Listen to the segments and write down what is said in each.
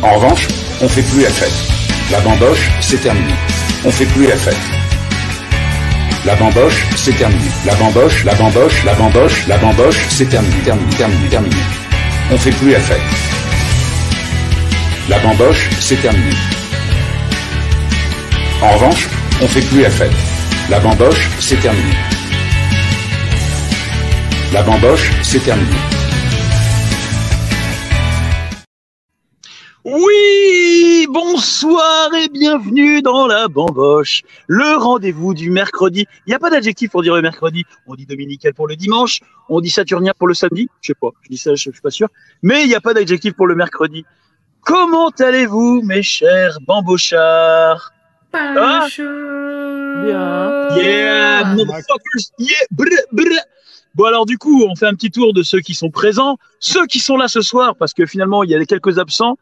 En revanche, on fait plus la fête. La bamboche, c'est terminé. On fait plus la fête. La bamboche, c'est terminé. La bamboche, la bamboche, la bamboche, la bamboche, c'est terminé, terminé, terminé, terminé. On fait plus la fête. La bamboche, c'est terminé. En revanche, on fait plus la fête. La bamboche, c'est terminé. La bamboche, c'est terminé. Oui, bonsoir et bienvenue dans la bamboche, le rendez-vous du mercredi. Il n'y a pas d'adjectif pour dire le mercredi. On dit dominical pour le dimanche, on dit saturnien pour le samedi. Je sais pas, je dis ça, je suis pas sûr. Mais il n'y a pas d'adjectif pour le mercredi. Comment allez-vous, mes chers bambochards Pas Ah. chaud. Bien. Yeah, motherfuckers, yeah, brr, brr. Bon alors du coup, on fait un petit tour de ceux qui sont présents, ceux qui sont là ce soir, parce que finalement il y a quelques absents.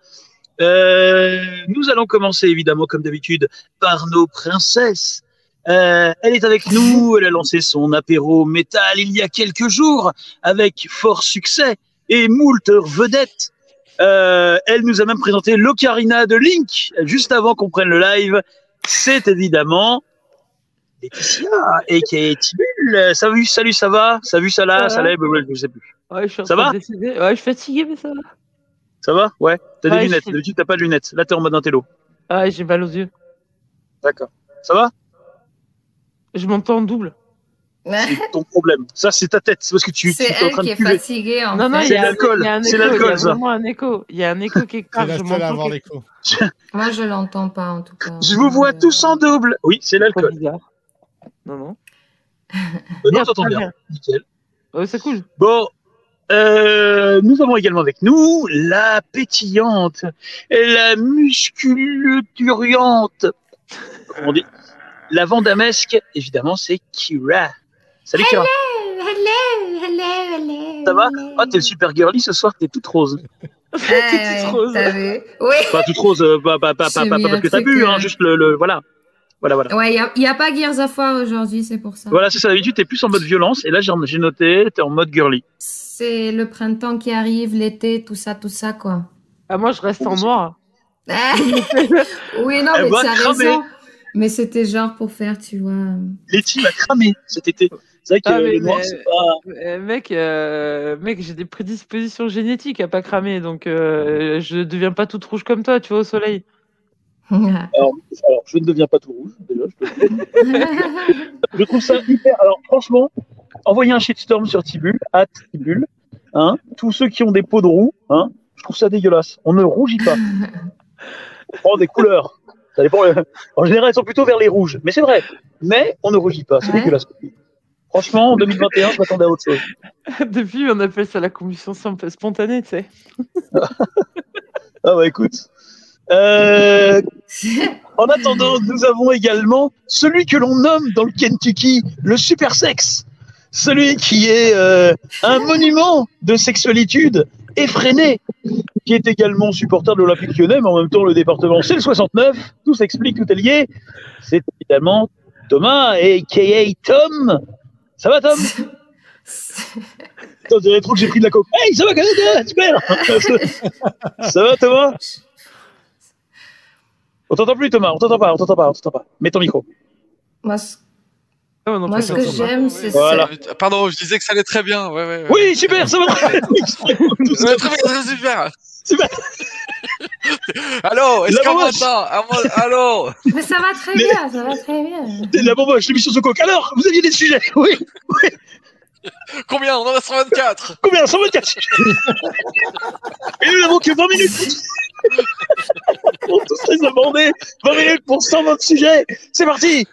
Euh, nous allons commencer évidemment comme d'habitude par nos princesses. Euh, elle est avec nous, elle a lancé son apéro métal il y a quelques jours avec fort succès et moult vedettes. Euh, elle nous a même présenté l'ocarina de Link juste avant qu'on prenne le live. C'est évidemment Laetitia et qui est Tibul. Salut, salut, ça va? Salut, ça là, va. ça l'est, je sais plus. Ouais, je suis Ça va? Ouais, je suis fatigué, mais ça va. Ça va? Ouais. T'as des Ouais, lunettes. je- D'habitude, t'as pas de lunettes. Là, t'es en mode intello. Ah, j'ai mal aux yeux. D'accord. Ça va? Je m'entends en double. C'est ton problème. Ça, c'est ta tête. C'est parce que tu, tu C'est es en elle train qui de est cuver. fatiguée en Non, non, C'est y a, l'alcool. il y a un C'est écho. l'alcool, Il y a ça. vraiment un écho. Il y a un écho quelque part. Je m'entends l'écho. Moi, je l'entends pas en tout cas. Je vous vois tous en double. Oui, c'est l'alcool. bizarre. Non, non. Euh, non, Bien, t'entends bien. bien. Nickel. Ouais, c'est cool. Bon, euh, nous avons également avec nous la pétillante, la musculuturiante, comment on dit, la vendamesque, évidemment, c'est Kira. Salut Kira, Hello, hello, hello. ça va Oh, t'es super girly ce soir, t'es toute rose. Ouais, T'es toute rose. Vu Oui. Pas toute rose, euh, pas, pas, pas, pas, parce que t'as bu, hein, juste le, le- voilà. Voilà, voilà. Ouais, il n'y a, pas Gears of War aujourd'hui, c'est pour ça. Voilà, c'est ça, d'habitude, t'es plus en mode violence, et là, j'ai noté, t'es en mode girly. C'est le printemps qui arrive, l'été, tout ça, tout ça, quoi. Ah, moi, je reste en noir. Ah. oui, non, Elle mais tu cramer. raison. Mais c'était genre pour faire, tu vois. Letty m'a cramé cet été. C'est vrai que Ah, mais- le noir, c'est pas... Euh, mec, euh, mec j'ai des prédispositions génétiques à pas cramer, donc euh, je deviens pas toute rouge comme toi, tu vois, au soleil. Alors, alors, je ne deviens pas tout rouge, déjà, je peux le dire. Je trouve ça hyper. Alors, franchement, envoyer un shitstorm sur Tibul, at Tibul, hein, tous ceux qui ont des peaux de roux, hein, je trouve ça dégueulasse. On ne rougit pas. On prend des couleurs. Ça dépend. euh, En général, elles sont plutôt vers les rouges. Mais c'est vrai. Mais on ne rougit pas. C'est Ouais. dégueulasse. Franchement, en 2021, je m'attendais à autre chose. Depuis, on appelle ça la combustion simple- spontanée, tu sais. Ah bah écoute. Euh, en attendant, nous avons également celui que l'on nomme dans le Kentucky le super sexe. Celui qui est euh, un monument de sexualité effrénée, qui est également supporter de l'Olympique lyonnais, mais en même temps le département c'est le 69. Tout s'explique, tout est lié. C'est évidemment Thomas, a.k.a. Tom. Ça va Tom? Dirait trop que j'ai pris de la coke. Hey, ça va Super Ça va Thomas? On t'entend plus Thomas, on t'entend pas, on t'entend pas, on t'entend pas. Mets ton micro. Moi, ce, Ah, non moi, ce que j'entends pas. j'aime, c'est Voilà. ça. Pardon, je disais que ça allait très bien. Ouais, ouais, ouais. Oui, super, ça va très bien. Tout ça, Ouais, très bien, très super. Super. Allô, est-ce qu'on m'entend Ah, Allô Mais ça va très Mais- bien, ça va très bien. La bomboche, l'émission sur coke. Alors, vous aviez des sujets Oui. Combien On en a 124 Combien 124 sujets Et nous n'avons que 20 minutes pour tous les aborder. 20 minutes pour 120 sujets. C'est parti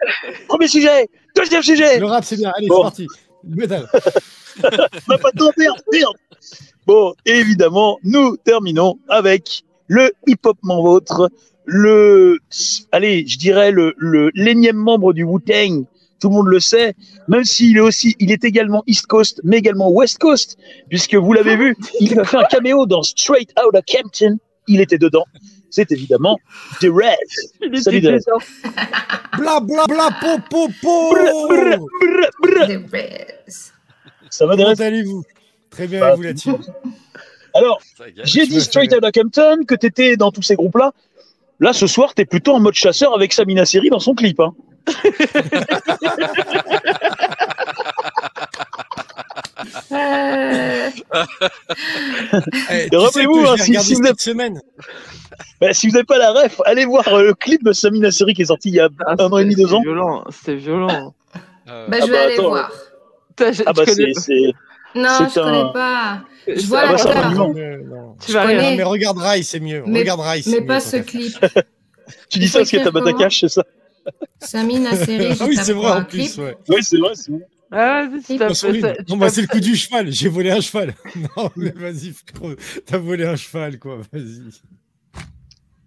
Premier sujet, deuxième sujet. Le rap, c'est bien. Allez, Bon. c'est parti. Le métal. On n'a pas de temps, merde, merde. Bon, évidemment, nous terminons avec le hip-hop vôtre, le, allez, je dirais le, le l'énième membre du Wu-Tang. Tout le monde le sait, même s'il est aussi, il est également East Coast, mais également West Coast, puisque vous l'avez vu, il a fait un caméo dans Straight Outta Compton. Il était dedans. C'est évidemment The était Salut, dedans. Bla bla bla po po po. Brr. Ça va, Derek allez-vous? Très bien, Bah, vous là-dessus Alors, Ça gâche. j'ai tu dit Straight fait- Outta Compton que t'étais dans tous ces groupes-là. Là, ce soir, t'es plutôt en mode chasseur avec Samina Seri dans son clip. Hein. Euh, Eh, sais rappelez-vous, hein, si- regardé si vous cette semaine. Bah, si vous n'avez pas la ref, allez voir euh, le clip de Samina Seri qui est sorti il y a Ah, un an et demi, deux ans. violent, C'était violent. Euh, bah, Ah je vais bah, aller attends. voir. Je- Ah bah connais- c'est, c'est... Non, C'est je un- connais pas. Je c'est- vois Ah bah. Euh, non. Tu vas mais regarde Rai, c'est mieux. Mais- regarde Rai, c'est Mais mieux, pas ce clip. Tu dis ça parce que t'as cache, c'est ça? Samina Seri, faire. Ah oui, c'est vrai en plus. Ouais. Oui, c'est vrai. C'est vrai. Ah, ça. bah, c'est le coup du cheval. J'ai volé un cheval. Non, mais vas-y, frérot. T'as volé un cheval, quoi. Vas-y.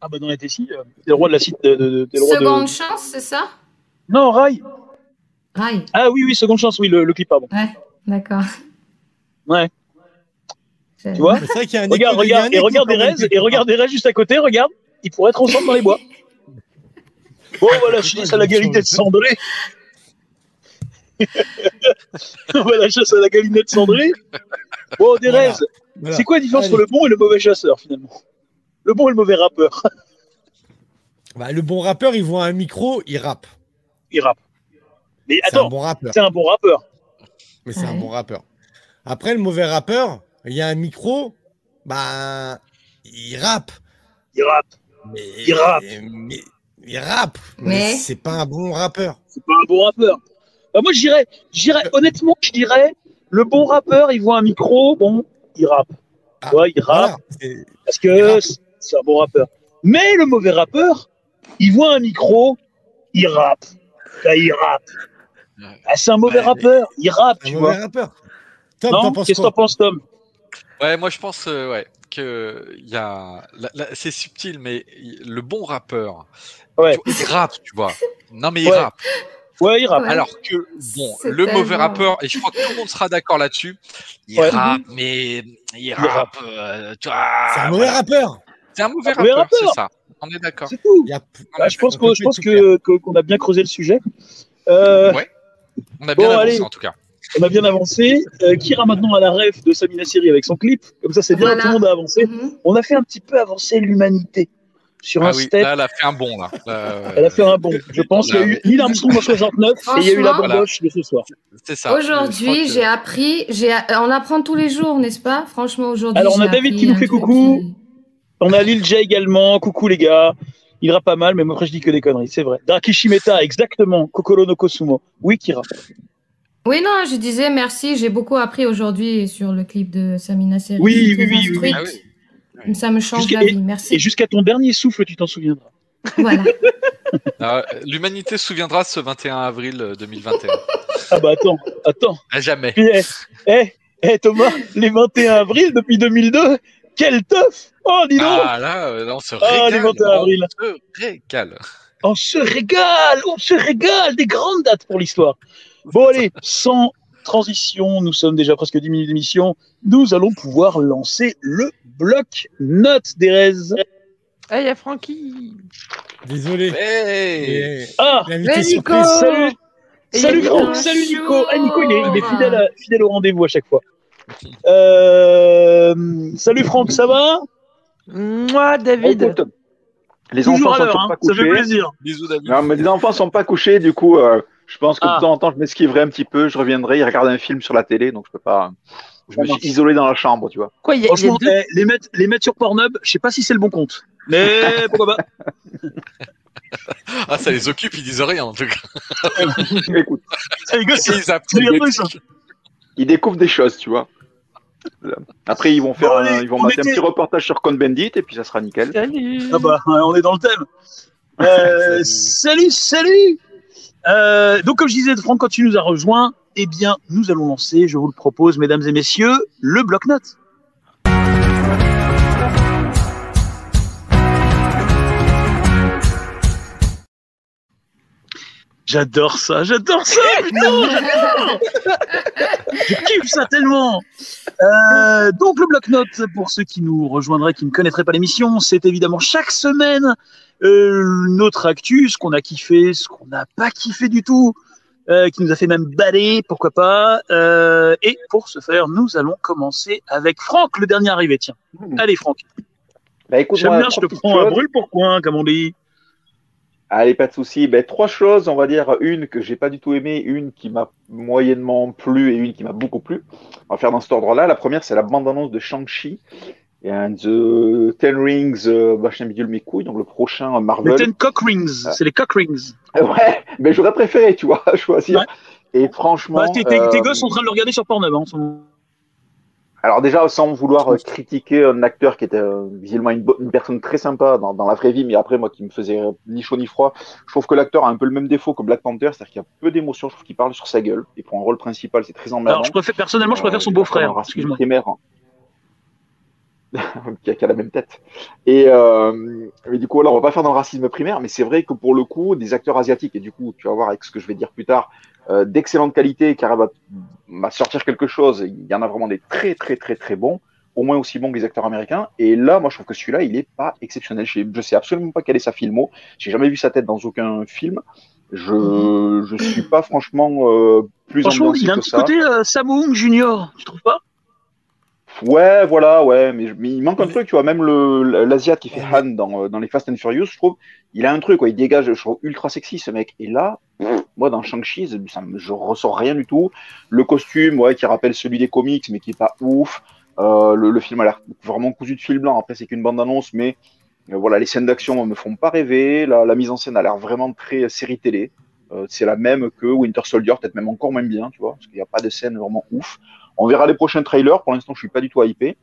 Ah bah dans la Tessie, euh, t'es le roi de la cite. De, de, de- Seconde de... chance, c'est ça? Non, Rai. Rai. Ah oui, oui, seconde chance, oui, le, le clip, pardon. Ouais, d'accord. Ouais. Tu vois? C'est vrai qu'il y a un Regarde, écho- regarde, et regarde Erez, et regarde Erez juste à côté, regarde. Ils pourraient être ensemble dans les bois. Bon, voilà, je chasse à la cendrée. voilà, chasse à la galinette cendrée. Bon, Derez, Voilà. Voilà. c'est quoi la différence Allez. entre le bon et le mauvais chasseur, finalement? Le bon et le mauvais rappeur. Bah, le bon rappeur, il voit un micro, il rappe. Il rappe. Mais C'est un attends, bon rappeur. c'est un bon rappeur. Mais c'est un bon rappeur. Après, le mauvais rappeur, il y a un micro, bah, il rappe. Il rappe. Mais, Il rappe. mais- il rappe. Mais, Mais- c'est pas un bon rappeur. C'est pas un bon rappeur. Bah, moi, je dirais, je dirais, honnêtement, je dirais, le bon rappeur, il voit un micro, bon, il rappe. Ah, Tu vois, il rappe. Voilà. Parce que c'est- un bon rappeur. Mais le mauvais rappeur, il voit un micro, il rappe. Là, il rappe. Ouais. Ah, c'est un mauvais Ouais, rappeur, il rappe, Un tu mauvais vois. rappeur. Tom, Qu'est-ce que t'en penses, Tom? Ouais, moi je pense euh, ouais, que il y a, la- la- c'est subtil, mais le bon rappeur, Ouais. tu vois, il rappe, tu vois. Non mais il Ouais. rappe. Ouais, il rappe. Ouais. Alors que bon, le mauvais rappeur, et je crois que tout le monde sera d'accord là-dessus, il Ouais. rappe, mais il rappe. euh. C'est un mauvais voilà. rappeur. C'est un mauvais Un rappeur, c'est ça. On est d'accord. C'est tout. A- Bah, je pense on peut que je pas pense tout que que- qu'on a bien creusé le sujet. Euh, Ouais. On a bien Bon, avancé allez. en tout cas. on a bien avancé. Euh, Kira maintenant à la ref de Samina Seri avec son clip. Comme ça, c'est bien. Voilà. Tout le monde a avancé. Mhm. On a fait un petit peu avancer l'humanité sur Ah un oui, step. là, elle a fait un bond là. Là, Elle a fait un bon. Je pense qu'il y a eu Neil Armstrong en 69 et il y a eu la Franchement, bamboche de ce soir. C'est ça. Aujourd'hui, que- j'ai appris, j'ai, on apprend tous les jours, n'est-ce pas? Franchement, aujourd'hui. Alors, on a David qui nous fait coucou. qui- On a Lil J également. Coucou les gars. Il rappe pas mal, mais moi après je dis que des conneries, c'est vrai. Dakishimeta, exactement. Kokoro no Kosumo. Oui, Kira. Oui, non, je disais merci, j'ai beaucoup appris aujourd'hui sur le clip de Samina Seri. Oui, oui. Ah oui. Ça me change la vie, merci. Et jusqu'à ton dernier souffle, tu t'en souviendras. Voilà. Ah, L'humanité se souviendra de ce 21 avril euh, 2021. Ah bah attends, attends. à jamais. Eh, eh, eh, Thomas, les 21 avril depuis 2002, quel teuf Oh, dis donc Ah là, euh, là, on se Ah, régale. les 21 avril. On se régale. On se régale, on se régale, des grandes dates pour l'histoire. Bon allez, sans transition, nous sommes déjà presque 10 minutes d'émission, nous allons pouvoir lancer le bloc notes d'Erez. Ah, il y a Francky. Désolé. Hey Ah, Mais Nico salut Et Salut Nico. Ah, Nico, il est, il est fidèle, à- fidèle au rendez-vous à chaque fois. Euh, salut Franck, ça va? Moi, David. Écoute, les Toujours enfants sont hein, pas ça fait couchés. plaisir. Bisous David. Non, mais les enfants sont pas couchés, du coup, euh, je pense que Ah. de temps en temps, je m'esquiverai un petit peu, je reviendrai, ils regardent un film sur la télé, donc je peux pas. Je me suis isolé dans la chambre, tu vois. Quoi, il y a, il y a Franchement, deux... eh, les, mettre, les mettre sur Pornhub, je sais pas si c'est le bon compte. Mais pourquoi pas Ah, ça les occupe, ils disent rien en tout cas. Écoute, Ça rigole, c'est- Ils ça. ils découvrent des choses, tu vois. Après, ils vont faire, Bon, un- ils vont on mettre était- un petit reportage sur Con Bendit et puis ça sera nickel. Salut. Ah bah, on est dans le thème. Euh, salut, salut Euh, Donc, comme je disais, Franck, quand tu nous as rejoint, eh bien, nous allons lancer, je vous le propose, mesdames et messieurs, le bloc-notes. J'adore ça, j'adore ça, putain, j'adore. Je kiffe ça tellement. Euh, Donc le bloc-notes, pour ceux qui nous rejoindraient, qui ne connaîtraient pas l'émission, c'est évidemment chaque semaine euh, notre actu, ce qu'on a kiffé, ce qu'on n'a pas kiffé du tout, qui nous a fait même baler, pourquoi pas. Euh, et pour ce faire, nous allons commencer avec Franck, le dernier arrivé. Tiens, allez Franck. Bah écoute, J'aime bien, je te prends à brûle pour point, comme on dit. Allez, pas de souci. Ben, trois choses, on va dire une que j'ai pas du tout aimée, une qui m'a moyennement plu et une qui m'a beaucoup plu. On va faire dans cet ordre-là. La première, c'est la bande-annonce de Shang-Chi et un The Ten Rings, euh, machin bidule mes couilles, donc le prochain Les Marvel. Ten Cock Rings, Ah. c'est les Cock Rings. Ouais, mais j'aurais préféré, tu vois, choisir. Ouais. Et franchement. Bah, tes, euh, gosses sont en train de le regarder sur Pornhub. Hein, en ce moment. Alors déjà, sans vouloir euh, critiquer un acteur qui était euh, visiblement une, personne très sympa dans, dans la vraie vie, mais après moi qui me faisait euh, ni chaud ni froid, je trouve que l'acteur a un peu le même défaut que Black Panther, c'est-à-dire qu'il y a peu d'émotions, je trouve qu'il parle sur sa gueule, et pour un rôle principal, c'est très emmerdant. Alors, je préfère, personnellement, je préfère son Euh, beau-frère. Excuse-moi. primaire. qui, a, qui a la même tête. Et euh, mais du coup, là, on va pas faire dans le racisme primaire, mais c'est vrai que pour le coup, des acteurs asiatiques, et du coup, tu vas voir avec ce que je vais dire plus tard, euh, d'excellente qualité, qui arrivent à, sortir quelque chose, il y en a vraiment des très, très, très, très bons, au moins aussi bons que les acteurs américains. Et là, moi, je trouve que celui-là, il est pas exceptionnel. Je sais, je sais absolument pas quelle est sa filmo. J'ai jamais vu sa tête dans aucun film. Je, je suis pas franchement euh, plus Franchement, il a un petit ça. côté euh, Samung Junior, tu trouves pas? Ouais, voilà, ouais, mais, mais il manque un truc, tu vois, même l'Asiat qui fait Han dans, euh, dans les Fast and Furious, je trouve, il a un truc, quoi, il dégage, je trouve ultra sexy ce mec. Et là, moi dans Shang-Chi, je ressens rien du tout. Le costume, ouais, qui rappelle celui des comics, mais qui est pas ouf. Euh, le, le film a l'air vraiment cousu de fil blanc. Après, c'est qu'une bande-annonce, mais euh, voilà, les scènes d'action me font pas rêver. La, la mise en scène a l'air vraiment très série télé. Euh, c'est la même que Winter Soldier, peut-être même encore moins bien, tu vois, parce qu'il n'y a pas de scène vraiment ouf. On verra les prochains trailers. Pour l'instant, je suis pas du tout hypé.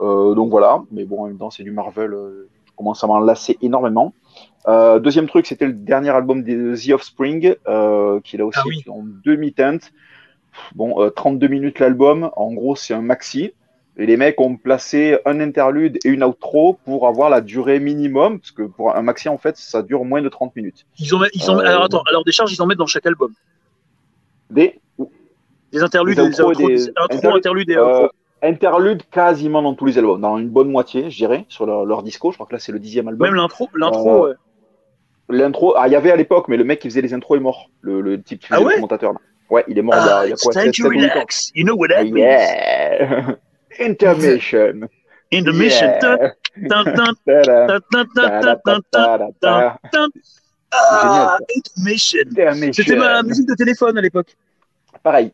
Euh, donc voilà. Mais bon, en même temps, c'est du Marvel. euh, je commence à m'en lasser énormément. Euh, deuxième truc, c'était le dernier album des The Offspring, qui est là aussi Ah oui. en demi-teinte. Bon, euh, 32 minutes l'album. En gros, c'est un maxi. Et les mecs ont placé un interlude et une outro pour avoir la durée minimum, parce que pour un maxi, en fait, ça dure moins de 30 minutes. Ils ont, ils ont, alors attends, alors des charges, ils en mettent dans chaque album. Des Des interludes, Des des, interludes, interludes et Euh, outros. interlude quasiment dans tous les albums, dans une bonne moitié, je dirais, sur leur, leur disco. Je crois que là, c'est le dixième album. Même l'intro, l'intro, euh, ouais. L'intro, ah, il y avait à l'époque, mais le mec qui faisait les intros est mort. Le, le type qui faisait Ah ouais? le commentateur. Là. Ouais, il est mort il y a, Ah, il y a it's quoi time 7, to 7 ou 8 ans. relax. You know what that means. Yeah! Intermission. Ah, intermission. Intermission. C'était ma musique de téléphone à l'époque. Pareil.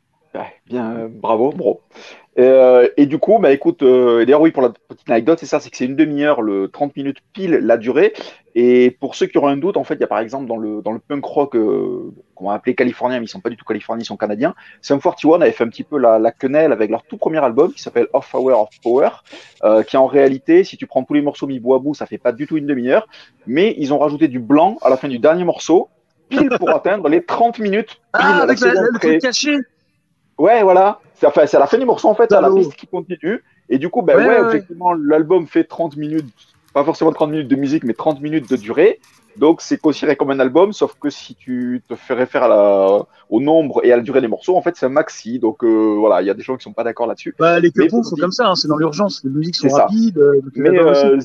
Bien, euh, bravo, bro. Euh, et du coup, bah écoute, euh, d'ailleurs oui, pour la petite anecdote, c'est ça, c'est que c'est une demi-heure, le 30 minutes pile la durée. Et pour ceux qui auront un doute, en fait, il y a par exemple dans le, dans le punk rock euh, qu'on va appeler californien, mais ils sont pas du tout californiens, ils sont canadiens. Sum 41 avait fait un petit peu la, la quenelle avec leur tout premier album qui s'appelle Off Hour of Power, euh, qui en réalité, si tu prends tous les morceaux mis bout à bout, ça fait pas du tout une demi-heure, mais ils ont rajouté du blanc à la fin du dernier morceau, pile pour atteindre les 30 minutes pile Ah, avec la, la- le truc caché. Ouais, voilà. C'est enfin, c'est à la fin du morceau, en fait, à la piste qui continue. Et du coup, ben Ouais, ouais, ouais, ouais. objectivement, l'album fait 30 minutes, pas forcément 30 minutes de musique, mais 30 minutes de durée. Donc, c'est considéré comme un album, sauf que si tu te fais référer à la, au nombre et à la durée des morceaux, en fait, c'est un maxi. Donc, euh, voilà, il y a des gens qui sont pas d'accord là-dessus. Bah, les pour sont comme ça, hein, c'est dans l'urgence. Les musiques sont rapides. euh, Mais euh,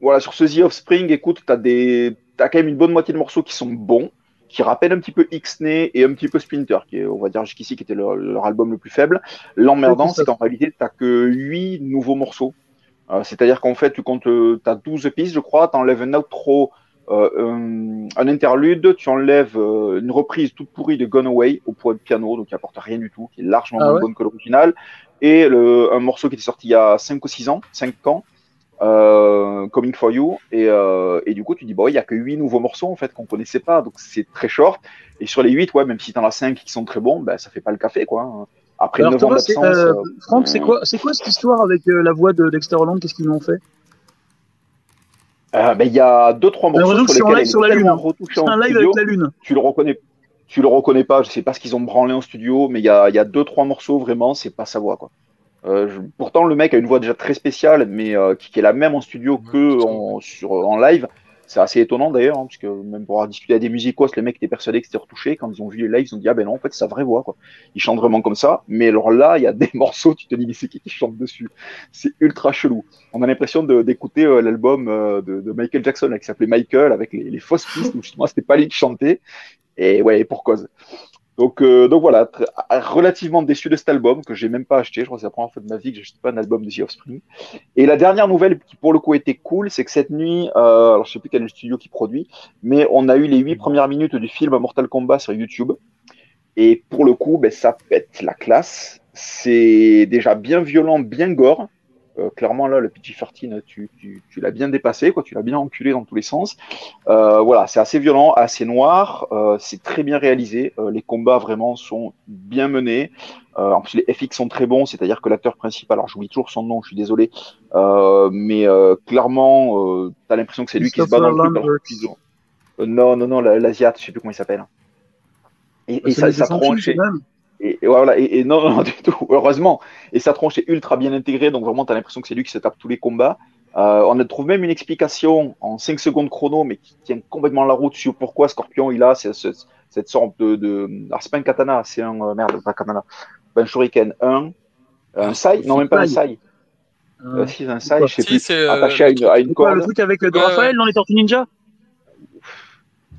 voilà, sur ce The Offspring, écoute, des, t'as quand même une bonne moitié de morceaux qui sont bons, qui rappellent un petit peu X-Nay et un petit peu Splinter, qui est, on va dire jusqu'ici, qui était leur, leur album le plus faible. L'emmerdant, c'est qu'en réalité, t'as que 8 nouveaux morceaux. Euh, C'est-à-dire qu'en fait, tu comptes, euh, t'as 12 pistes, je crois, t'enlèves un outro, euh, un, un interlude, tu enlèves euh, une reprise toute pourrie de Gone Away au point de piano, donc qui apporte rien du tout, qui est largement Ah moins bonne que l'original, et le, un morceau qui était sorti il y a 5 ou 6 ans, 5 ans, euh, Coming for You. Et, euh, et du coup tu dis bon il y a que 8 nouveaux morceaux en fait qu'on connaissait pas. Donc c'est très short. Et sur les 8 ouais même si t'en as 5 qui sont très bons ben ça fait pas le café quoi hein. après Alors, 9 ans d'absence euh, Franck, c'est quoi, quoi cette histoire avec la voix de Dexter Holland? Qu'est-ce qu'ils ont fait? Euh, ben, il y a 2 trois morceaux sur en lesquels sur la Lune. C'est en un live studio, avec la Lune. tu le reconnais tu le reconnais pas je sais pas ce qu'ils ont branlé en studio mais il y a, il y a deux trois morceaux vraiment c'est pas sa voix quoi Euh, je- pourtant le mec a une voix déjà très spéciale mais euh, qui, qui est la même en studio que en, sur, en live. C'est assez étonnant d'ailleurs hein, parce que même pour avoir discuté à des musicos les mecs étaient persuadés que c'était retouché. Quand ils ont vu les lives ils ont dit ah ben non en fait c'est sa vraie voix quoi. Il chante vraiment comme ça. Mais alors là il y a des morceaux tu te dis mais c'est qui qui chante dessus? C'est ultra chelou. On a l'impression d'écouter euh, l'album euh, de, de Michael Jackson là, qui s'appelait Michael avec les, les fausses pistes où justement c'était pas lui qui chantait. Et ouais pour cause Donc, euh, donc voilà, relativement déçu de cet album que j'ai même pas acheté. Je crois que c'est la première fois de ma vie que j'achète pas un album de The Offspring. Et la dernière nouvelle qui pour le coup était cool, c'est que cette nuit, euh, alors je sais plus quel est le studio qui produit, mais on a eu les huit premières minutes du film Mortal Kombat sur YouTube. Et pour le coup, ben, ça pète la classe. C'est déjà bien violent, bien gore. Euh, clairement, là, le PG-13, tu, tu, tu l'as bien dépassé, quoi. Tu l'as bien enculé dans tous les sens. Euh, voilà, c'est assez violent, assez noir. euh, c'est très bien réalisé. les combats vraiment sont bien menés. En plus, les FX sont très bons, c'est-à-dire que l'acteur principal, alors j'oublie toujours son nom, je suis désolé, mais clairement, euh, t'as l'impression que c'est lui qui se bat dans le truc. non, non, non, la- l'Asiate, je sais plus comment il s'appelle. Et, et C'est ça, ça Essentials, tronche. Et- et, voilà, et, et non, non, non, du tout, heureusement. Et sa tronche est ultra bien intégrée, donc vraiment, tu as l'impression que c'est lui qui se tape tous les combats. Euh, on trouve même une explication en 5 secondes chrono, mais qui tient complètement la route sur pourquoi Scorpion il a ce- ce- cette sorte de. de... Alors, c'est pas un katana, c'est un. euh, merde, pas katana. Pas un shuriken, un. Un sai? Non, même pas un sai. Euh, Euh, si, un sai, je sais Si, plus. c'est, euh, Attaché à une, à une c'est quoi, le corde. truc avec euh, Raphaël dans les Tortues Ninja?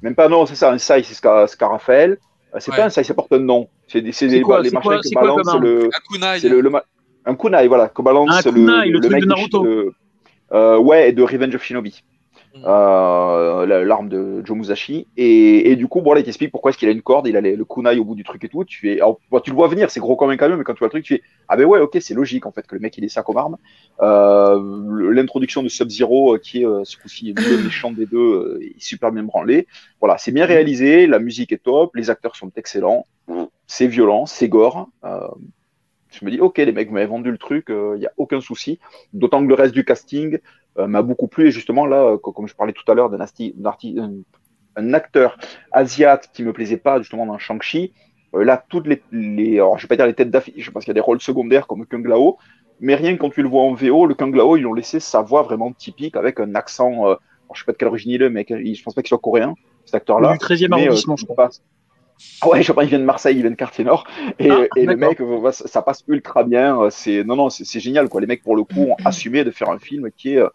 Même pas, non, c'est ça, un sai, c'est Scar, Scaraphael. Euh, C'est Ouais. pas un sai, ça porte un nom. C'est des- des- quoi- les quoi- machins que quoi comme balance le. Un kunai. C'est le, le un kunai, voilà, que balance Un le, kunai, le truc mec de Naruto. le- euh, ouais, et de Revenge of Shinobi. Mm. Euh, la- L'arme de Joe Musashi. Et, du coup, bon, là, il t'explique pourquoi est-ce qu'il a une corde, il a le kunai au bout du truc et tout. Tu, tu le vois venir, c'est gros comme un camion, mais quand tu vois le truc, tu fais Ah ben ouais, ok, c'est logique en fait que le mec il ait ça comme arme. Euh, L'introduction de Sub-Zero, euh, qui est euh, ce coup-ci le méchant des deux, euh, est super bien branlé. Voilà, c'est bien réalisé, la musique est top, les acteurs sont excellents, c'est violent, c'est gore. Euh, je me dis, ok, les mecs, vous m'avez vendu le truc, il n'y a aucun souci. D'autant que le reste du casting euh, m'a beaucoup plu. Et justement, là, euh, co- comme je parlais tout à l'heure d'un un, acteur asiate qui me plaisait pas, justement, dans Shang-Chi, euh, là, toutes les, les. Alors, je vais pas dire les têtes d'affiche, parce qu'il y a des rôles secondaires comme Kung Lao, mais rien que quand tu le vois en VO, le Kung Lao, ils ont laissé sa voix vraiment typique avec un accent. euh, alors, je sais pas de quelle origine il est, mais je pense pas qu'il soit coréen, cet acteur-là. Du 13e Mais, euh, arrondissement, je crois. Ah ouais, je crois qu'il vient de Marseille, il vient de Quartier Nord. Et, Ah, et le mec, euh, ça, passe ultra bien. euh, C'est non, non, c'est génial quoi. Les mecs pour le coup ont assumé de faire un film qui est euh,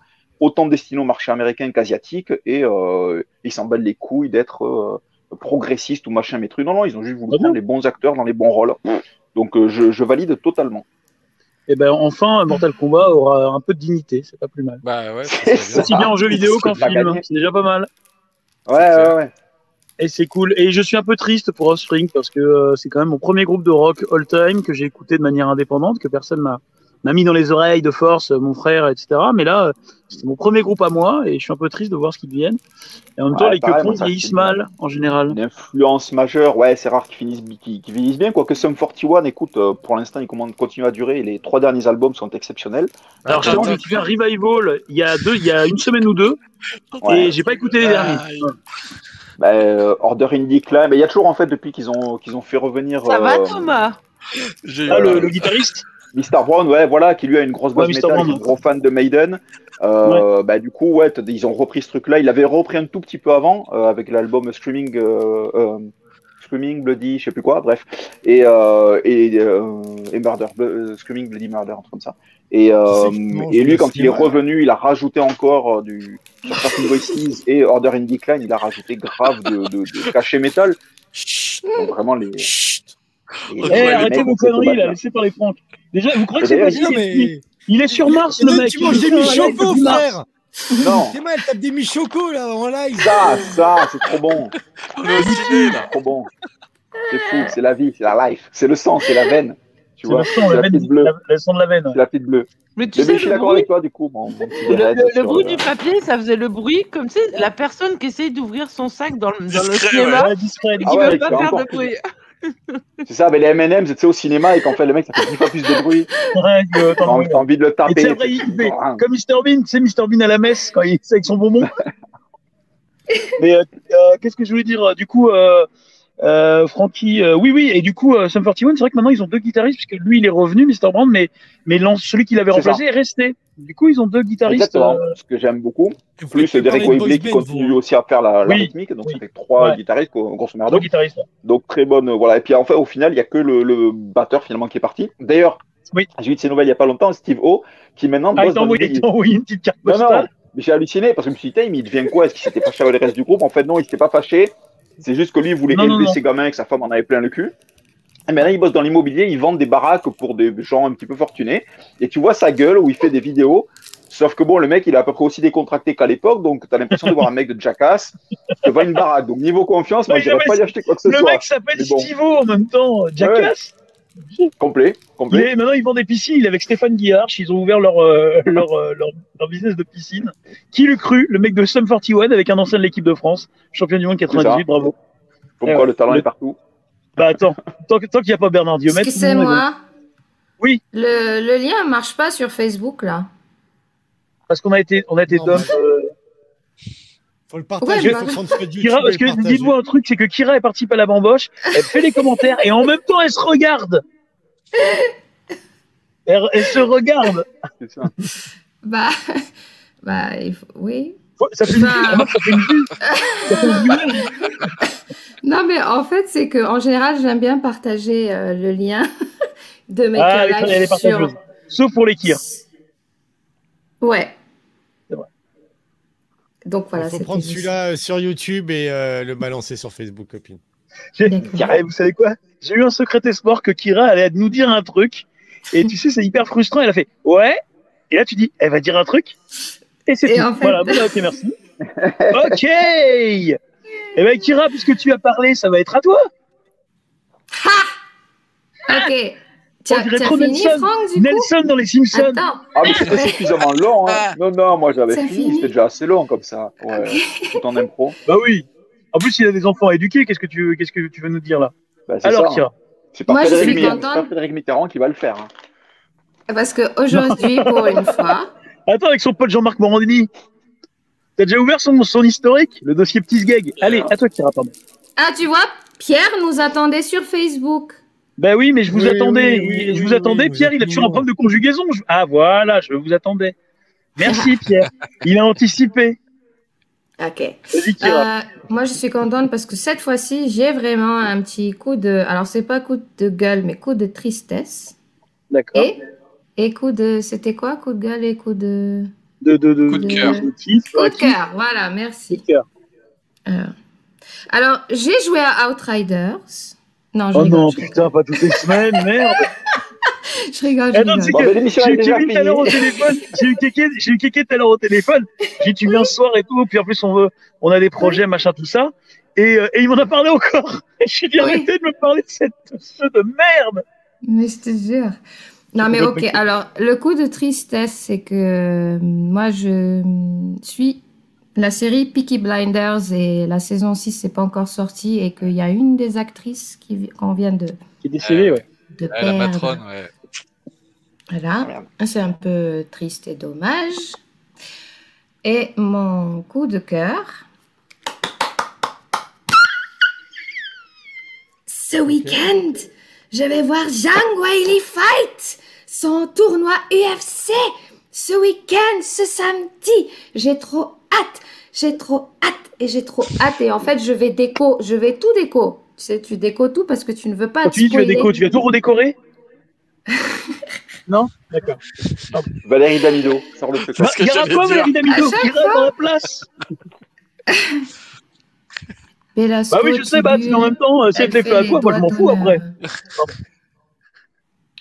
autant destiné au marché américain qu'asiatique et euh, ils s'en battent les couilles d'être euh, progressiste ou machin mais truc. Non, non, ils ont juste voulu Ah bon les bons acteurs dans les bons rôles. Donc euh, je, je valide totalement. Et ben enfin, Mortal Kombat aura un peu de dignité, c'est pas plus mal. Bah ouais, C'est. Aussi bien en jeu vidéo qu'en film, c'est déjà pas mal. Ouais, ouais, ouais. Et c'est cool. Et je suis un peu triste pour Offspring parce que euh, c'est quand même mon premier groupe de rock all time que j'ai écouté de manière indépendante, que personne m'a m'a mis dans les oreilles de force, euh, mon frère, etc. Mais là, euh, c'était mon premier groupe à moi et je suis un peu triste de voir ce qu'ils deviennent. Et en même temps, Ouais, les ça, vieillissent mal en général. Une influence majeure, ouais, c'est rare qu'ils finissent, qu'ils, finissent bien. Quoique Sum 41, écoute, euh, pour l'instant, ils continuent à durer. et Les trois derniers albums sont exceptionnels. Alors suis fait un revival il y a deux, il y a une semaine ou deux, Ouais. et j'ai pas écouté les Ah, derniers. Bah, euh, Order in Decline, mais il y a toujours en fait depuis qu'ils ont qu'ils ont fait revenir Ça va, Thomas? J'ai Ah, le guitariste? Mr Brown, ouais, voilà, qui lui a une grosse base Ouais, métal, Brown. qui est un gros fan de Maiden. Euh, Bah du coup, ouais, ils ont repris ce truc-là. Il avait repris un tout petit peu avant euh, avec l'album Screaming, euh, euh, Screaming Bloody, je sais plus quoi, bref, et et, et Murder, Screaming Bloody Murder, un truc comme ça. Et, et lui, quand il est revenu, il a rajouté encore du sur Certain Voices et Order in Decline, il a rajouté grave de, de, de cachet métal. Donc vraiment les. chut. Les- Eh, arrêtez vos conneries là, laissez parler Franck. Déjà, vous croyez que c'est Non, mais. Il est sur Mars, le mec. tu il manges des Mars. frère Non, C'est mal, elle tape des michocos là en live ça, ça, c'est trop bon. On est au ciné, là. trop bon. C'est fou, c'est la vie, c'est la life, c'est le sang, c'est la veine. Tu C'est vois, le c'est son, la la veine, petite bleue, la- le son de la veine. c'est la petite bleue. Mais tu Mais, sais, je suis d'accord bruit, avec toi, du coup, le, bruit du papier, ça faisait le bruit comme si la personne qui essaye d'ouvrir son sac dans, le- cinéma et qui Ah veut c'est pas faire de bruit. C'est ça, mais les M&M's, tu sais, au cinéma, et qu'en fait, le mec, ça fait dix fois plus de bruit, Ouais, t'as envie, de le taper. il fait Voilà. comme Mr Bean, tu sais, Mr Bean à la messe, quand il avec son bonbon. Mais euh, euh, qu'est-ce que je voulais dire euh, Du coup, euh, Francky, euh, oui, oui, et du coup, euh, Sum 41, c'est vrai que maintenant ils ont deux guitaristes, puisque lui il est revenu, Mr Brand, mais, mais l'an- celui qui l'avait remplacé est resté. Du coup, ils ont deux guitaristes. Exactement, euh, ce que j'aime beaucoup. Vous Plus Derek Webley qui continue vous. aussi à faire la, la Oui, rythmique, donc oui. ça fait trois Ouais. guitaristes, gros- grosso deux guitaristes. Donc très bonne, euh, voilà. Et puis en fait, au final, il y a que le, le batteur finalement qui est parti. D'ailleurs, Oui. j'ai vu de ces nouvelles il y a pas longtemps, Steve O, qui maintenant Ah, il bosse il t'a envoyé une petite carte Non, non, postale. mais j'ai halluciné parce que je me suis dit, il devient quoi? Est-ce qu'il s'était fâché avec le reste du groupe? En fait, non, il s'était pas fâché. C'est juste que lui, il voulait Non, élever non. ses gamins et que sa femme en avait plein le cul. Et maintenant, il bosse dans l'immobilier, il vend des baraques pour des gens un petit peu fortunés. Et tu vois sa gueule où il fait des vidéos. Sauf que bon, le mec, il est à peu près aussi décontracté qu'à l'époque, donc t'as l'impression de voir un mec de jackass qui vend une baraque. Donc niveau confiance, moi, je mais pas y acheter quoi que ce Le soit. mec s'appelle Mais bon. Stivo en même temps, Jackass. Complet, complet. est, maintenant, ils vendent des piscines. Il est avec Stéphane Guillard. Ils ont ouvert leur, euh, leur, euh, leur, leur business de piscine. Qui l'eût cru? Le mec de Sum 41 avec un ancien de l'équipe de France, champion du monde 98, ça. bravo. Comme Ouais, quoi, le talent le- est partout. Bah attends, tant que- tant qu'il n'y a pas Bernard Diomètre. rigole. Excusez-moi. Oui. Le, le lien marche pas sur Facebook là. Parce qu'on a été, on a été Non, dump, euh, Faut le partager, Ouais, faut bah- prendre ce YouTube Kira, parce que dites-vous un truc, c'est que Kira elle participe à la bamboche, elle fait les commentaires et en même temps elle se regarde. Elle, elle se regarde. C'est ça. Bah, bah il faut- oui. Faut- Ça fait Bah. une vue. Ça fait une vue. Non, mais en fait, c'est que en général, j'aime bien partager euh, le lien de mes Ah, lives est- est sur. Sauf pour les kirs. Ouais. Donc voilà. Il faut prendre celui-là euh, sur YouTube et euh, le balancer sur Facebook, copine. Eh, vous savez quoi? J'ai eu un secret espoir que Kira allait nous dire un truc. Et tu sais, c'est hyper frustrant. Elle a fait Ouais. Et là, tu dis Elle va dire un truc. Et c'est tout. en fait- Voilà, bon, bah, ok, merci. ok Eh ben, Kira, puisque tu as parlé, ça va être à toi. Ok. Tu On dirait trop fini, Nelson. Franck, du coup Nelson dans les Simpsons. Attends. Ah, mais c'était suffisamment long. Hein. Ah. Non, non, moi j'avais fini, fini. c'était déjà assez long comme ça. Ouais, tout en impro. Bah oui. En plus, il a des enfants à éduquer. Qu'est-ce que tu, qu'est-ce que tu veux nous dire là? Bah, Alors, ça. Kira. C'est pas, Moi, je Frédéric suis Mitterrand- contente. c'est pas Frédéric Mitterrand qui va le faire. hein. Parce que aujourd'hui, pour une fois, Attends, avec son pote Jean-Marc Morandini. T'as déjà ouvert son, son historique? Le dossier petit gag. Allez, à toi, Kira, pardon. ah, tu vois, Pierre nous attendait sur Facebook. Ben oui, mais je vous Oui, attendais. oui, oui, je oui, vous attendais. vous Pierre, il a toujours un problème de conjugaison. Je- Ah voilà, je vous attendais. Merci Pierre. Il a anticipé. Ok. Euh, moi, je suis contente parce que cette fois-ci, j'ai vraiment un petit coup de. Alors, c'est pas coup de gueule, mais coup de tristesse. D'accord. Et, et coup de. C'était quoi? Coup de gueule et coup de. De, de, de, Coup de cœur. Coup de cœur, voilà, coup merci. de cœur. Alors, alors, j'ai joué à Outriders. Non, je Oh rigole. non, je rigole. putain, pas toutes les semaines, merde. Je rigole, je Eh non, rigole. Bon, j'ai eu Kevin tout à l'heure au téléphone. J'ai eu Kéké, j'ai eu Kéké tout à l'heure au téléphone. J'ai dit, tu viens ce soir et tout. Puis en plus, on veut, on a des projets, machin, tout ça. Et, euh, et il m'en a parlé encore. Et je lui ai dit, Oui. arrêtez de me parler de cette, ce de merde. Mais je te jure. Non, mais ok. Alors, le coup de tristesse, c'est que euh, moi, je suis la série Peaky Blinders et la saison 6 n'est pas encore sortie et qu'il y a une des actrices qui qu'on vient de, Qui est décédé, ouais. de Ouais, la perdre. matrone, ouais. Voilà. Merde. C'est un peu triste et dommage. Et mon coup de cœur. Ce week-end, je vais voir Zhang Weili fight son tournoi UFC. Ce week-end, ce samedi. J'ai trop hâte. J'ai trop hâte. Et j'ai trop hâte. Et en fait, je vais déco. Je vais tout déco. Tu sais, tu déco tout parce que tu ne veux pas Quand tu dis tu vas déco, tu vas tout redécorer? Non? D'accord. Valérie Damido, sort le truc. Bah, ce que Il y aura quoi. Valérie Damido À chaque qui reste la place Belasco, Bah oui, je sais, bah, en même temps, euh, si elle te fait à toi, moi je m'en fous après. d'honneur.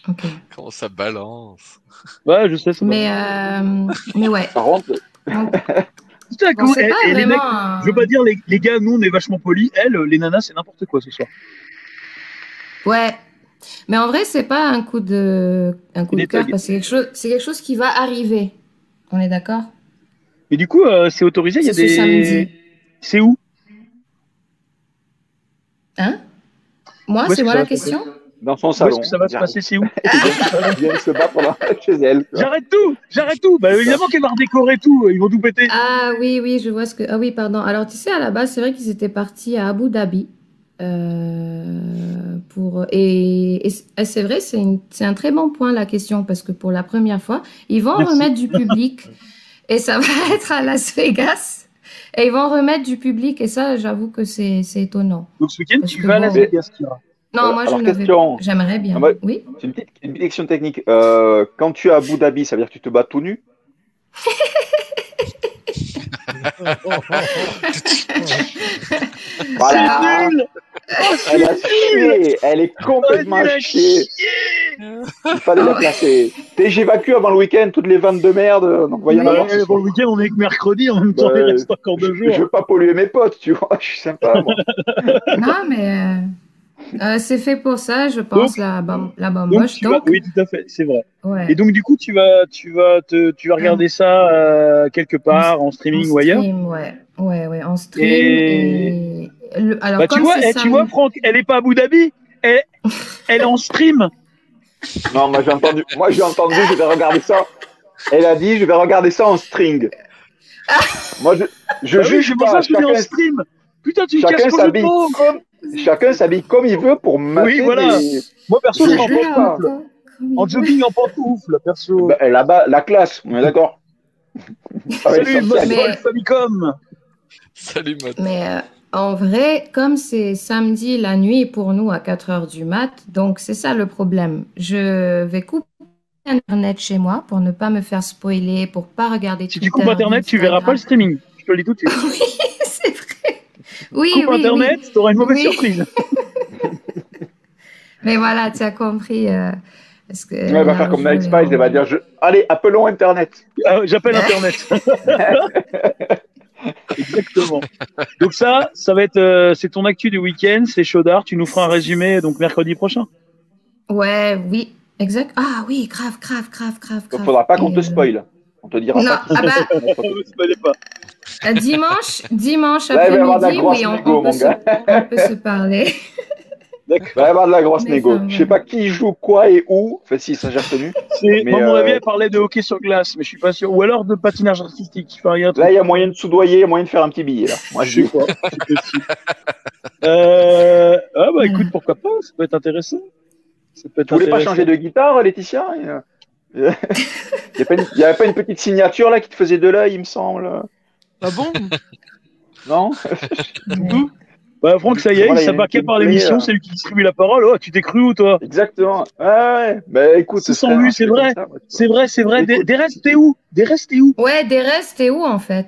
Ok. Comment ça balance? Ouais, je sais, c'est Mais, euh, mais ouais. Par contre, Pas et les vraiment. mecs, un- je veux pas dire les, les gars, nous on est vachement polis, elles, les nanas, c'est n'importe quoi ce soir. Ouais. Mais en vrai, c'est pas un coup de, un coup de cœur parce que c'est quelque chose, quelque chose qui va arriver. On est d'accord? Mais du coup, euh, c'est autorisé, il y a C'est ce des. samedi. C'est où? Hein? Moi, c'est moi la question? Dans son Où salon. est-ce que ça va se passer C'est où Elle vient se battre là, chez elle. J'arrête tout J'arrête tout Bah évidemment qu'elle va redécorer tout, ils vont tout péter. Ah oui, oui, je vois ce que. Ah oui, pardon. Alors, tu sais, à la base, c'est vrai qu'ils étaient partis à Abu Dhabi. euh, pour... Et, c'est vrai, c'est une- c'est un très bon point la question parce que pour la première fois, ils vont Merci. remettre du public et ça va être à Las Vegas. Et ils vont remettre du public et ça, j'avoue que c'est c'est étonnant. Donc ce week-end, Parce tu vas à Las bon. Vegas, Kira. Non, Euh, moi, alors, je question. J'aimerais bien. Ah, Oui. C'est une petite, une petite question technique. Euh, quand tu es à Abu Dhabi, ça veut dire que tu te bats tout nu? Voilà. C'est nul Elle a chié. Elle est complètement Oh, elle chiée. Il fallait la placer. T'es, j'évacue avant le week-end toutes les vannes de merde. Donc, voyons Oui. soir. le week-end, on est que mercredi, en même temps, Bah, il reste encore deux Je jours. veux pas polluer mes potes, tu vois. Je suis sympa, moi. Non, mais euh, c'est fait pour ça, je pense, la, bam- la Donc, bamboche. tu vas- Donc, oui, tout à fait, c'est vrai. ouais. Et donc, du coup, tu vas, tu vas, te, tu vas regarder ça euh, quelque part, en streaming En ou ailleurs. stream, ouais. Ouais, ouais, en stream. Et- Et... le- alors, Bah, tu vois, eh, tu vois, Franck, elle est pas à Abu Dhabi, elle, elle est en stream. Non, moi j'ai entendu, moi j'ai entendu, je vais regarder ça. Elle a dit, je vais regarder ça en string. Moi, je, je Bah oui, juge c'est pour pas. ça en stream. Putain, tu chacun s'habille comme, chacun s'habille comme il veut pour mater Oui, voilà. Moi, perso, je suis en pantoufle. En jogging, en pantoufle, perso. Bah, là-bas, la classe, on est d'accord. Salut, Paul Famicom. Salut, mode. Mais euh, en vrai, comme c'est samedi la nuit pour nous à 4 heures du mat, donc c'est ça le problème. Je vais couper Internet chez moi pour ne pas me faire spoiler, pour pas regarder Si tu Twitter, coupes Internet, tu verras pas le Instagram. streaming. Je te le dis tout de suite. Oui, Coupe oui, Internet, oui. t'auras une mauvaise Oui. surprise. Mais voilà, tu as compris. euh, parce que, Ouais, elle va faire comme je Night Spice, elle va dire je... Allez, appelons Internet. Ah, J'appelle Internet. Exactement. Donc ça, ça va être, euh, c'est ton actu du week-end, c'est Chaudard. Tu nous feras un résumé donc mercredi prochain. Ouais, oui, exact. Ah oui, grave, grave, grave, grave. Donc, grave. faudra pas qu'on te euh, spoil. On te dira Non, pas. ah bah, Ne pas. Euh, Dimanche, dimanche après-midi, oui, on, négo, on peut se, gars. on peut se parler. Il va y avoir de la grosse négo. Je sais ouais. pas qui joue quoi et où. Enfin, si, ça j'ai retenu. C'est, Mais, moi, mon euh, avis, elle parlait de hockey sur glace, mais je suis pas sûr. Ou alors de patinage artistique. Enfin, il y a. Là, il y a moyen de soudoyer, il y a moyen de faire un petit billet, là. Moi, je sais dis. pas. Euh, ah bah écoute, pourquoi pas, ça peut être intéressant. Ça peut être Tu voulais pas changer de guitare, Laetitia Il n'y avait pas une petite signature là qui te faisait de l'œil, il me semble. Ah bon Non. Bah Franck, ça y est, Voilà, il une par l'émission, c'est lui qui distribue la parole. Oh, tu t'es cru où toi Exactement. Ouais. Bah écoute, C'est sans lui, c'est vrai. C'est vrai, c'est vrai. Des, Écoute. des restes, t'es où Des restes, t'es où Ouais, des restes, t'es où en fait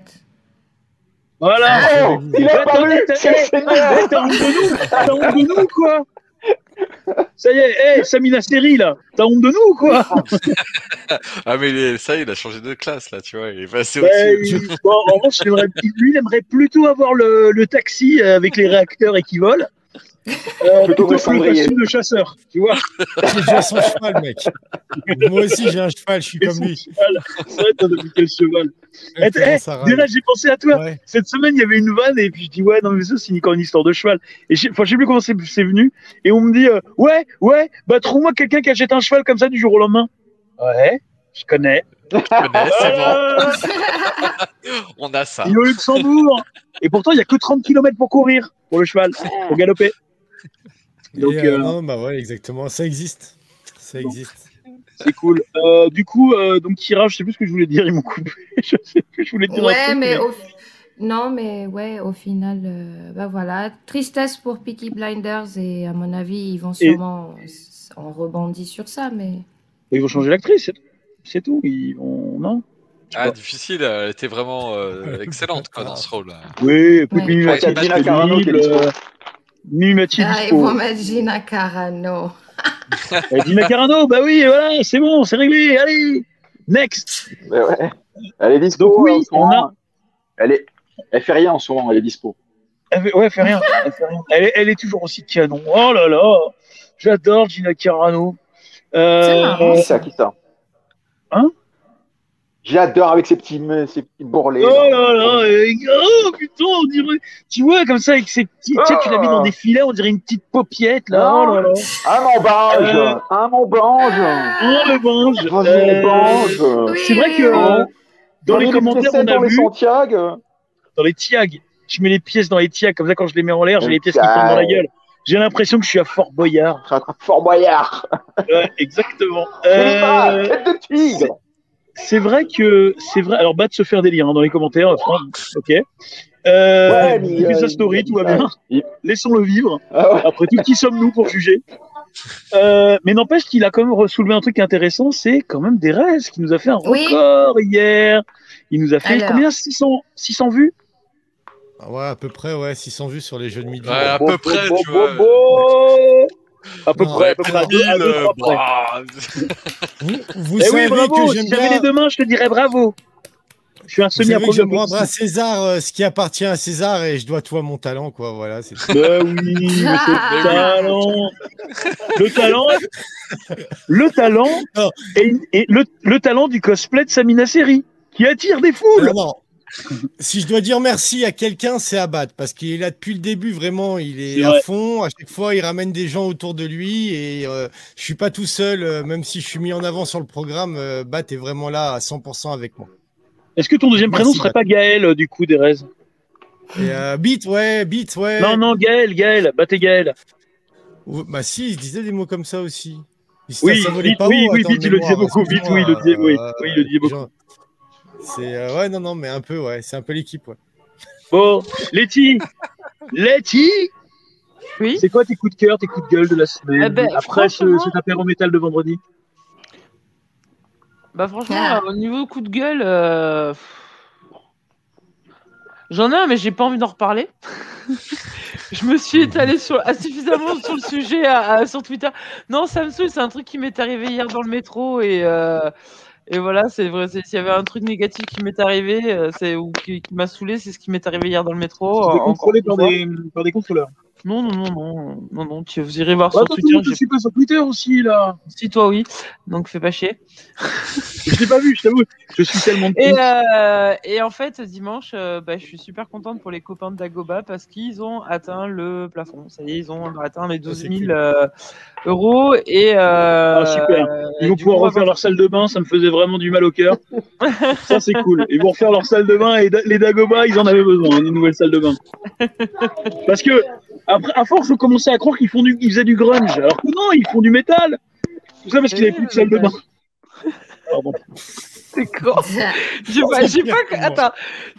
Voilà. Oh, il a vu t'as- eh, eh, honte de nous T'as honte de nous, quoi Ça y est, hé, Samina Seri, là, t'as honte de nous, quoi Ah, mais ça, il a changé de classe, là, tu vois. Il est passé au-dessus. il- bon, En revanche, il aimerait- lui, il aimerait plutôt avoir le, le taxi avec les réacteurs et qui volent. Euh, Plutôt que de chasseur, tu vois. J'ai déjà son cheval, mec. Moi aussi, j'ai un cheval, je suis Et comme lui. cheval. C'est vrai, t'as depuis quel cheval Eh, Comment eh, ça râle. Déjà, j'ai pensé à toi. Ouais. Cette semaine, il y avait une vanne et puis je dis ouais, non mais ça c'est une histoire de cheval. Et je, sais plus comment c'est venu. Et on me dit euh, ouais, ouais, bah trouve-moi quelqu'un qui achète un cheval comme ça du jour au lendemain. Ouais, je connais. Je connais, c'est bon. Euh, On a ça. il est au Luxembourg. Et pourtant, il y a que 30 km pour courir pour le cheval, pour galoper. Donc Et, euh, euh, non, bah ouais, exactement. Ça existe. Ça existe. c'est cool. Euh, du coup, euh, donc tirage, je sais plus ce que je voulais dire, ils m'ont coupé. je sais plus, je voulais dire. un Ouais, truc, mais au... non, mais ouais, au final, euh, bah voilà, tristesse pour Peaky Blinders et à mon avis, ils vont sûrement s- en rebondir sur ça, mais Ils vont changer l'actrice, c'est tout. Ils vont non? Ah, difficile. Elle était vraiment euh, excellente, quoi, dans ce rôle. là. Oui, Ouais. Mimi Ouais, Mathieu a dispo. Mimi Mathieu ah, dispo. mettre Gina Carano. Euh, Gina Carano, bah oui, voilà, c'est bon, c'est réglé, allez, next. Mais ouais. Elle est dispo. Donc oui, en ce on moment. Elle est. Elle fait rien en ce moment, elle est dispo. Elle fait- ouais, fait rien, elle fait rien. Elle est, elle est toujours aussi canon. Oh là là, j'adore Gina Carano. Euh, C'est marrant. Qui ça, qui ça? Hein? J'adore avec ses petits, ses petits bourrelets. Oh là là, et- oh putain, on dirait, tu vois, comme ça, avec ses petits, tu sais, tu l'as mis dans des filets, on dirait une petite paupiette, là, oh là là. Un mon bange Euh, Un mon bange Oh le bange. Vas-y, Euh, c'est vrai que, euh, dans J'en ai les commentaires, on pièces a dans les vu, Santiago. dans les tiags, je mets les pièces dans les tiags, comme ça, quand je les mets en l'air, j'ai Les les pièces qui tombent dans la gueule. J'ai l'impression que je suis à Fort Boyard. Fort Boyard Ouais, exactement. Je l'ai pas, Euh, Tête de tigre c'est vrai que c'est vrai. Alors, bat se faire des liens dans les commentaires. Franck, ok. Euh, Ouais, mais, il fait euh, sa story, tout va bien. il- Laissons-le vivre. Ah ouais. Après tout, qui sommes-nous pour juger? Euh, mais n'empêche qu'il a quand même soulevé un truc intéressant, c'est quand même Derez qui nous a fait un Oui. record hier. Il nous a fait Alors. combien? 600, 600 vues? Ah Ouais, à peu près, ouais, 600 vues sur les jeux de midi. Ouais, à peu près, tu vois. À peu Non, près, à peu près. Vous, vous Eh savez oui, bravo. que Si j'aime bien... les deux mains, je te dirais bravo. Je suis un Vous savez semi que je rendre à César euh, ce qui appartient à César et je dois à mon talent, quoi. Voilà, c'est Bah oui, le talent. Le talent. Le talent. Et, et le, le talent du cosplay de Samina Seri qui attire des foules. Non. Si je dois dire merci à quelqu'un, c'est Abad, parce qu'il est là depuis le début, vraiment, il est, à vrai. fond. À chaque fois, il ramène des gens autour de lui et euh, je suis pas tout seul, euh, même si je suis mis en avant sur le programme. Euh, Bat est vraiment là à 100% avec moi. Est-ce que ton deuxième prénom serait pas Gaël euh, du coup, Derez Et euh, Beat, ouais, Beat, ouais. Non, non, Gaël, Gaël, battez Gaël. Ou- Bah si, il disait des mots comme ça aussi. Oui, oui, oui, de il le disait beaucoup, Beat, oui, il le disait, oui, excuse-moi, oui, il le disait beaucoup. C'est euh, ouais, non, non, mais un peu, ouais, c'est un peu l'équipe, ouais. Bon, Letty, Letty, Oui. c'est quoi tes coups de cœur, tes coups de gueule de la semaine Eh ben, Après ce, franchement- cet apéro métal de vendredi Bah franchement, Ah. euh, au niveau coup de gueule, euh, j'en ai un, mais j'ai pas envie d'en reparler. je me suis étalée sur, suffisamment sur le sujet à- à- sur Twitter. Non, ça me saoule, c'est un truc qui m'est arrivé hier dans le métro et, euh, et voilà, c'est vrai. c'est- S'il y avait un truc négatif qui m'est arrivé, euh, c'est ou qui, qui m'a saoulé, c'est ce qui m'est arrivé hier dans le métro. Euh, contrôlé par des, par des contrôleurs. Non, non, non, non, non, non. Tu, vous irez voir Bah, sur attends, Twitter. je suis pas sur Twitter aussi, là. Si toi oui, donc fais pas chier. Je l'ai pas vu, je t'avoue. Je suis tellement Et, euh, et en fait, dimanche, euh, bah, je suis super contente pour les copains de Dagoba parce qu'ils ont atteint le plafond. Ça y est, ils ont atteint les 12 c'est 000 cool. euh, euros. Et, euh, Ah, super. Ils vont pouvoir coup, refaire leur salle de bain, ça me faisait vraiment du mal au cœur. ça, c'est cool. Ils vont refaire leur salle de bain et les Dagobah, ils en avaient besoin, une nouvelle salle de bain. Parce que, après, à force, on commençait à croire qu'ils font du, ils faisaient du grunge. Alors que non, ils font du métal. Tout ça parce qu'ils n'avaient plus de salle de bain. Pardon. C'est con. J'ai pas, j'ai pas, attends,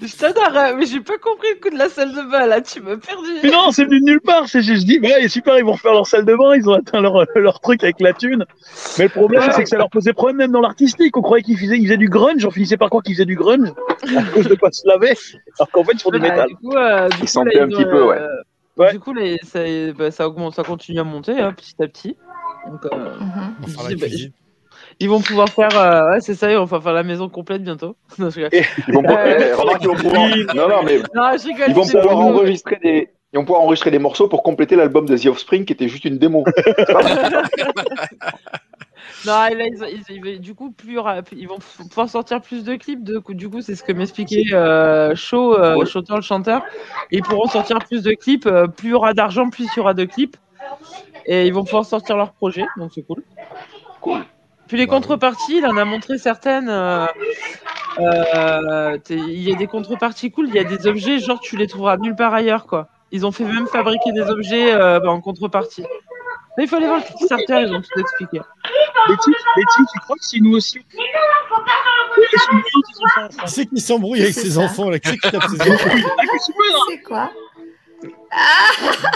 je t'adore, hein, mais j'ai pas compris le coup de la salle de bain là. Tu m'as perdu. Mais non, c'est venu de nulle part. C'est, je dis, ouais, super, ils vont refaire leur salle de bain, ils ont atteint leur, leur truc avec la thune. Mais le problème, c'est que ça leur posait problème même dans l'artistique. On croyait qu'ils faisaient, ils faisaient du grunge, on finissait par croire qu'ils faisaient du grunge à cause de pas se laver. Alors qu'en fait, ils font du Bah, métal. du coup, euh, du Ils coup, sentaient là, un petit peu, ouais. euh, Ouais. Du coup, là, ça, bah, ça augmente, ça continue à monter hein, petit à petit. Donc, euh, la Je dis, bah, cuisine. ils vont pouvoir faire, euh, ouais, c'est ça, ils vont faire la maison complète bientôt. Non, je rigole. Ils vont, Euh, remarque pouvoir. Non, non, mais Non, je rigole. ils vont pouvoir bon. enregistrer des. Ils vont pouvoir enregistrer des morceaux pour compléter l'album de The Offspring qui était juste une démo. Là, ils, du coup, plus, ils vont pouvoir sortir plus de clips. De, du coup, c'est ce que m'expliquait euh, Shaw, euh, le chanteur. Ils pourront sortir plus de clips. euh, plus il y aura d'argent, plus il y aura de clips. Et ils vont pouvoir sortir leurs projets, donc c'est cool. Cool. Puis les Bah contreparties, il en a montré certaines. euh, Il y a des contreparties cool, il y a des objets, genre tu les trouveras nulle part ailleurs, quoi. Ils ont fait même fabriquer des objets bah, en contrepartie. Mais il faut aller voir le Kickstarter, ils ont tout expliqué. Betty, Betty, tu crois que si nous aussi. C'est qui s'embrouille avec ses enfants là Qui tape ses enfants là C'est quoi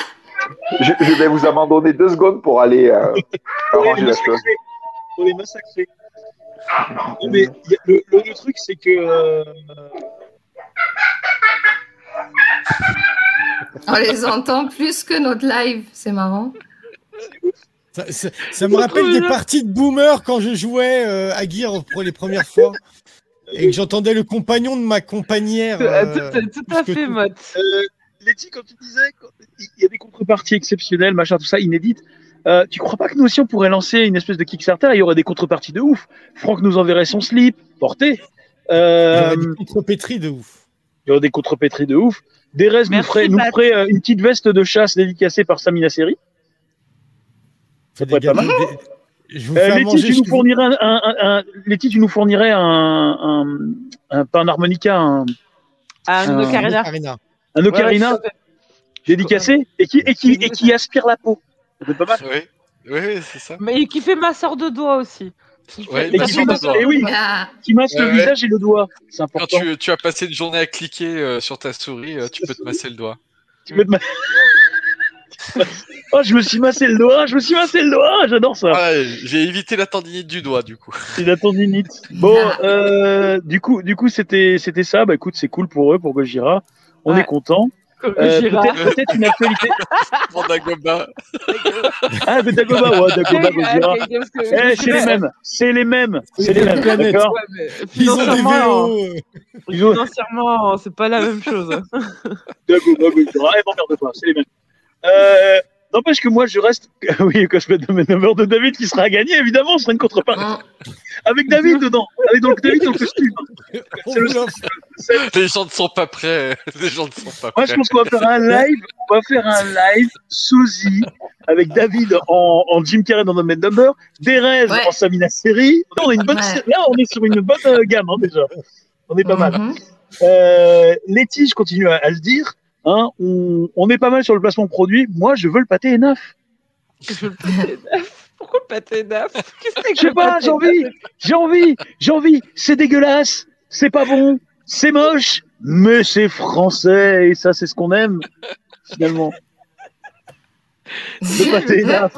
Je, je vais vous abandonner deux secondes pour aller euh, arranger la chose. Pour les massacrer. Non, mais le, le- le truc, c'est que. euh, On les entend plus que notre live, c'est marrant. Ça, ça- ça me rappelle des parties de boomer quand je jouais euh, à Gear pour les premières fois et que j'entendais le compagnon de ma compagnière. Euh, tout, tout à fait, tout. Mott. Euh, Letty, quand tu disais qu'il y a des contreparties exceptionnelles, machin, tout ça, inédites, euh, tu crois pas que nous aussi on pourrait lancer une espèce de Kickstarter et il y aurait des contreparties de ouf? Franck nous enverrait son slip, porté. Euh, J'aurais des contrepétries de ouf. il y aurait des contrepétries de ouf. Derez nous ferait, nous ferait euh, une petite veste de chasse dédicacée par Samina Seri. Ça pourrait être pas mal. des- Je vous Euh, fais Letty, tu nous fournirais un, un, un, un- Letty, tu nous fournirais un, un, un- pas un harmonica, un, Ah, Euh, Ocarina. Karina. un ocarina Ouais, fait. dédicacé et qui, et, qui, et qui aspire la peau. Ça peut être pas mal. Oui, oui, c'est ça. Mais qui fait masseur de doigts aussi. Ouais, Et qui, le doigt. et oui, Ah, qui masque Ouais, le ouais. visage et le doigt. C'est Quand important. tu, tu as passé une journée à cliquer euh, sur ta souris, euh, tu peux te masser le doigt. Tu peux te ma- Oh, je me suis massé le doigt, je me suis massé le doigt, j'adore ça. Ah, J'ai évité la tendinite du doigt, du coup. C'est la tendinite. Bon, euh, du coup, du coup, c'était, c'était ça. Bah écoute, c'est cool pour eux, pour Gojira. On Ouais. est content. Euh, peut-être, peut-être une actualité. Pour Dagoba. Ah, mais Dagoba, ouais, Dagoba, Gojira. Que- Eh, c'est les mêmes, c'est les mêmes, c'est les mêmes, planète. d'accord Ouais, mais Ils ont des financièrement, vélos. financièrement, c'est pas la même chose. Dagoba, Gojira, eh, m'emmerde pas, c'est les mêmes. Euh, N'empêche que moi, je reste. Oui, cosplay de number de David qui sera à gagner, évidemment, ce sera une contrepartie. Hein. Avec David dedans, avec donc David dans le costume. le- l'offre. Les gens ne sont pas prêts. Les gens ne sont pas Moi, je pense qu'on va faire un live, on va faire un live sosie avec David en, en Jim Carrey dans Number Number, Derez Ouais. en Samina série. Là, on, a une bonne, Ouais. là, on est sur une bonne euh, gamme, hein, déjà. On est pas mal. Mhm. Euh, Letty, je continue à, à le dire. Hein, on, on est pas mal sur le placement produit. Moi, je veux le pâté Enaf. Je veux le pâté neuf. Pourquoi le pâté neuf? Je sais pas, j'ai envie, j'ai envie, j'ai envie. C'est dégueulasse, c'est pas bon, c'est moche, mais c'est français et ça, c'est ce qu'on aime finalement. Le pâté Enaf.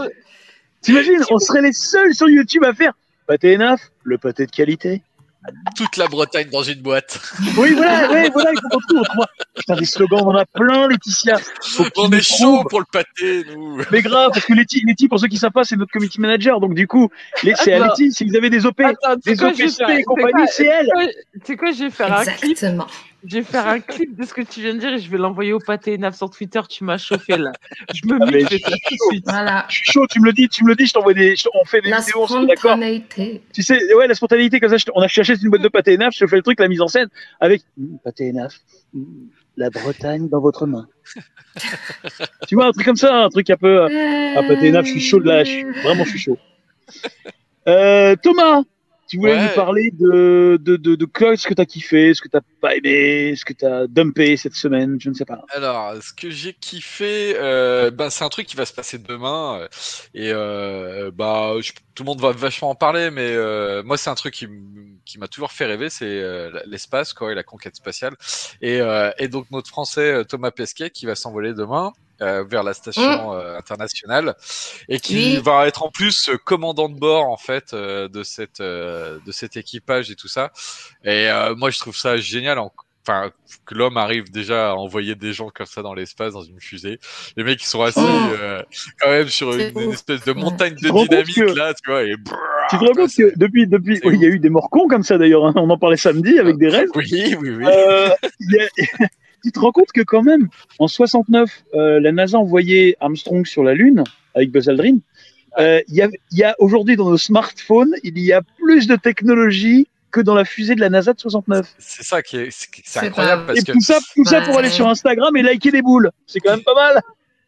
T'imagines, on serait les seuls sur YouTube à faire pâté Enaf, le pâté de qualité. Toute la Bretagne dans une boîte. Oui, voilà, ouais, voilà, il faut qu'on trouve. Putain, des slogans, on en a plein, Laetitia. Faut On est chaud pour le pâté, nous. Mais grave, parce que Letty, Letty, pour ceux qui savent pas, c'est notre community manager. Donc, du coup, c'est à. Letty, si vous avez des OP, Attends, des faire- et c'est compagnie, quoi- c'est elle. Sais quoi, je vais faire un clip. Exactement. Je vais faire un clip de ce que tu viens de dire et je vais l'envoyer au pâté Naf sur Twitter. Tu m'as chauffé là. Je me Ah, mets, je ça tout de suite. Voilà. Je suis chaud, tu me le dis, tu me le dis, je t'envoie des, je- on fait des La vidéos, on se met d'accord. spontanéité. Tu sais, ouais, la spontanéité, comme ça, je on a j'achète une boîte de pâté naf, je fais le truc, la mise en scène, avec Mmh, pâté naf, mmh, la Bretagne dans votre main. tu vois, un truc comme ça, un truc un peu, euh, ah, pâté naf, je suis chaud de je suis- vraiment, je suis chaud. Euh, Thomas, tu voulais Ouais. nous parler de, de, de, de quoi, ce que t'as kiffé, ce que t'as pas aimé, ce que t'as dumpé cette semaine, je ne sais pas. Alors, ce que j'ai kiffé, euh, ben, c'est un truc qui va se passer demain. euh, et euh, bah, je- tout le monde va vachement en parler, mais euh, moi, c'est un truc qui, qui m'a toujours fait rêver, c'est euh, l'espace, quoi, et la conquête spatiale. Et, euh, et donc, notre Français euh, Thomas Pesquet qui va s'envoler demain. euh, vers la station euh, internationale et qui Oui. va être en plus euh, commandant de bord en fait euh, de cette euh, de cet équipage et tout ça et euh, moi je trouve ça génial en- enfin que l'homme arrive déjà à envoyer des gens comme ça dans l'espace dans une fusée les mecs ils sont assis Oh. euh, quand même sur une, espèce de montagne de dynamite que- là tu vois et Tu te rends compte que depuis, depuis, oui, il y a eu des morts cons comme ça d'ailleurs, hein, on en parlait samedi avec des rêves. oui oui oui Euh, il y a- tu te rends compte que quand même, en 69, euh, la NASA envoyait Armstrong sur la Lune avec Buzz Aldrin. Euh, Il y a, il y a aujourd'hui dans nos smartphones, il y a plus de technologie que dans la fusée de la NASA de 69. c'est ça qui est c'est incroyable parce Et que tout ça, tout ça pour aller sur Instagram et liker des boules. C'est quand même pas mal.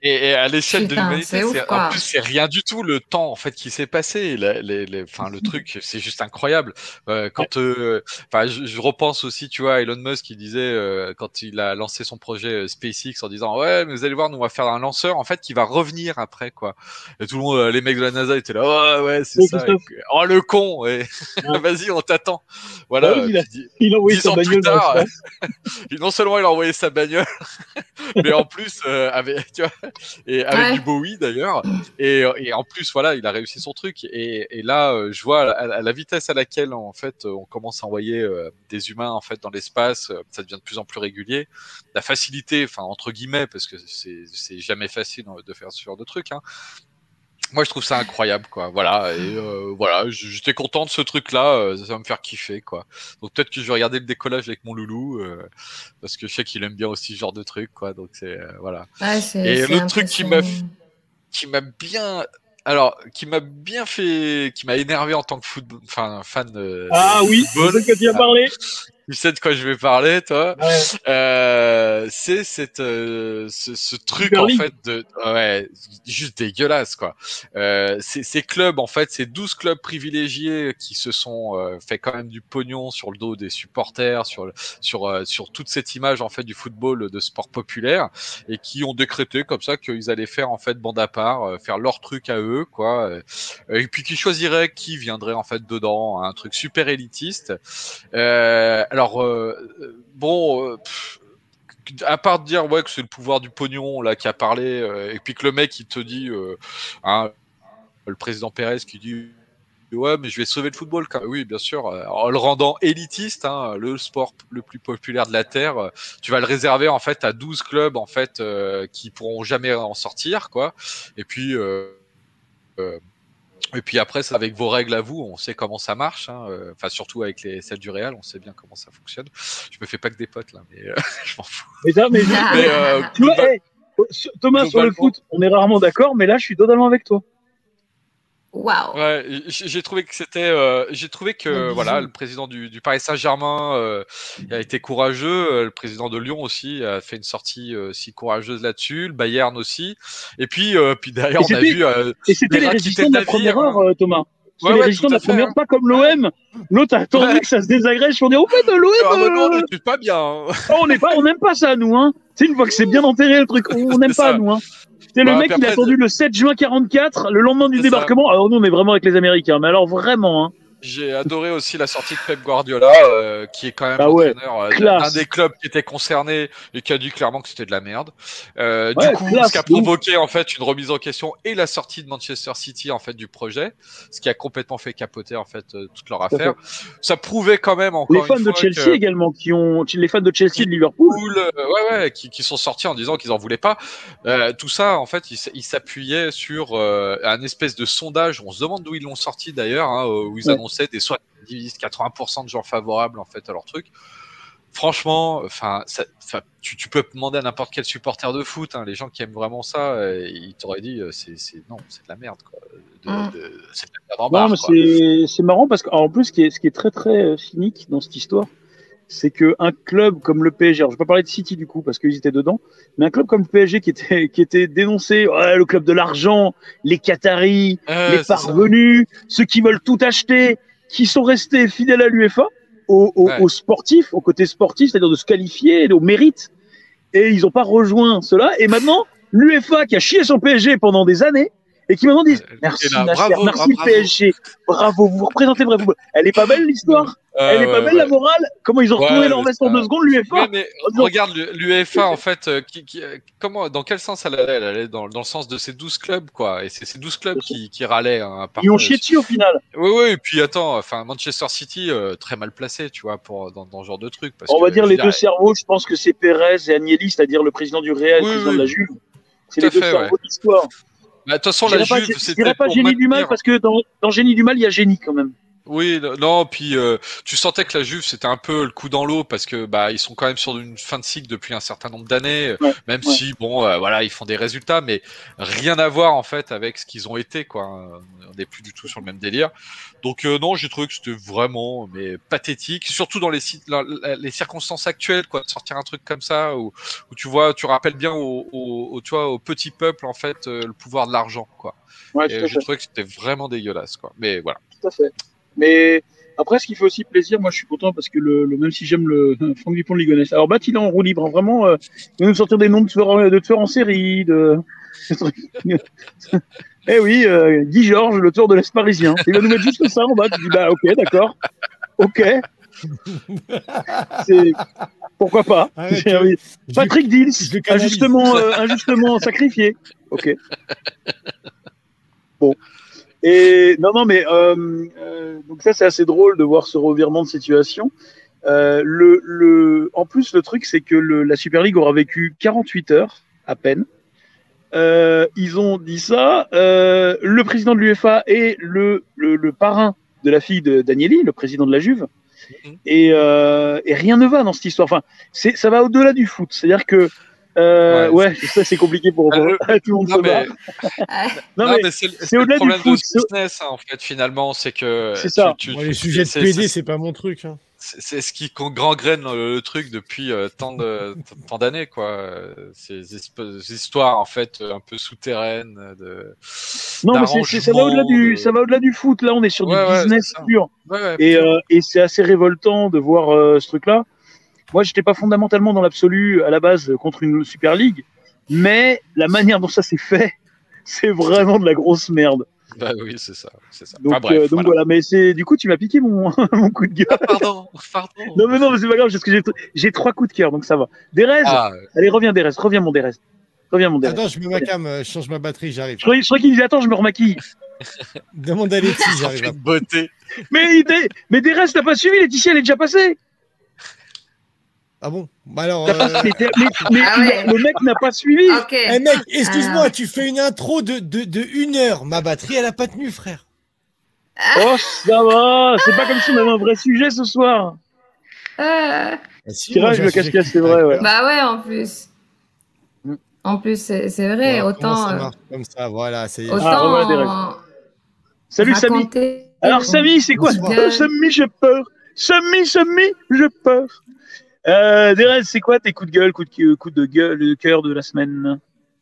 Et, et à l'échelle de l'humanité, en plus c'est rien du tout le temps en fait qui s'est passé. Les- les- Enfin le truc, c'est juste incroyable. Euh, quand, euh, enfin, je, je repense aussi, tu vois, à Elon Musk qui disait euh, quand il a lancé son projet euh, SpaceX en disant ouais, mais vous allez voir, nous on va faire un lanceur en fait qui va revenir après quoi. Et tout le monde, euh, les mecs de la NASA étaient là, ouais ouais c'est Oui, ça. Et- oh le con, ouais. vas-y on t'attend. Voilà. Ah oui, il a- Il a envoyé sa bagnole tard. Et non seulement il a envoyé sa bagnole, mais en plus euh, avec, tu vois, et avec Ouais. du Bowie d'ailleurs. Et, euh, et en plus, voilà, il a réussi son truc. Et, et là, euh, je vois à, la- à la vitesse à laquelle en fait on commence à envoyer euh, des humains en fait dans l'espace, euh, ça devient de plus en plus régulier. La facilité, enfin entre guillemets, parce que c'est jamais facile euh, de faire ce genre de truc. Hein. Moi, je trouve ça incroyable, quoi. Voilà, et euh, voilà, j'étais content de ce truc-là. euh, ça va me faire kiffer, quoi. Donc peut-être que je vais regarder le décollage avec mon loulou, euh, parce que je sais qu'il aime bien aussi ce genre de truc, quoi. Donc c'est euh, voilà Ouais, c'est- Et c'est l'autre truc qui m'a qui m'a bien alors qui m'a bien fait qui m'a énervé en tant que football enfin fan de, Ah de oui, ce que tu as parlé. Tu sais de quoi je vais parler toi? Ouais. euh, c'est cette euh, ce, ce truc Super en League. fait de ouais juste dégueulasse quoi euh, ces, clubs en fait ces 12 clubs privilégiés qui se sont euh, fait quand même du pognon sur le dos des supporters sur le- sur euh, sur toute cette image en fait du football de sport populaire et qui ont décrété comme ça qu'ils allaient faire en fait bande à part euh, faire leur truc à eux quoi euh, et puis qui choisiraient qui viendrait en fait dedans un truc super élitiste euh, alors euh, euh, bon euh, pff, à part dire ouais que c'est le pouvoir du pognon là qui a parlé euh, et puis que le mec il te dit hein, le président Pérez qui dit ouais mais je vais sauver le football quand oui bien sûr en le rendant élitiste hein, le sport le plus populaire de la terre tu vas le réserver en fait à 12 clubs en fait euh, qui pourront jamais en sortir quoi. Et puis euh, euh, et puis après, c'est avec vos règles à vous, on sait comment ça marche. hein, euh, Enfin, surtout avec les celles du Real, on sait bien comment ça fonctionne. Je me fais pas que des potes là, mais euh, je m'en fous. Mais, ça, mais, Mais, euh, tu vois, global- hey, sur- Thomas, sur le foot, on est rarement d'accord, mais là, je suis totalement avec toi. Waouh. Ouais, j'ai trouvé que c'était, euh, j'ai trouvé que voilà, le président du, du Paris Saint-Germain euh, a été courageux, euh, le président de Lyon aussi a fait une sortie euh, si courageuse là-dessus, le Bayern aussi, et puis euh, puis derrière Et on a vu euh, Et c'était les résistants de la première navire, heure, Thomas. Ouais, les ouais, résistants de la première, hein. pas comme l'OM. L'autre a attendu que ça se désagrège. On dit, au fait, l'OM, ah bah non, ne tue pas bien. hein. oh, on n'est pas, on n'aime pas ça, nous, hein. C'est une fois que c'est bien enterré le truc, on n'aime pas, ça. nous, hein. C'est le Bah, mec, il a attendu le 7 juin 44, le lendemain du ça. débarquement. Alors nous, on est vraiment avec les Américains, mais alors vraiment, hein. J'ai adoré aussi la sortie de Pep Guardiola, euh, qui est quand même Ah ouais, l'entraîneur euh, d'un des clubs qui était concerné et qui a dit clairement que c'était de la merde. Euh, Ouais, du coup, classe, ce qui a provoqué en fait une remise en question et la sortie de Manchester City en fait du projet, ce qui a complètement fait capoter en fait euh, toute leur affaire. Ça prouvait quand même encore Les une fans de Chelsea que également, qui ont, les fans de Chelsea et de Liverpool. Ouais ouais, qui, qui sont sortis en disant qu'ils en voulaient pas. Tout ça en fait, ils s'appuyaient sur un espèce de sondage. On se demande d'où ils l'ont sorti d'ailleurs, hein, où ils Ouais. Annonçaient des 70-80% de gens favorables en fait à leur truc. Franchement, enfin, tu, tu peux demander à n'importe quel supporter de foot, hein, les gens qui aiment vraiment ça, euh, ils t'auraient dit, euh, c'est, c'est- non, c'est de la merde, quoi. De- Mm. de- c'est marrant parce qu'en plus, ce qui est, ce qui est très très euh, cynique dans cette histoire, c'est que un club comme le PSG, alors je vais pas parler de City du coup parce qu'ils étaient dedans, mais un club comme le PSG qui était qui était dénoncé, le club de l'argent, les Qataris, les ça. parvenus, ceux qui veulent tout acheter, qui sont restés fidèles à l'UEFA, aux, aux, Ouais. aux sportifs, au côté sportif, c'est-à-dire de se qualifier, au mérite, et ils n'ont pas rejoint cela. Et maintenant, l'UEFA qui a chié son PSG pendant des années et qui maintenant disent Euh, merci là, Nasser, bravo, merci bravo. PSG, bravo, vous représentez football. Elle est pas belle l'histoire, elle est Ouais, pas ouais, belle la morale. Comment ils ont Ouais, retourné leur veste en deux secondes l'UEFA disant- regarde l'UEFA en fait, euh, qui, qui- euh, comment, dans quel sens elle allait? Elle allait dans, dans le sens de ces 12 clubs, quoi. Et c'est ces 12 clubs qui, qui râlaient. Hein, par- Ils ont chié dessus au final. Oui, oui, et puis attends, enfin Manchester City, euh, très mal placé, tu vois, pour dans, dans ce genre de truc. Parce On que, va dire les deux cerveaux, je pense que c'est Pérez et Agnelli, c'est-à-dire le président du Real, Oui, le président oui. de la Juve. C'est les deux cerveaux. Bah, De toute façon, Je la Juve, je c'était dirais pas génie du mal parce que dans, dans génie du mal, il y a génie quand même. Oui, non, puis euh, tu sentais que la Juve c'était un peu le coup dans l'eau parce que bah ils sont quand même sur une fin de cycle depuis un certain nombre d'années, euh, Ouais, même ouais. si bon euh, voilà ils font des résultats, mais rien à voir en fait avec ce qu'ils ont été quoi. On n'est plus du tout sur le même délire. Donc euh, non, j'ai trouvé que c'était vraiment mais pathétique, surtout dans les les circonstances actuelles quoi, de sortir un truc comme ça où, où tu vois, tu rappelles bien au, au, au- tu vois au petit peuple en fait euh, le pouvoir de l'argent quoi. Ouais, j'ai trouvé que c'était vraiment dégueulasse quoi. Mais voilà. Tout à fait. Mais après, ce qui fait aussi plaisir, moi je suis content parce que le, le- même si j'aime le Franck Dupont de Ligonnès, alors Bat il est en roue libre, hein, vraiment, euh, il va nous sortir des noms de tueurs, de tueurs en série, de. eh oui, euh, Guy Georges, le tueur de l'Est parisien. Il va nous mettre juste ça en bas. Tu dis bah ok, d'accord, ok. C'est pourquoi pas. Arrête, Je- Patrick Dils, injustement, euh, injustement sacrifié. Ok. Bon. Et non, non, mais euh, euh, donc ça c'est assez drôle de voir ce revirement de situation. Euh, le, le, en plus, le truc c'est que le, la Super League aura vécu 48 heures à peine. Euh, ils ont dit ça. Euh, le président de l'UEFA et le, le, le parrain de la fille de Danieli, le président de la Juve. Mhm. Et, euh, et rien ne va dans cette histoire. Enfin, ça va au-delà du foot. C'est-à-dire que euh, Ouais, ouais, ça c'est compliqué pour Ah, le- tout le monde Non se mais. Non, mais c'est c'est c'est le au-delà du problème de foot, c'est- business hein, en fait finalement, c'est que C'est ça. tu- les sujets de c'est- PD, c'est- c'est pas mon truc. hein. c'est c'est ce qui gangrène le, le truc depuis euh, tant de tant d'années quoi. Euh, Ces espèces d'histoires en fait un peu souterraines de. Non, mais c'est, c'est- ça va au-delà du, ça va au-delà du foot. Là, on est sur Ouais, du ouais, business pur. de- Ouais, ouais, Et, euh, c'est assez révoltant de voir euh, ce truc-là. Moi, j'étais pas fondamentalement dans l'absolu à la base contre une Super League, mais la manière dont ça s'est fait, c'est vraiment de la grosse merde. Bah oui, c'est ça, c'est ça. Donc, Enfin, bref, euh, donc voilà. voilà. mais c'est du coup tu m'as piqué mon, mon coup de gueule. Ah, pardon, pardon. Non mais non, mais c'est pas grave, parce que j'ai j'ai trois coups de cœur, donc ça va. Derez, Ah, allez reviens Derez, reviens mon Derez, reviens mon Derez. Attends, je mets ma cam, euh, je change ma batterie, j'arrive. Je croyais qu'il disait attends, je me remaquille. Demande à Letty, ça j'arrive. fait à- beauté. Mais mais Derez t'as pas suivi, Laetitia elle est déjà passée. Ah bon? Bah alors. T'as pas- euh, mais t'es- mais- mais Ah ouais. le mec n'a pas suivi. Ok. Eh mec, excuse-moi, Alors. tu fais une intro de, de, de une heure. Ma batterie, elle a pas tenu, frère. Oh ça va, c'est pas comme si on avait un vrai sujet ce soir. Euh, Bah, si, me sujet cache-cache, c'est vrai, ouais. bah ouais, en plus. Mm. En plus, c'est vrai, Voilà, autant. ça euh, marche comme ça, voilà. Ah, Salut Samy. Alors Samy, c'est quoi. Oh, Samy, j'ai peur. Samy, Samy, j'ai peur. Euh, Derez, c'est quoi tes coups de gueule, coups de, coups de gueule, de cœur de la semaine?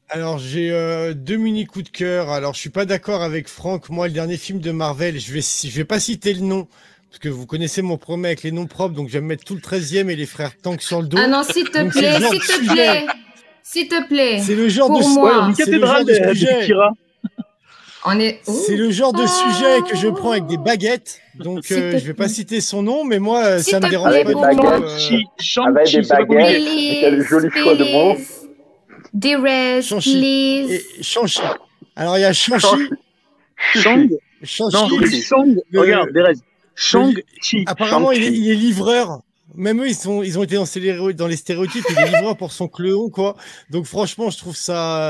Alors j'ai euh, deux mini coups de cœur. Alors je suis pas d'accord avec Franck. Moi, le dernier film de Marvel, je vais je vais pas citer le nom parce que vous connaissez mon problème avec les noms propres, donc je vais me mettre tout le 13e et les frères Tank sur le dos. Ah non, s'il te Donc, plaît, s'il te sujet. plaît. S'il te plaît. C'est le genre Pour de moi. Ouais, une c'est le cathédrale genre de de, de sujet. Kira. On est. C'est le genre de sujet que je prends avec des baguettes. Donc euh, je vais pas citer son nom, mais moi ça me dérange pas euh, Avec des baguettes. joli choix de mots. Shang-Chi. Alors il y a Shang-Chi. Shang, non, Shang, Le- regarde, Derez. Shang-Chi. Apparemment, il est livreur. Même eux, ils, sont, ils ont été dans, stéréo- dans les stéréotypes. Est livreur pour son cléon, quoi. Donc, franchement, je trouve ça.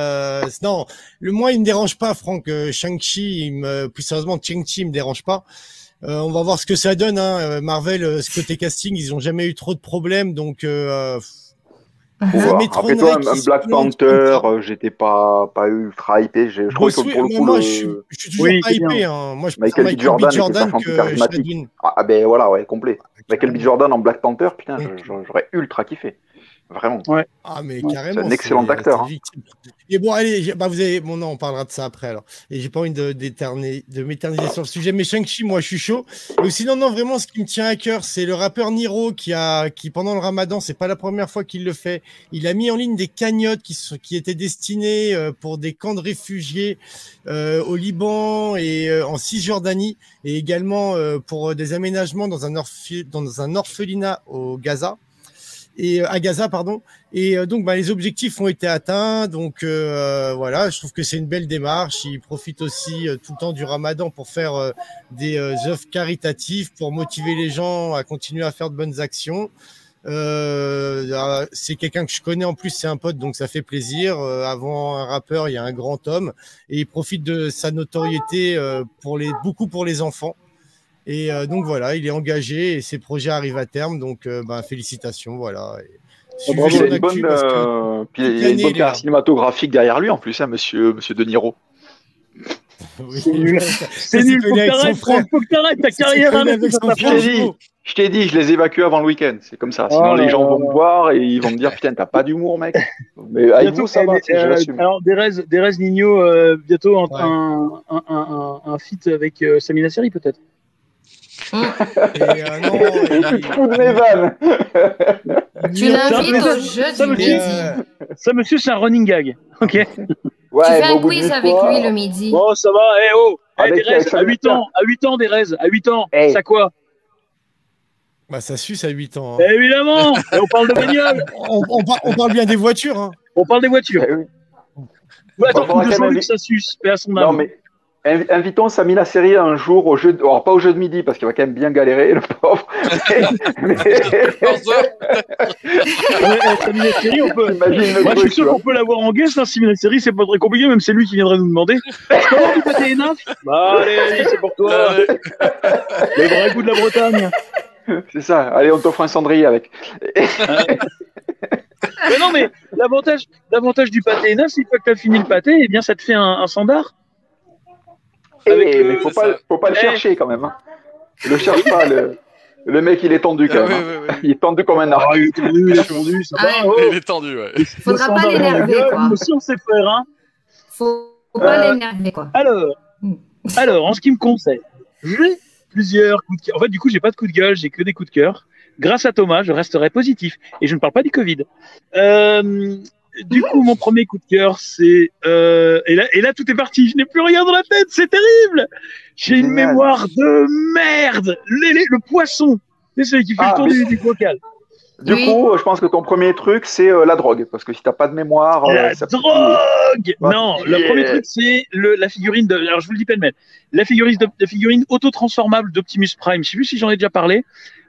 euh, non, le moi, il me dérange pas, Franck. Euh, Shang-Chi, me... plus sérieusement, Shang-Chi, il me dérange pas. Euh, on va voir ce que ça donne. Hein. Euh, Marvel, ce côté casting, ils ont jamais eu trop de problèmes. Donc, euh, Après toi, un, un Black Panther, euh, j'étais pas, pas ultra hypé. J'ai- Je Bruce trouve que pour le coup, moi, le- je suis, je suis toujours Oui, pas hypé. Hein. Moi, je Michael B. Jordan était Jordan vachement que charismatique. Shadwin. Ah ben voilà, ouais, complet. Michael B. Jordan en Black Panther, putain, je- je- j'aurais ultra kiffé. Vraiment. Ah mais Ouais, carrément. c'est un excellent c'est- acteur, c'est hein. Et bon allez, bah vous avez, bon non, on parlera de ça après alors. Et j'ai pas envie de d'éterner- de m'éterniser sur le sujet. Mais Shang-Chi, moi je suis chaud. Et sinon non, vraiment, ce qui me tient à cœur, c'est le rappeur Niro qui a, qui pendant le Ramadan, c'est pas la première fois qu'il le fait. Il a mis en ligne des cagnottes qui sont, qui étaient destinées euh, pour des camps de réfugiés euh, au Liban et euh, en Cisjordanie, et également euh, pour des aménagements dans un orphi- dans un orphelinat au Gaza et euh, à Gaza pardon. Et euh, donc bah, les objectifs ont été atteints. Donc euh, voilà je trouve que c'est une belle démarche. Il profite aussi euh, tout le temps du Ramadan pour faire euh, des euh, œuvres caritatives pour motiver les gens à continuer à faire de bonnes actions. C'est quelqu'un que je connais. En plus c'est un pote donc ça fait plaisir. Avant un rappeur il y a un grand homme. Et il profite de sa notoriété pour les beaucoup pour les enfants et euh, donc voilà, il est engagé et ses projets arrivent à terme. Donc euh, ben, félicitations, voilà. Et suivez Puis il a bonne, euh, puis il y a une bonne là. carrière cinématographique derrière lui en plus, hein, monsieur, monsieur De Niro. Oui. C'est nul. C'est nul, faut que t'arrêtes, ta carrière avec avec son frère. Je t'ai dit, je t'ai dit, je les évacue avant le week-end. C'est comme ça. Oh Sinon, les là gens vont me voir et ils vont me dire Putain, t'as pas d'humour, mec. Mais avec vous, ça va, je euh, l'assume. alors, Derez, Derez Nino, euh, bientôt un, Ouais. un, un, un, un, un feat avec euh, Samina Seri, peut-être. Et, euh, non, Tu et- te fous de mes vannes. Tu l'invites au jeu ça du midi. euh, Ça, monsieur, c'est un running gag. Ok. Ouais, tu fais un quiz avec fois- lui le midi. Bon, ça va. Eh oh. Eh, Avec- Derez, avec à Samina 8 ans, à 8 ans, Derez, à 8 ans. Eh. Ça quoi bah, ça suce à 8 ans. hein. Évidemment. Et on parle de bagnole. On, on par- on parle bien des voitures. Hein. On parle des voitures. Eh oui. Ouais, attends, Bon, faudra de Jean-Luc invi- Sassus, paix à son âme. Non, mais invitons Samina Seri un jour au jeu, de... alors pas au jeu de midi parce qu'il va quand même bien galérer, le pauvre. mais... 14 heures. Ouais, eh, Samina Seri, on peut. Imagine Moi, je suis tu sûr qu'on peut l'avoir en guest, hein, Simon Série, c'est pas très compliqué, même c'est lui qui viendrait nous demander. Avoir du pâté énaf Bah, allez, c'est pour toi. Euh, Le vrai goût de la Bretagne. C'est ça. Allez, on t'offre un cendrier avec. Mais non, mais l'avantage, l'avantage du pâté énaf, c'est que fois que t'as fini le pâté, eh bien, ça te fait un, un sandard. Avec Eh, le- mais faut pas, faut pas le Eh. chercher quand même. Hein. Le cherche pas, le... le mec il est tendu quand même. ouais, hein. ouais, ouais. Il est tendu comme un arc. Ah, il est tendu, il est tendu, ça Ah va. oh. Il est tendu, ouais. Faudra pas l'énerver. Nous aussi, on sait faire, hein. Faut, faut pas Euh, l'énerver, quoi. Alors, Hmm. alors, en ce qui me concerne, j'ai plusieurs coups de cœur. En fait, du coup, j'ai pas de coups de gueule, j'ai que des coups de cœur. Grâce à Thomas, je resterai positif. Et je ne parle pas du Covid. Euh, du coup, mon premier coup de cœur, c'est euh, et là, et là, tout est parti. Je n'ai plus rien dans la tête. C'est terrible. J'ai une Génial. mémoire de merde. Les- les- le poisson, c'est celui qui fait Ah, le tour mais- du, du bocal. Du Oui. coup, je pense que ton premier truc, c'est euh, la drogue. Parce que si t'as pas de mémoire. euh, La ça- drogue Ouais. Non, le premier truc, c'est le- la figurine de. Alors, je vous le dis pêle-mêle. La figurine, de- la figurine auto-transformable d'Optimus Prime. Je sais plus si j'en ai déjà parlé.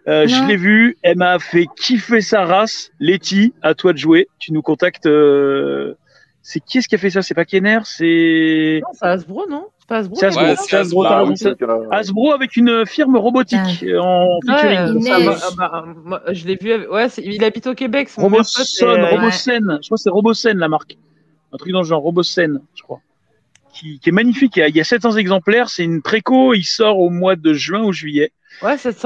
Euh, je l'ai vu. Elle m'a fait kiffer sa race. Letty, à toi de jouer. Tu nous contactes. euh, C'est qui est-ce qui a fait ça? C'est pas Kenner, c'est Non, c'est Hasbro, non? C'est pas Hasbro C'est Hasbro. Ouais, c'est c'est Hasbro, Ah, oui, avec une firme robotique euh, en Ouais, featuring. neige. bah, bah, moi, je l'ai vu. avec- Ouais, c'est- il habite au Québec. Robosen, et, euh, Robosen. Je crois que c'est Robosen la marque. Un truc dans le genre Robosen, je crois. Qui, qui est magnifique. Il y, a, il y a 700 exemplaires. C'est une préco. Il sort au mois de juin ou juillet. Ouais, ça te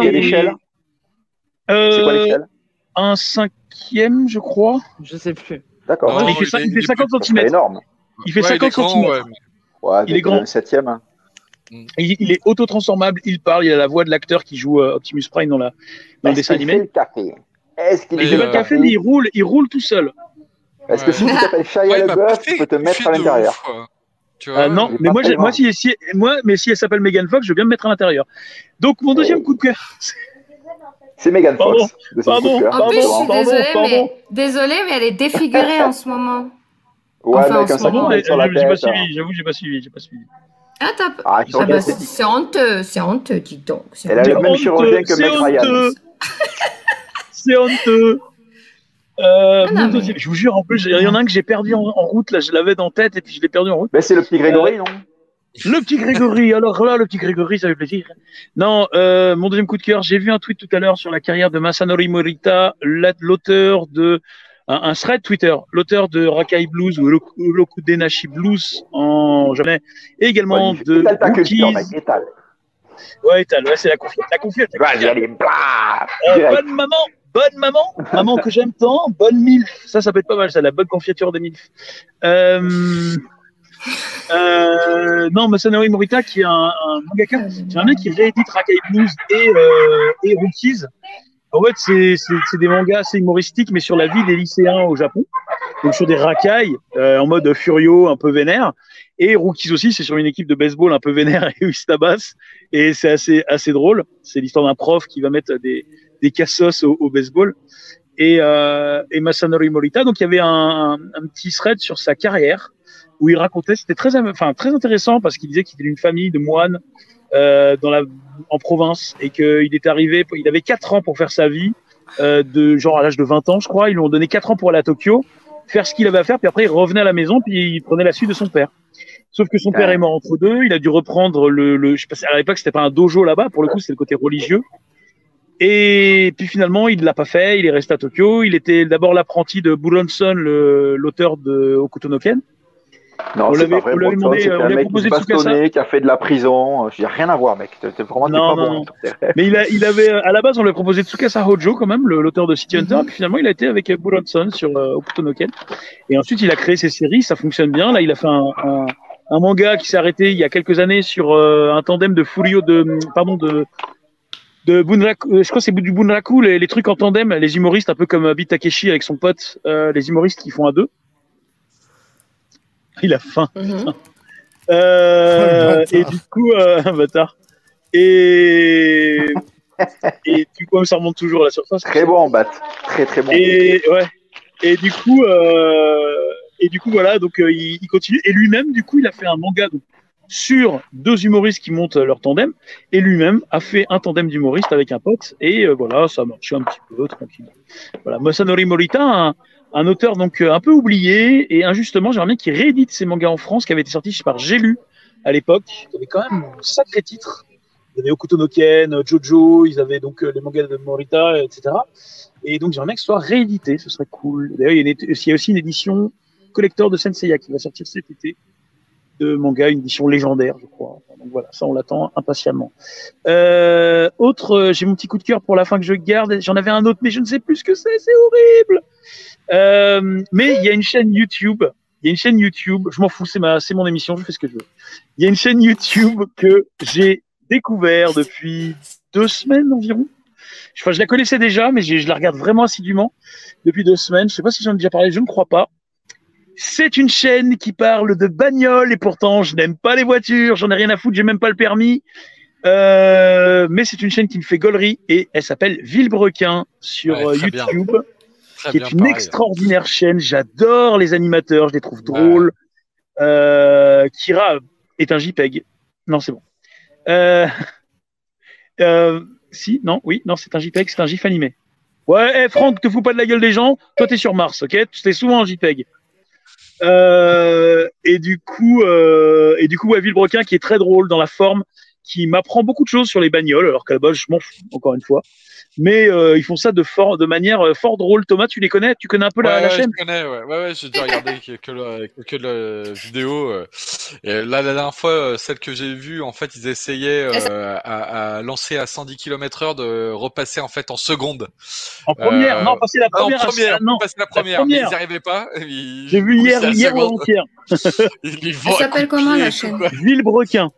C'est quoi l'échelle un cinquième, je crois. Je sais plus. D'accord. il il il fait il est 50 plus- C'est cm. énorme. Il fait Ouais, il est 50 grand, cm. ouais, Ouais, Il est grand. Le septième. hein. Il, il est auto-transformable. Il parle. Il a la voix de l'acteur qui joue euh, Optimus Prime dans, la, dans le Est-ce dessin qu'il animé. fait le café Est-ce qu'il fait euh, de café, mais il roule, il roule tout seul. Est-ce que si tu t'appelles Shia LaBeouf, tu peux te mettre à l'intérieur. Tu vois, Ah, non, mais moi, moi, grand. si, si- moi, mais si elle s'appelle Megan Fox, je veux bien me mettre à l'intérieur. Donc, mon deuxième coup de cœur, C'est Megan Pardon, Fox. de pardon, cœur. En Pardon, plus, je suis pardon, désolée, pardon. mais désolée, mais elle est défigurée en ce moment. Ouais, Enfin, mais en avec ce un sac moment, Pardon, sur la j'ai j'ai pas tête. hein. suivi, j'avoue, j'ai pas suivi, j'ai pas suivi. Ah, t'as- Ah, Ah bah, c'est honteux, c'est honteux, dis donc. c'est Elle a honteux. le même honteux, chirurgien que c'est Meg Ryan. honteux. C'est honteux. Euh, Ah, non, mais- Je vous jure, en plus, il y en a un que j'ai perdu en, en route, là, je l'avais dans la tête et puis je l'ai perdu en route. Mais c'est le petit Grégory, non? Le petit Grégory, alors là, le petit Grégory, ça fait plaisir. Non, euh, mon deuxième coup de cœur, j'ai vu un tweet tout à l'heure sur la carrière de Masanori Morita, la- l'auteur de un, un thread Twitter, l'auteur de Rakai Blues ou Urokudenashi Blues en japonais, et également Ouais, de Rookies. mec, étale. Ouais, ouais, c'est la confiance. La blah Euh, bonne maman, bonne maman, maman que j'aime tant, bonne milf. Ça, ça peut être pas mal, ça, la bonne confiture de milf. Euh, euh, non, Masanori Morita, qui est un, un mangaka, c'est un mec qui réédite Rakai Blues et, euh, et Rookies. En fait, c'est des mangas assez humoristiques, mais sur la vie des lycéens au Japon. Donc sur des racailles, euh, en mode furio, un peu vénère. Et Rookies aussi, c'est sur une équipe de baseball un peu vénère et où ils se. Et c'est assez, assez drôle. C'est l'histoire d'un prof qui va mettre des, cassos au, baseball. Et, Masanori Morita, donc il y avait un petit thread sur sa carrière où il racontait, c'était très, enfin, très intéressant parce qu'il disait qu'il était d'une famille de moines euh, dans la, en province et qu'il est arrivé, il avait quatre ans pour faire sa vie, euh, de genre à l'âge de 20 ans, je crois. Ils lui ont donné quatre ans pour aller à Tokyo, faire ce qu'il avait à faire, puis après il revenait à la maison, puis il prenait la suite de son père. Sauf que son père est mort entre deux, il a dû reprendre le, le je sais pas, à l'époque c'était pas un dojo là-bas, pour le coup c'était le côté religieux. Et puis finalement, il l'a pas fait, il est resté à Tokyo. Il était d'abord l'apprenti de Buronson, l'auteur de Hokuto no Ken. Non, On c'est pas vrai. on c'était on un mec qui bastonnait, qui a fait de la prison. J'ai rien à voir, mec. T'es vraiment Non, pas non, bon. non. tes- Mais il, a, il avait, à la base, on lui a proposé Tsukasa Hojo, quand même, l'auteur de City Hunter. Mhm. Puis finalement, il a été avec Buronson sur euh, Hokuto no Ken. Et ensuite, il a créé ses séries, ça fonctionne bien. Là, il a fait un, un, un manga qui s'est arrêté il y a quelques années sur euh, un tandem de Furio, de, pardon, de, de Bunraku, euh, je crois que c'est du Bunraku, les, les trucs en tandem, les humoristes, un peu comme euh, Beat Takeshi avec son pote, euh, les humoristes qui font à deux. Il a faim. Mhm. Euh, Oh, et du coup, euh, bâtard. Et, et du coup, ça remonte toujours à la surface. Très bon, Bat. Très, très bon. Et ouais. Et du coup, euh, et du coup, voilà. Donc, euh, il, il continue. Et lui-même, du coup, il a fait un manga donc, sur deux humoristes qui montent leur tandem. Et lui-même a fait un tandem d'humoristes avec un pote. Et euh, voilà, ça marche un petit peu tranquille. Voilà, Masanori Morita, un, un auteur donc euh, un peu oublié et injustement, j'aimerais bien qu'il réédite ses mangas en France qui avaient été sortis par J'ai à l'époque. Il y avait quand même un sacré titre. Il y avait Okuto no Ken, Jojo, ils avaient donc euh, les mangas de Morita, etc. Et donc j'aimerais bien que ce soit réédité, ce serait cool. D'ailleurs, il y a, aussi une édition collector de Senseiya qui va sortir cet été de manga, une édition légendaire, je crois. Donc voilà, ça on l'attend impatiemment. Euh, autre, j'ai mon petit coup de cœur pour la fin que je garde. J'en avais un autre, mais je ne sais plus ce que c'est, c'est horrible. Euh, mais il y a une chaîne YouTube. Il y a une chaîne YouTube. Je m'en fous, c'est ma, c'est mon émission. Je fais ce que je veux. Il y a une chaîne YouTube que j'ai découvert depuis deux semaines environ. Enfin, je la connaissais déjà, mais je la regarde vraiment assidûment depuis deux semaines. Je sais pas si j'en ai déjà parlé, je ne crois pas. C'est une chaîne qui parle de bagnole et pourtant je n'aime pas les voitures, j'en ai rien à foutre, j'ai même pas le permis. Euh, mais c'est une chaîne qui me fait gaulerie et elle s'appelle Villebrequin sur Ouais, euh, bien. Très qui est une pareil. extraordinaire chaîne. J'adore les animateurs, je les trouve drôles. Euh, Kira est un JPEG. Non, c'est bon. Euh, euh, si, non, oui, non, c'est un JPEG, c'est un GIF animé. Ouais, eh, Franck, te fous pas de la gueule des gens. Toi, t'es sur Mars, ok? T'es souvent en JPEG. Et du coup, et du coup, ouais, Villebrequin qui est très drôle dans la forme, qui m'apprend beaucoup de choses sur les bagnoles, alors qu'à la base, je m'en fous, encore une fois. Mais euh, ils font ça de, fort, de manière euh, fort drôle. Thomas, tu les connais? Tu connais un peu la, Ouais, la ouais, chaîne? je connais, ouais, ouais, ouais j'ai déjà regardé quelques, le- quelques le- vidéos. euh, et là, la dernière fois, euh, celle que j'ai vue, en fait, ils essayaient euh, à, à lancer à 110 km/h de repasser en fait en seconde. En première? Euh, Non, passer la Ah, en première. à- première, non, passer la première, première. mais ils n'y arrivaient pas. j'ai vu hier, la hier ou avant-hier. Ils les Elle vont à s'appelle coups de comment, pied la et tout, chaîne? quoi. Villebrequin.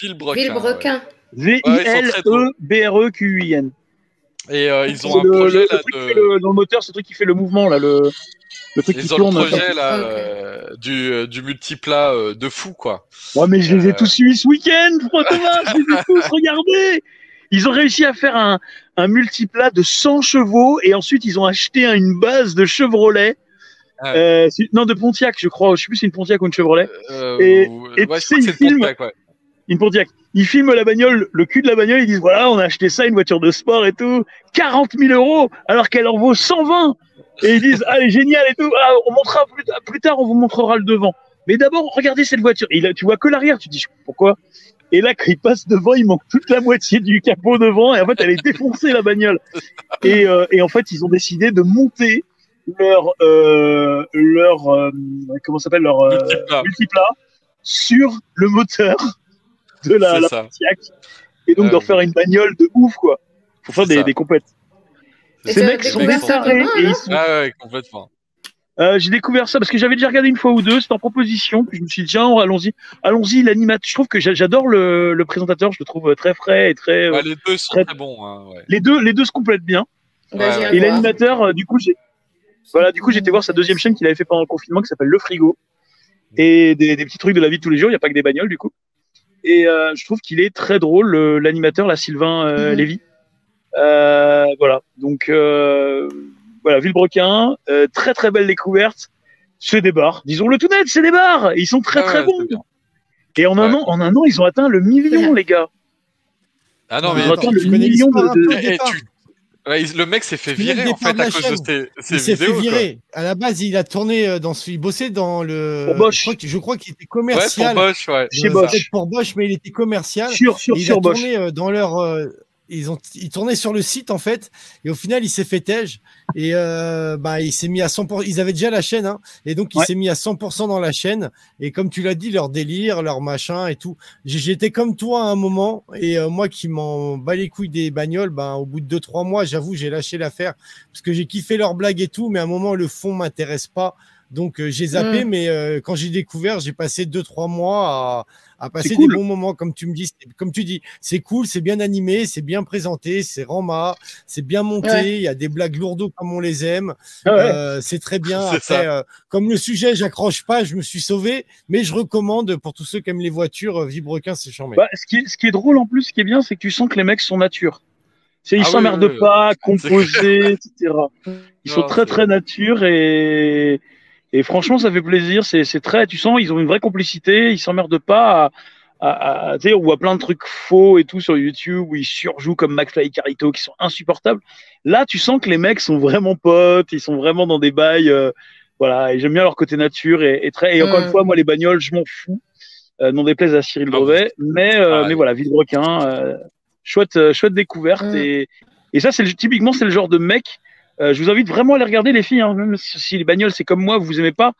Villebrequin. ouais. Villebrequin. V-I-L-E-B-R-E-Q-I-N. Et euh, ils ont un le- projet le- là le truc qui de. fait le- dans le moteur, c'est le truc qui fait le mouvement là, le, le truc qui Ils ont le tourne. projet là euh, du, euh, du multiplat euh, de fou quoi. Ouais, mais je les ai Euh. tous suivis ce week-end, François Thomas, je les ai tous regardés. Ils ont réussi à faire un, un multiplat de 100 chevaux et ensuite ils ont acheté une base de Chevrolet. Ouais. Euh, c'est- non, de Pontiac, je crois. Je sais plus si c'est une Pontiac ou une Chevrolet. Euh, Et- ou- et ouais, ils c'est le filment- Pontiac, ouais. Une Pontiac. Ils filment la bagnole, le cul de la bagnole, ils disent voilà, on a acheté ça, une voiture de sport et tout, 40 000 euros, alors qu'elle en vaut 120. Et ils disent ah, elle est géniale et tout. Ah, on montrera plus, plus tard, on vous montrera le devant. Mais d'abord, regardez cette voiture. Et là, tu vois que l'arrière, tu te dis pourquoi? Et là, quand il passe devant, il manque toute la moitié du capot devant, et en fait, elle est défoncée la bagnole. Et, euh, et en fait, ils ont décidé de monter leur euh, leur euh, comment s'appelle leur euh, Multiplat. multiplat sur le moteur de la, la. Pontiac et donc Ah d'en oui. faire une bagnole de ouf quoi pour faire des, des compètes. Ces mecs sont tarés et ils sont- Ah ouais, complètement. Euh, j'ai découvert ça parce que j'avais déjà regardé une fois ou deux, c'était en proposition, puis je me suis dit tiens, allons-y, allons-y, l'animateur. Je trouve que j'a- j'adore le, le présentateur, je le trouve très frais et très. euh, Ouais, les deux sont très- très bons. Hein, ouais. Les deux, les deux se complètent bien. Bah, Ouais. Et l'animateur, euh, du coup, j'ai voilà, du coup, j'étais voir sa deuxième chaîne qu'il avait fait pendant le confinement qui s'appelle Le Frigo et des, des petits trucs de la vie de tous les jours. Il n'y a pas que des bagnoles, du coup. Et euh, je trouve qu'il est très drôle, le- l'animateur, là, Sylvain euh, Mhm. Lévy. Euh, voilà. Donc, euh, voilà, Villebrequin, euh, très très belle découverte. C'est des bars. Disons-le tout net, c'est des bars. Ils sont très Ah très ouais, bons. Et en un Ouais. an, en un an, ils ont atteint le million, les gars. Ah non, Mais attends, le million de, de- tu- le mec s'est fait virer en fait de à cause de chaîne. ses, ses Il s'est fait vidéos. quoi. virer. À la base, il a tourné euh, dans ce, il bossait dans le. Pour Bosch. Je crois, que- je crois qu'il était Ouais, pour commercial. Bosch, ouais. Chez Euh, Bosch. pour Bosch, mais il était commercial. sur sur il sur a Bosch. tourné euh, dans leur. Ils ont, ils tournaient sur le site en fait, et au final il s'est fait tège et euh, bah il s'est mis à 100%. Ils avaient déjà la chaîne, hein, et donc il Ouais. s'est mis à 100% dans la chaîne. Et comme tu l'as dit, leur délire, leur machin et tout. J'étais comme toi à un moment, et euh, moi qui m'en bats les couilles des bagnoles, ben au bout de deux trois mois, j'avoue, j'ai lâché l'affaire parce que j'ai kiffé leurs blagues et tout, mais à un moment le fond m'intéresse pas. Donc euh, j'ai zappé, Mm. mais euh, quand j'ai découvert, j'ai passé deux trois mois à, à passer cool. des bons moments, comme tu me dis, c'est- comme tu dis, c'est cool, c'est bien animé, c'est bien présenté, c'est rama, c'est bien monté, Ouais. il y a des blagues lourdes comme on les aime, Ah ouais. euh, c'est très bien. C'est Après, euh, comme le sujet, j'accroche pas, je me suis sauvé, mais je recommande pour tous ceux qui aiment les voitures, euh, Vibrequin, c'est charmé. Bah, ce, qui est, ce qui est drôle en plus, ce qui est bien, c'est que tu sens que les mecs sont nature. C'est, ils Ah s'emmerdent oui, oui. pas, composés, etc. Ils sont très très nature et, et franchement, ça fait plaisir. C'est, très, tu sens, ils ont une vraie complicité. Ils s'emmerdent pas à, à, à tu sais, on voit plein de trucs faux et tout sur YouTube où ils surjouent comme McFly et Carito qui sont insupportables. Là, tu sens que les mecs sont vraiment potes. Ils sont vraiment dans des bails. euh, voilà, et j'aime bien leur côté nature et, et très. Et encore Mm. une fois, moi, les bagnoles, je m'en fous. Euh, non déplaise à Cyril Ah, Drevet, mais euh, mais voilà, Villebrequin, euh, chouette chouette découverte Mm. et et ça c'est typiquement c'est le genre de mec. Euh, je vous invite vraiment à les regarder les filles, hein, même si les bagnoles c'est comme moi, vous aimez pas,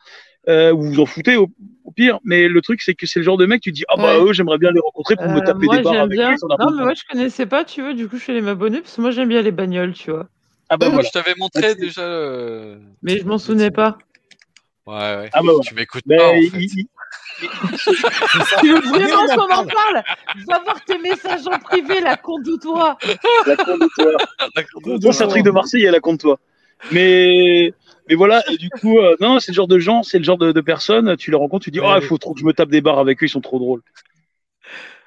euh, vous vous en foutez au, au pire. Mais le truc c'est que c'est le genre de mec tu dis ah bah Ouais. eux j'aimerais bien les rencontrer pour me Euh, taper moi des barres avec bien. eux. Non mais moi je connaissais pas, tu vois, du coup je suis allée m'abonner parce que moi j'aime bien les bagnoles, tu vois. Ah bah Moi, voilà. je t'avais montré déjà. euh, Mais je m'en souvenais pas. Ouais, ouais. Ah bah. Tu m'écoutes Mais pas en il- fait. il- Tu veux vraiment on en qu'on en parle. Va voir tes messages en privé, la con de toi. la con de toi. C'est un truc de Marseille, elle la compte toi. Mais, mais voilà, et du coup, euh, non, c'est le genre de gens, c'est le genre de, de personnes, tu les rencontres, tu dis, Ouais, oh, il faut trop que je me tape des bars avec eux, ils sont trop drôles.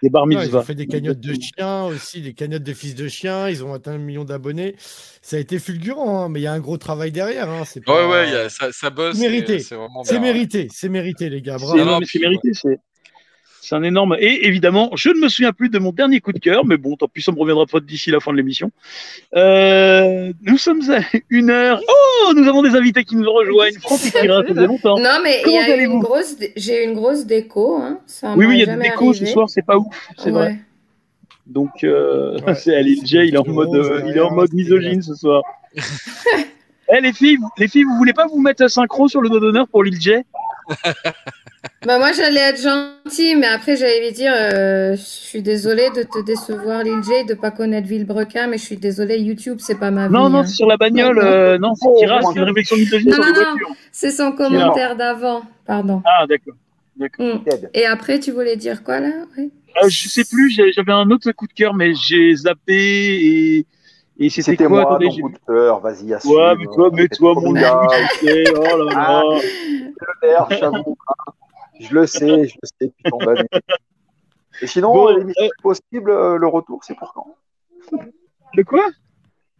Des bar Ouais, ils ont fait des cagnottes de chiens aussi, des cagnottes de fils de chiens. Ils ont atteint un million d'abonnés. Ça a été fulgurant, hein, mais il y a un gros travail derrière. hein, C'est Ouais, pas... ouais, il y a- ça, ça bosse. C'est mérité. euh, C'est ouais. mérité, c'est mérité, les gars. C'est Bravo. mérité, c'est. C'est un énorme. Et évidemment, je ne me souviens plus de mon dernier coup de cœur, mais bon, tant pis, ça me reviendra pas d'ici la fin de l'émission. Euh, nous sommes à une heure. Oh, nous avons des invités qui nous rejoignent. Franck et Kira, ça faisait longtemps. Non, mais il y a une grosse, dé- j'ai eu une grosse déco. Hein. Ça Oui, oui, il y a des décos ce soir, c'est pas ouf, c'est vrai. Donc, euh, Ouais. c'est allez, Jay, il est en mode, euh, il est en mode misogyne ce soir. Eh les filles, vous- les filles, vous voulez pas vous mettre synchro sur le dos d'honneur pour Lil Jay Bah moi j'allais être gentille, mais après j'allais lui dire, euh, je suis désolée de te décevoir Lil J, de pas connaître Villebrequin, mais je suis désolée, YouTube c'est pas ma vie. Non, non, hein. c'est sur la bagnole. Non, euh, non, c'est Oh, Kira, non, c'est une réflexion misogyne Non, sur non, non. C'est son commentaire d'avant, pardon. Ah, d'accord. Ted. Et après tu voulais dire quoi là? Oui. Euh, je sais plus, j'avais un autre coup de cœur, mais j'ai zappé et, et c'était C'était quoi? moi, Attendez, coup de cœur, vas-y, assume. Ouais, mais toi, mais Fais toi, mon gars, dieu, tu sais, oh là Ah. là. le nerf, j'avoue. Je le sais, je le sais depuis tant d'années. Et sinon, Bon, l'émission euh, Impossible, euh, le retour, c'est pour quand? Le quoi?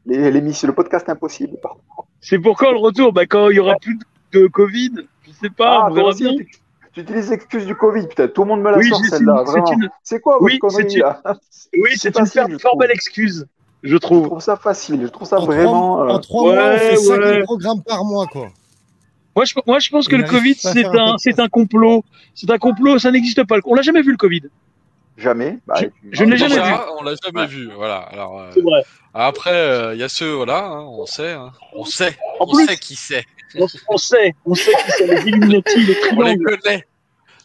Les- l'émission, Le podcast Impossible, pardon. C'est pour quand le retour? Bah quand il y aura plus de Covid, je sais pas, Ah, on toi verra aussi, bien. tu, tu utilises l'excuse du Covid, putain, tout le monde me la Oui, sort celle-là, c'est une- quoi votre Oui, connerie, une- là? Oui, c'est une facile, fort, je fort trouve. belle excuse, je Je trouve. trouve ça facile, je trouve ça En trois, vraiment... euh, en trois ouais, mois, on fait 5 ouais. programmes par mois, quoi. Moi je, moi, je pense que Il le Covid, c'est un c'est un complot. C'est un complot, ça n'existe pas. On l'a jamais vu le Covid. Jamais. Bah, Je- ne l'ai jamais vu. On l'a jamais Ouais. vu. Voilà. Alors, euh, C'est vrai. après, il y a ceux, voilà, hein, on sait, hein. on sait, En on plus- sait qui c'est. On, on sait, on sait qui c'est les Illuminati, les On les triangles, connaît.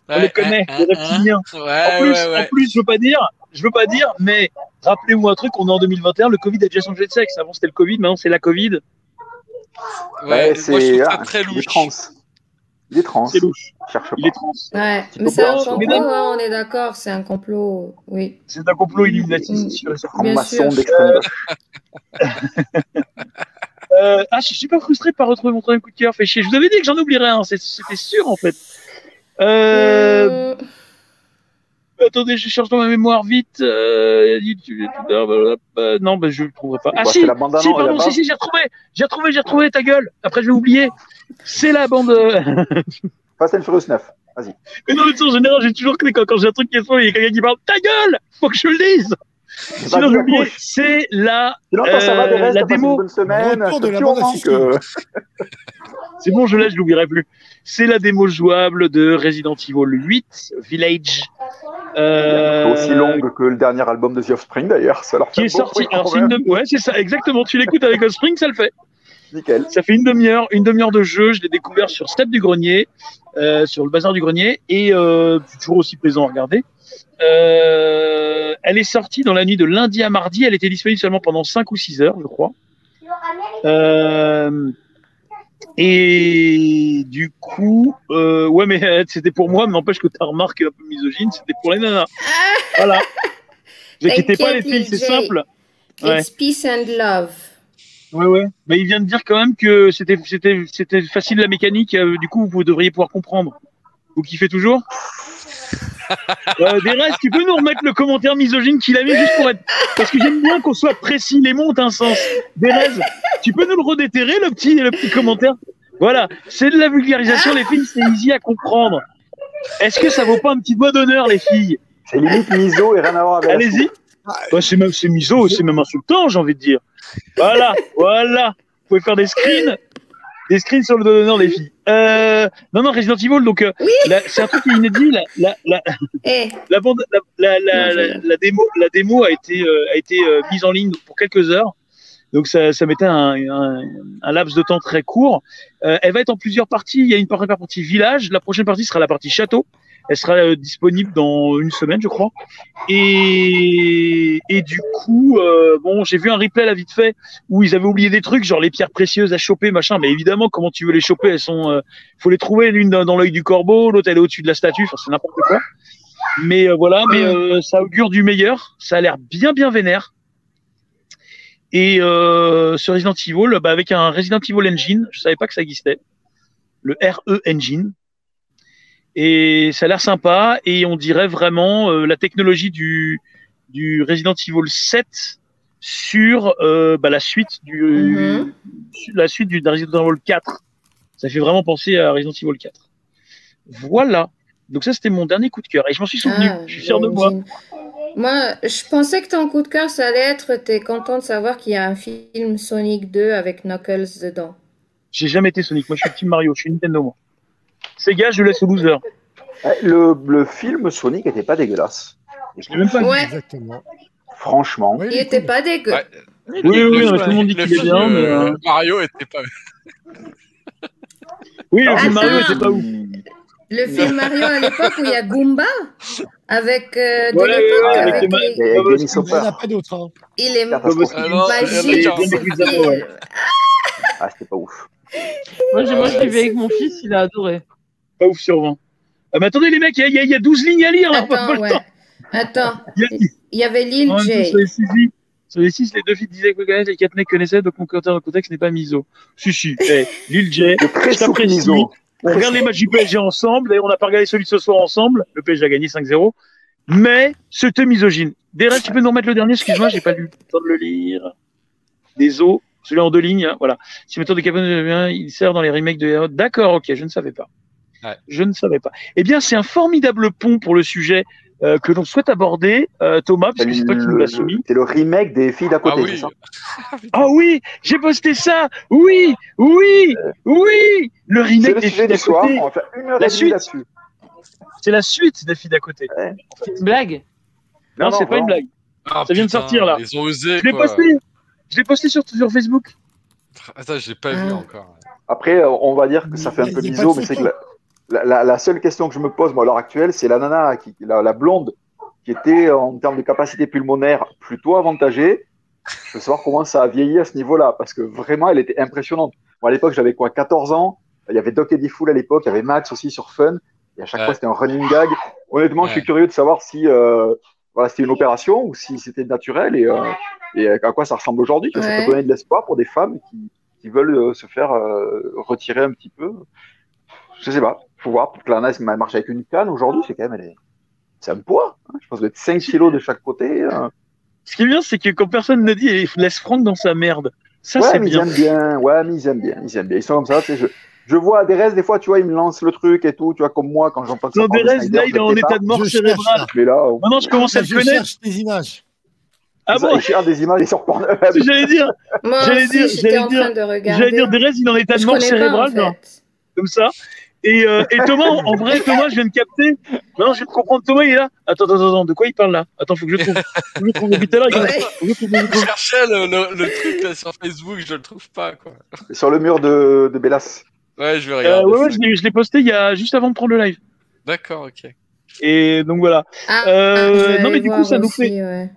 on les connaît, hein, les hein, reptiliens. hein. En Ouais, plus, ouais, en plus, je veux pas dire, je veux pas dire, mais rappelez-moi un truc, on est en 2021, le Covid a déjà changé de sexe. Avant c'était le Covid, maintenant c'est la Covid. Ouais, Ouais, moi je trouve c'est ça ah, très il est louche. trans. Il est trans. C'est louche, Cherche il pas. est trans. Ouais, mais c'est un complot, hein, on est d'accord, c'est un complot, oui. C'est un complot Illuminati, c'est sûr et certain. Bien Maçon sûr. d'extrême gauche. Euh, ah, je suis super frustré de pas retrouver mon troisième coup de cœur, fait chier. Je vous avais dit que j'en oublierais un, c'était sûr en fait. Euh, Euh, attendez, je cherche dans ma mémoire vite. Euh, YouTube, blablabla. Euh, non, bah, je le trouverai pas. Ah quoi, si, si, pardon, si, si, j'ai retrouvé, j'ai retrouvé, j'ai retrouvé ta gueule. Après, je vais oublier. C'est la bande. euh, Fast and Furious 9. Vas-y. Mais non, mais en général, j'ai toujours cru quand, quand j'ai un truc qui est faux, il y a quelqu'un qui parle ta gueule Faut que je le dise Sinon, j'ai oublié. C'est la. Sinon, toi, ça va, Euh, des restes, la démo. une semaine. De la bande C'est bon, je l'ai, je l'oublierai plus. C'est la démo jouable de Resident Evil 8 Village. Euh, aussi longue que le dernier album de The Offspring d'ailleurs. Ça leur Qui est sorti. Alors, c'est une Ouais, c'est ça, exactement. Tu l'écoutes avec Spring, ça le fait. Nickel. Ça fait une demi-heure, une demi-heure de jeu. Je l'ai découvert sur Step du Grenier, euh, sur le bazar du Grenier, et euh, c'est toujours aussi plaisant à regarder. Euh, elle est sortie dans la nuit de lundi à mardi. Elle était disponible seulement pendant 5 ou 6 heures, je crois. Euh, et du coup, euh, ouais, mais euh, c'était pour moi, mais n'empêche que ta remarque est un peu misogyne, c'était pour les nanas. Voilà. Vous inquiétez pas, les filles, c'est simple. Ouais. It's peace and love. Ouais, ouais. Mais il vient de dire quand même que c'était, c'était, c'était facile la mécanique. euh, du coup, vous devriez pouvoir comprendre. Vous kiffez toujours? Euh, Derez, tu peux nous remettre le commentaire misogyne qu'il a mis juste pour être. Parce que j'aime bien qu'on soit précis. Les mots ont un sens. Derez, tu peux nous le redéterrer, le petit, le petit commentaire? Voilà. C'est de la vulgarisation, les filles, c'est easy à comprendre. Est-ce que ça vaut pas un petit doigt d'honneur, les filles? C'est limite miso et rien à voir avec Allez-y. Bah, c'est même c'est miso, c'est même insultant, j'ai envie de dire. Voilà, voilà. Vous pouvez faire des screens, des screens sur le dos d'honneur, les filles. Euh, non, non, Resident Evil, donc euh, c'est un truc qui est inédit. La, la, la, Eh, la, bande, la, la, la, Non, la, je- la démo, la démo a été, euh, a été mise en ligne pour quelques heures. Donc ça, ça mettait un, un, un laps de temps très court. Elle va être en plusieurs parties. Il y a une première partie village. La prochaine partie sera la partie château. Elle sera euh, disponible dans une semaine, je crois. Et, du coup, euh, bon, j'ai vu un replay là vite fait où ils avaient oublié des trucs, genre les pierres précieuses à choper, machin. Mais évidemment, comment tu veux les choper? Elles sont, euh, faut les trouver l'une dans, l'œil du corbeau, l'autre elle est au-dessus de la statue. C'est n'importe quoi. Mais voilà, mais ça augure du meilleur. Ça a l'air bien, bien vénère. Et ce Resident Evil, bah, avec un Resident Evil Engine, je savais pas que ça existait, le RE Engine. Et ça a l'air sympa et on dirait vraiment euh, la technologie du, du Resident Evil 7 sur euh, bah, la suite du Mhm. la suite du Resident Evil 4. Ça fait vraiment penser à Resident Evil 4. Voilà. Donc ça c'était mon dernier coup de cœur et je m'en suis souvenu. Ah, je suis fier de moi. Moi, je pensais que ton coup de cœur, ça allait être, t'es content de savoir qu'il y a un film Sonic 2 avec Knuckles dedans. J'ai jamais été Sonic. Moi je suis Team Mario. Je suis Nintendo. Moi. Sega, je le laisse au loser. Le, le film Sonic était pas dégueulasse. Je l'ai même pas vu. Ouais, Exactement. Franchement. Oui, il était pas dégueu. Ouais. Oui, oui, tout le monde dit qu'il est bien, mais, euh, Mario était pas. Oui, le Attends. film Mario était pas ouf. Le film Mario à l'époque où il y a Goomba avec euh, de Ouais, ouais, l'époque ouais, avec avec les... Et avec Ah, Denis parce Il n'y en a pas d'autres. hein. il est. Ah non, magique. Ah, c'était pas ouf. Moi, j'ai- moi, je l'ai vu avec mon fils, il a adoré. Pas ouf sur 20. Ah, mais attendez les mecs, il y, a- il y a- il y a 12 lignes à lire là. pas Attends, le ouais. temps. Attends, Il y a- il y avait temps, J. sur les six sur les six, les deux filles disaient que connaissaient, les quatre mecs connaissaient, donc mon commentaire de contexte n'est pas miso. Si, si. Eh, Lil J, je t'apprécie. On regarde les matchs du PSG ensemble. D'ailleurs, on n'a pas regardé celui de ce soir ensemble. Le PSG a gagné 5-0. Mais c'était misogyne. Derek, tu peux nous remettre le dernier? Excuse-moi, j'ai pas lu le temps de le lire. Des os. Celui-là en deux lignes. hein, voilà. Si méthode de Capone devient, il sert dans les remakes de Hero. D'accord, ok, je ne savais pas. Ouais. Je ne savais pas. Eh bien, c'est un formidable pont pour le sujet euh, que l'on souhaite aborder, euh, Thomas, C'est puisque c'est toi qui nous le, l'as soumis. c'est le remake des filles d'à Ah côté, c'est oui. ça? Ah oui, j'ai posté ça. Oui, oui, oui. Le remake le des filles d'à soir. côté. Une La suite. C'est la suite des filles d'à côté. C'est une blague? Non, c'est pas une blague. Ah, Ça vient de sortir, là. Ils ont osé. Je l'ai posté. Je l'ai posté sur, sur Facebook. Attends, je l'ai pas vu Ah. encore. Après, euh, on va dire que ça fait un peu biseau, mais c'est que. La, la- la seule question que je me pose, moi, à l'heure actuelle, c'est la nana, qui, la, la blonde, qui était en termes de capacité pulmonaire plutôt avantagée. Je veux savoir comment ça a vieilli à ce niveau-là, parce que vraiment, elle était impressionnante. Moi, à l'époque, j'avais quoi, 14 ans? Il y avait Doc Eddie Fool à l'époque, il y avait Max aussi sur Fun. Et à chaque Ouais. fois, c'était un running gag. Honnêtement, je suis Ouais. curieux de savoir si euh, voilà, c'était une opération ou si c'était naturel et, euh, et à quoi ça ressemble aujourd'hui. que Ça Ouais. peut donner de l'espoir pour des femmes qui, qui veulent euh, se faire euh, retirer un petit peu. Je sais pas. Faut voir. Pour que la elle marche avec une canne aujourd'hui, c'est quand même, elle est... c'est un poids. hein. Je pense que 5 kilos de chaque côté. euh. Ce qui est bien, c'est que quand personne ne dit, il laisse Franck dans sa merde. Ça, Ouais, c'est mais bien. ils aiment bien. Ouais, mais ils aiment bien. Ils aiment bien. Ils sont comme ça. Je, je vois des restes, des fois, tu vois, ils me lancent le truc et tout. Tu vois, comme moi, quand j'entends que ça Non, parle de Derez, Snyder, là, je il est en état de mort Je cérébrale. là. Mais là, on- Maintenant, je commence à le Je connaître. cherche des images. Ah bon cherchent des images, ils sortent par J'allais dire, Moi J'allais aussi, dire- j'allais en dire- train de regarder. j'allais dire, Derez, il est en état de Je mort connais pas, en cérébrale, fait. genre, comme ça. Et, euh, et Thomas, en vrai, Thomas, je viens de capter. Non, je viens de comprendre. Thomas, il est là. Attends, attends, attends, de quoi il parle là? Attends, faut que je trouve. Faut que je trouve depuis tout à l'heure. je cherchais le, le, le truc là sur Facebook, je le trouve pas quoi. Sur le mur de, de Bellas. Ouais, je vais Euh, regarder. ouais, je l'ai- je l'ai posté il y a juste avant de prendre le live. D'accord, ok. Et donc voilà. Ah, Euh, ah, non, mais du coup, ça nous fait- ouais.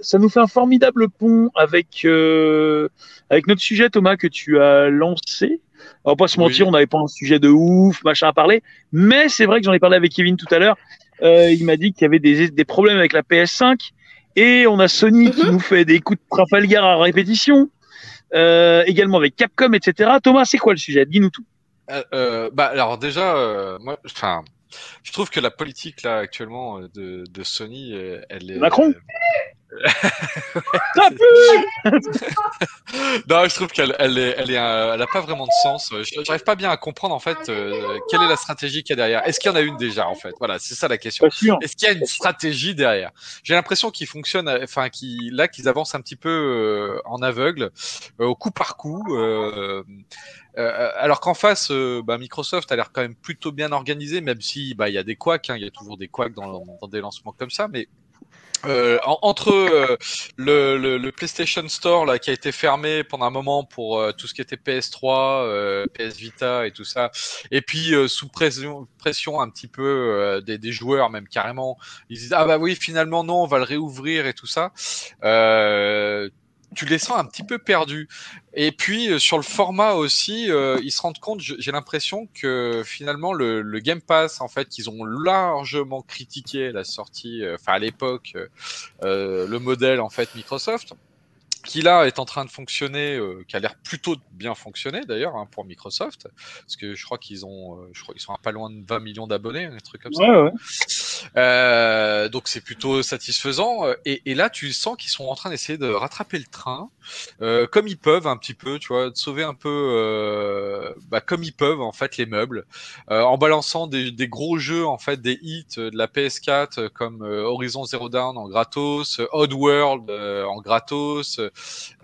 ça nous fait un formidable pont avec euh, avec notre sujet Thomas que tu as lancé. On va pas se Oui. mentir, on n'avait pas un sujet de ouf, machin à parler, mais c'est vrai que j'en ai parlé avec Kevin tout à l'heure. Euh, il m'a dit qu'il y avait des, des problèmes avec la PS5 et on a Sony qui Mhm. nous fait des coups de Trafalgar à répétition, euh, également avec Capcom, etc. Thomas, c'est quoi le sujet? Dis-nous tout. Euh, euh, bah alors déjà, euh, moi, enfin, je trouve que la politique là actuellement de, de Sony, elle est. Macron Non, je trouve qu'elle, elle est, elle est, euh, elle a pas vraiment de sens. Euh, je- J'arrive pas bien à comprendre en fait euh, quelle est la stratégie qu'il y a derrière. Est-ce qu'il y en a une déjà en fait? Voilà, c'est ça la question. Est-ce qu'il y a une stratégie derrière? J'ai l'impression qu'ils fonctionnent, enfin, qu'ils là, qu'ils avancent un petit peu euh, en aveugle, au coup par coup. alors qu'en face, bah, Microsoft a l'air quand même plutôt bien organisé, même si bah il y a des couacs, hein, il y a toujours des couacs dans, dans des lancements comme ça, mais euh, en- entre euh, le, le, le PlayStation Store là qui a été fermé pendant un moment pour euh, tout ce qui était PS3, euh, PS Vita et tout ça, et puis euh, sous pression, pression un petit peu euh, des, des joueurs même carrément, ils disent ah bah oui finalement non on va le réouvrir et tout ça. Tu les sens un petit peu perdus. Et puis euh, sur le format aussi, euh, ils se rendent compte, j'ai l'impression que finalement le, Game Pass, en fait, qu'ils ont largement critiqué la sortie, euh, enfin à l'époque, le modèle en fait Microsoft. Qui là est en train de fonctionner, euh, qui a l'air plutôt bien fonctionner d'ailleurs hein, pour Microsoft, parce que je crois qu'ils ont, euh, je crois qu'ils sont à pas loin de 20 millions d'abonnés, un truc comme ça. Ouais, ouais. Euh, donc c'est plutôt satisfaisant. Et, et là, tu sens qu'ils sont en train d'essayer de rattraper le train, euh, comme ils peuvent un petit peu, tu vois, de sauver un peu, euh, bah, comme ils peuvent en fait les meubles, euh, en balançant des, des gros jeux en fait, des hits de la PS4 euh, comme euh, Horizon Zero Dawn en gratos, euh, Oddworld euh, en gratos,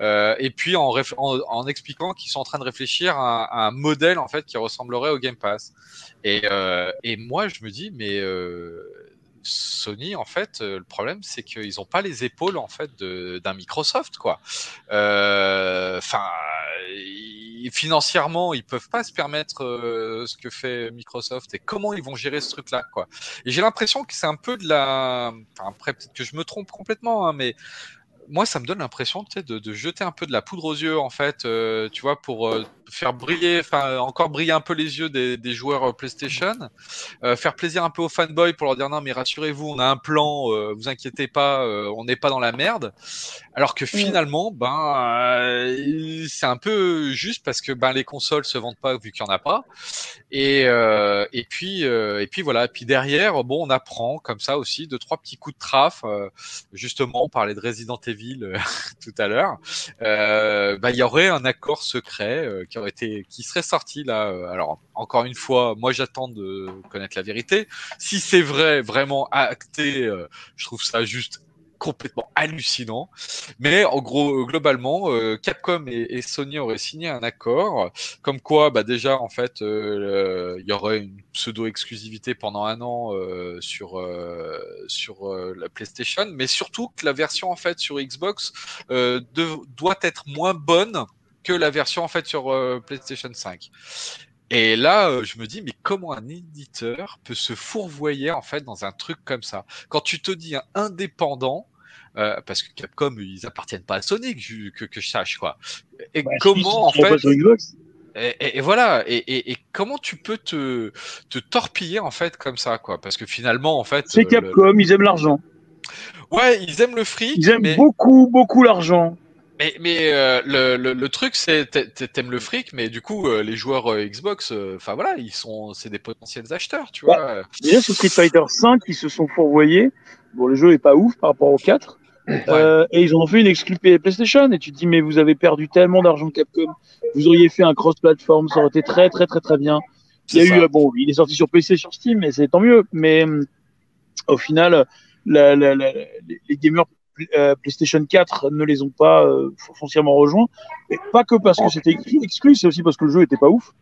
euh, et puis en, expliquant qu'ils sont en train de réfléchir à, un modèle en fait qui ressemblerait au Game Pass. Et, euh, moi, je me dis, mais euh, Sony, en fait, le problème, c'est qu'ils n'ont pas les épaules en fait d'un Microsoft, quoi. Enfin, financièrement, ils peuvent pas se permettre ce que fait Microsoft et comment ils vont gérer ce truc-là, quoi. Et j'ai l'impression que c'est un peu de la. Enfin, après, peut-être que je me trompe complètement, hein, mais moi, ça me donne l'impression de, de jeter un peu de la poudre aux yeux, en fait, euh, tu vois, pour euh, faire briller, enfin, encore briller un peu les yeux des, des joueurs euh, PlayStation, faire plaisir un peu aux fanboys pour leur dire non, mais rassurez-vous, on a un plan, vous inquiétez pas, on n'est pas dans la merde. Alors que finalement, ben, c'est un peu juste parce que ben les consoles se vendent pas vu qu'il y en a pas. Et et puis et puis voilà. Et puis derrière, bon, on apprend comme ça aussi deux trois petits coups de traf. justement, on parlait de Resident Evil euh, tout à l'heure. Euh, bah, il y aurait un accord secret euh, qui aurait été qui serait sorti là. alors encore une fois, moi j'attends de connaître la vérité. Si c'est vrai, vraiment acté, je trouve ça juste complètement hallucinant. Mais en gros, euh, globalement, euh, Capcom et, Sony auraient signé un accord, comme quoi, bah déjà en fait, euh, il y aurait une pseudo-exclusivité pendant un an sur sur la PlayStation, mais surtout que la version en fait sur Xbox doit être moins bonne que la version en fait sur PlayStation 5. Et là, euh, je me dis, mais comment un éditeur peut se fourvoyer en fait dans un truc comme ça? Quand tu te dis un indépendant, euh, parce que Capcom, ils appartiennent pas à Sony, que je, que, que je sache quoi. Et Bah, comment en si fait et, et- et voilà. Et, comment tu peux te, te torpiller en fait comme ça quoi? Parce que finalement en fait, C'est euh, le- Capcom, ils aiment l'argent. ouais, ils aiment le fric, Ils aiment mais beaucoup, beaucoup l'argent. Mais, mais euh, le, le, le truc, c'est t'a- t'a- t'aimes le fric, mais du coup, euh, les joueurs euh, Xbox, euh, enfin voilà, ils sont, c'est des potentiels acheteurs, tu vois. euh. Déjà sur Street Fighter 5, ils se sont fourvoyés. Bon, le jeu est pas ouf par rapport au 4. Euh, et ils ont fait une exclu PlayStation. Et tu te dis, mais vous avez perdu tellement d'argent Capcom. Vous auriez fait un cross-platform, ça aurait été très, très, très, très bien. Il y a eu, euh, bon, il est sorti sur PC, sur Steam, mais c'est tant mieux. Mais euh, au final, la, la, la- les gamers PlayStation 4 ne les ont pas euh, foncièrement rejoints. Et pas que parce que c'était exclu, c'est aussi parce que le jeu était pas ouf.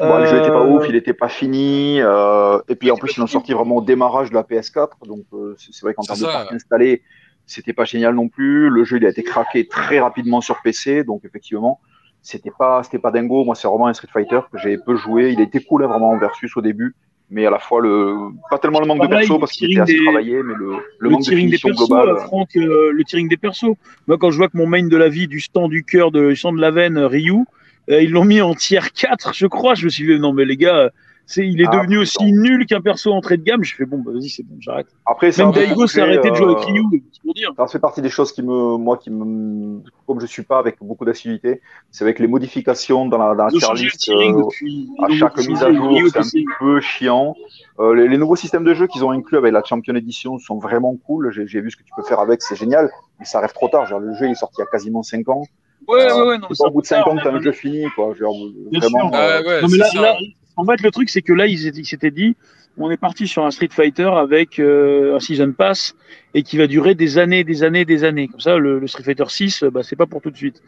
Bon, Le jeu était pas Euh, ouf, il était pas fini. euh, et puis en plus, ils l'ont sorti vraiment au démarrage de la PS4. Donc euh, c'est vrai qu'en termes de ça. parc installé, c'était pas génial non plus. Le jeu, il a été craqué très rapidement sur PC. Donc effectivement, c'était pas, c'était pas dingo. Moi, c'est vraiment un Street Fighter que j'ai peu joué. Il a été cool hein, vraiment en versus au début. Mais à la fois, le, pas tellement le manque de perso parce qu'il était assez des- travaillé, mais le, le le manque de finition persos, globale. euh, Franck, euh, le tearing des persos. Moi, quand je vois que mon main de la vie du stand du cœur de du stand de la veine, euh, Ryu, euh, ils l'ont mis en tier 4, je crois. Je me suis dit, non, mais les gars, c'est, il est Ah, devenu aussi nul qu'un perso entrée de gamme. Je fais, bon, bah, vas-y, c'est bon, j'arrête. Après, Même Daigo s'est fait, arrêté de jouer avec euh, Ryu, c'est pour dire. Ça fait partie des choses qui me, moi, qui me, comme je suis pas avec beaucoup d'assiduité, c'est avec les modifications dans la, dans la tier list, euh, depuis. à chaque mise à jour, c'est un peu chiant. Euh, les, les nouveaux systèmes de jeu qu'ils ont inclus avec la Champion Edition sont vraiment cool. J'ai j'ai vu ce que tu peux faire avec, c'est génial. Mais ça arrive trop tard. Genre, le jeu il est sorti il y a quasiment 5 ans. Ouais, Euh, ouais, ouais, non, C'est pas au bout de 5 ans que t'as un jeu fini, quoi. Genre, vraiment. euh, ouais, Non, mais c'est là, ça. là, en fait, le truc, c'est que là, ils étaient- ils s'étaient dit, on est parti sur un Street Fighter avec euh, un Season Pass et qui va durer des années, des années, des années. Comme ça, le, le Street Fighter 6, bah, c'est pas pour tout de suite.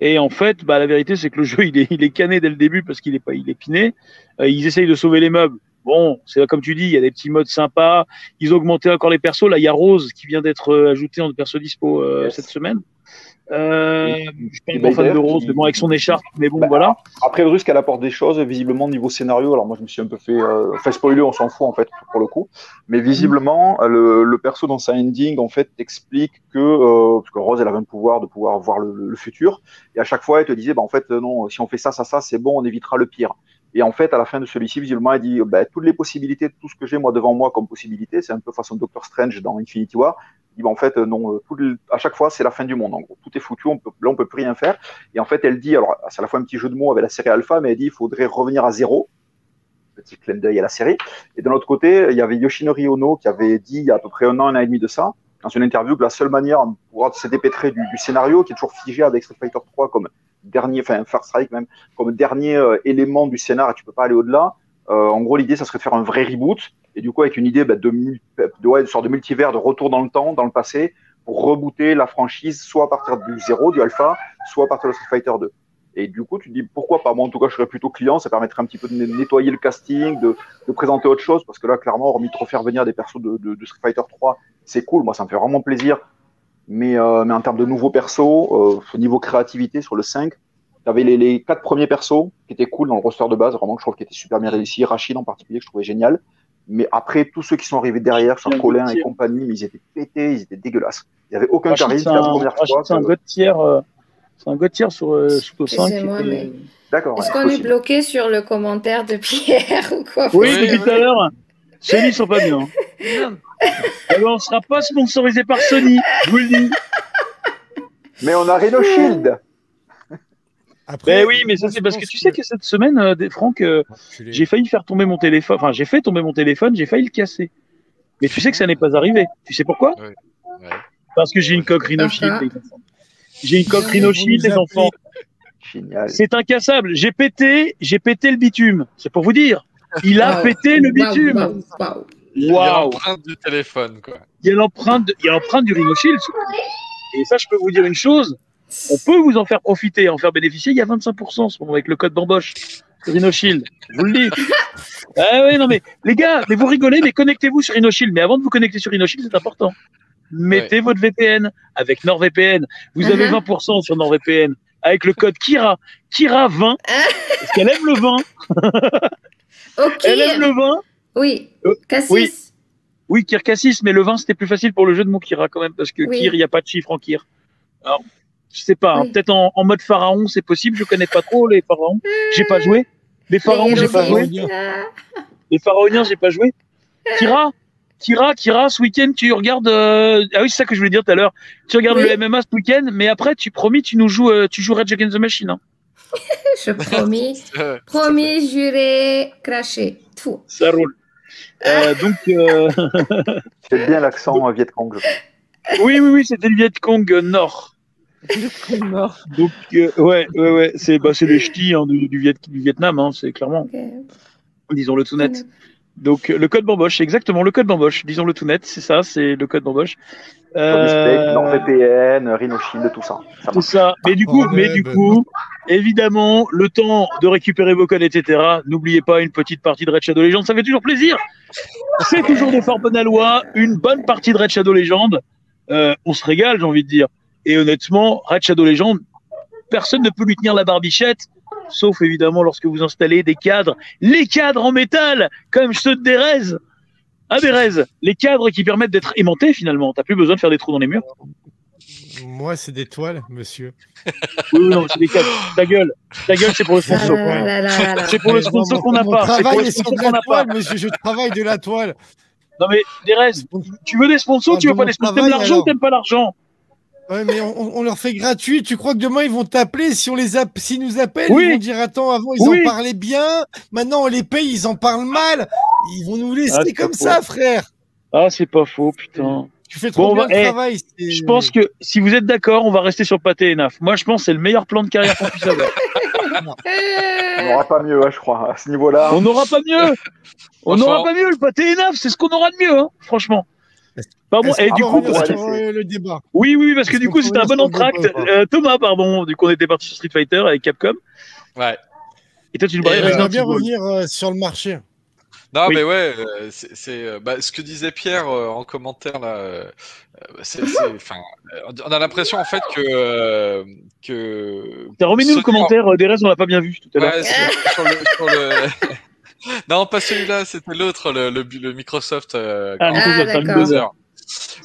Et en fait, bah, la vérité, c'est que le jeu, il est, il est cané dès le début parce qu'il est pas, il est piné. Euh, ils essayent de sauver les meubles. Bon, c'est comme tu dis, il y a des petits modes sympas. Ils ont augmenté encore les persos. Là, il y a Rose qui vient d'être euh, ajouté en perso dispo euh, Yes. cette semaine. Euh, je suis pas un fan de Rose, mais bon, avec son écharpe, mais bon, Bah, voilà. Après, le risque, elle apporte des choses, visiblement, niveau scénario. Alors, moi, je me suis un peu fait. Euh, fait spoiler, on s'en fout, en fait, pour le coup. Mais visiblement, euh, le, le perso, dans sa ending, en fait, explique que. Euh, parce que Rose, elle avait un pouvoir de pouvoir voir le, le futur. Et à chaque fois, elle te disait, bah, en fait, euh, non, si on fait ça, ça, ça, c'est bon, on évitera le pire. Et en fait, à la fin de celui-ci, visiblement, elle dit bah, toutes les possibilités, tout ce que j'ai moi devant moi comme possibilité, c'est un peu façon Doctor Strange dans Infinity War. Dit, bah, en fait, euh, non, euh, à chaque fois, c'est la fin du monde. En gros, tout est foutu. On peut, là, on peut plus rien faire. Et en fait, elle dit, alors, c'est à la fois un petit jeu de mots avec la série Alpha, mais elle dit, il faudrait revenir à zéro. Petit clin d'œil à la série. Et de l'autre côté, il y avait Yoshinori Ono qui avait dit, il y a à peu près un an, un an et demi de ça, dans une interview, que la seule manière pour se dépêtrer du, scénario, qui est toujours figé avec Street Fighter 3 comme dernier, enfin, First Strike même, comme dernier euh, élément du scénar, et tu peux pas aller au-delà. En gros, l'idée, ça serait de faire un vrai reboot, et du coup, avec une idée bah, de, de, ouais, une sorte de multivers, de retour dans le temps, dans le passé, pour rebooter la franchise, soit à partir du zéro, du alpha, soit à partir de Street Fighter 2. Et du coup, tu te dis pourquoi pas? Moi, en tout cas, je serais plutôt client. Ça permettrait un petit peu de nettoyer le casting, de, de présenter autre chose, parce que là, clairement, hormis de refaire venir des persos de, de, de Street Fighter 3, c'est cool. Moi, ça me fait vraiment plaisir. Mais, euh, mais en termes de nouveaux persos, euh, au niveau créativité sur le 5, tu avais les, quatre premiers persos qui étaient cool dans le roster de base, vraiment, je trouve qui était super bien réussi. Rachid en particulier, que je trouvais génial. Mais après, tous ceux qui sont arrivés derrière, sur Colin et Gauthier. compagnie, mais ils étaient pétés, ils étaient dégueulasses. Il n'y avait aucun charisme. c'est C'est la un, première fois. c'est un god tier, euh, c'est un god tier sur euh, Suto 5. Excusez-moi, qui était- mais- D'accord. Est-ce ouais, qu'on est bloqué sur le commentaire de Pierre ou quoi Oui, depuis tout à l'heure. Sony ils sont pas bien. Eh ben, on sera pas sponsorisé par Sony, je vous le dis. Mais on a Rhino Shield. Après, Ben oui, mais ça c'est parce que tu sais que cette semaine, euh, Franck, euh, Enculé. j'ai failli faire tomber mon téléphone. Enfin, j'ai fait tomber mon téléphone, j'ai failli le casser. Mais tu sais que ça n'est pas arrivé. Tu sais pourquoi Ouais. Ouais. Parce que j'ai une coque Rhino Shield, Ah, les enfants. J'ai une coque Vous Rhino nous Shield, les enfants. Génial. C'est incassable. J'ai pété, j'ai pété le bitume. C'est pour vous dire. Il a pété le bitume. waouh, waouh. Il y a l'empreinte du téléphone, quoi. Il y a l'empreinte, de- il y a l'empreinte du Rhino Shield. Et ça, je peux vous dire une chose. On peut vous en faire profiter, en faire bénéficier. Il y a 25% en ce moment avec le code bamboche. Rhino Shield. Je vous le dis. Ah oui, non, mais les gars, mais vous rigolez, mais connectez-vous sur Rhino Shield. Mais avant de vous connecter sur Rhino Shield, c'est important. Mettez votre VPN avec NordVPN. Vous avez Mhm. 20% sur NordVPN avec le code Kira. Kira 20. Parce qu'elle aime le vin. Ok. Elle aime le vin. Oui. Euh, Cassis. oui. Oui, Kir Cassis, mais le vin, c'était plus facile pour le jeu de mots Kira quand même, parce que Oui. Kir, il n'y a pas de chiffre en Kir. Alors, je sais pas, hein, peut-être en, en mode pharaon, c'est possible, je connais pas trop les pharaons. J'ai pas joué. Les pharaons, j'ai pas joué. Les pharaoniens, j'ai pas joué. Kira, Kira, Kira, ce week-end, tu regardes. euh, Ah oui, c'est ça que je voulais dire tout à l'heure. Tu regardes Oui. le MMA ce week-end, mais après, tu promis, tu nous joues, euh, tu joues Rage Against the Machine. hein. Je promis. Euh, Promis, juré, craché. Tout. Ça roule. Euh, donc, euh, C'est bien l'accent euh, Viet Cong. oui, oui, oui, c'était le Viet Cong euh, Nord. mort. Donc, euh, ouais, ouais, ouais, c'est bah, c'est les ch'tis hein, du, du, Viet- du Vietnam, hein, c'est clairement, disons-le tout net. Donc, le code bamboche, c'est exactement le code bamboche, disons-le tout net, c'est ça, c'est le code bamboche. Euh... NordVPN, Rhino Shield, tout ça. marche. ça. Mais du coup, Oh, mais ouais, du bah. coup, évidemment, le temps de récupérer vos codes, etc. N'oubliez pas une petite partie de Red Shadow Legend, ça fait toujours plaisir. C'est toujours des fort bonnes lois, une bonne partie de Red Shadow Legend. Euh, on se régale, j'ai envie de dire. Et honnêtement, Red Shadow Legend, personne ne peut lui tenir la barbichette, sauf évidemment lorsque vous installez des cadres, les cadres en métal, comme ceux de Derez. Ah, Derez, les cadres qui permettent d'être aimantés finalement. T'as plus besoin de faire des trous dans les murs. Moi, c'est des toiles, monsieur. Oui, non, c'est des cadres. Ta gueule, ta gueule, c'est pour le Ah sponsor. là. C'est pour le sponsor qu'on n'a pas. C'est pour le sponsor de qu'on la n'a pas. toile, monsieur. Je travaille de la toile. Non mais Derez, tu veux des sponsors, Ah, tu veux pas des sponsors, t'aimes l'argent ou t'aimes pas l'argent? Ouais, mais on, leur fait gratuit. Tu crois que demain ils vont t'appeler? Si on les app- s'ils nous appellent, Oui. ils vont dire attends avant ils Oui. en parlaient bien, maintenant on les paye, ils en parlent mal. Ils vont nous laisser Ah, comme ça, faux. frère. Ah, c'est pas faux, putain. Tu fais trop Bon, bien bah, le eh, travail. Je pense que si vous êtes d'accord, on va rester sur Pâté et Naf. Moi, je pense que c'est le meilleur plan de carrière qu'on puisse avoir. On n'aura pas mieux, hein, je crois, à ce niveau-là. On n'aura pas mieux. On n'aura pas mieux. Le Pâté et Naf, c'est ce qu'on aura de mieux, hein, franchement. Pardon. Est-ce Et du coup, le débat? oui, oui, parce que du coup, c'était un bon entracte. Euh, Thomas, pardon, du coup, on était parti sur Street Fighter avec Capcom. Ouais. Et toi, tu nous parlais euh, de bien revenir euh, sur le marché. Non, Oui. mais ouais, euh, c'est euh, bah, ce que disait Pierre euh, en commentaire là. euh, euh, c'est, euh, on a l'impression en fait que euh, que. T'as remis nous le commentaire, euh, Derez, on l'a pas bien vu tout à l'heure. Ouais, sur, sur le, sur le- non, pas celui-là, c'était l'autre, le, le, le Microsoft. euh, Ah, Microsoft, Ah, c'est un d'accord. Bulldozer.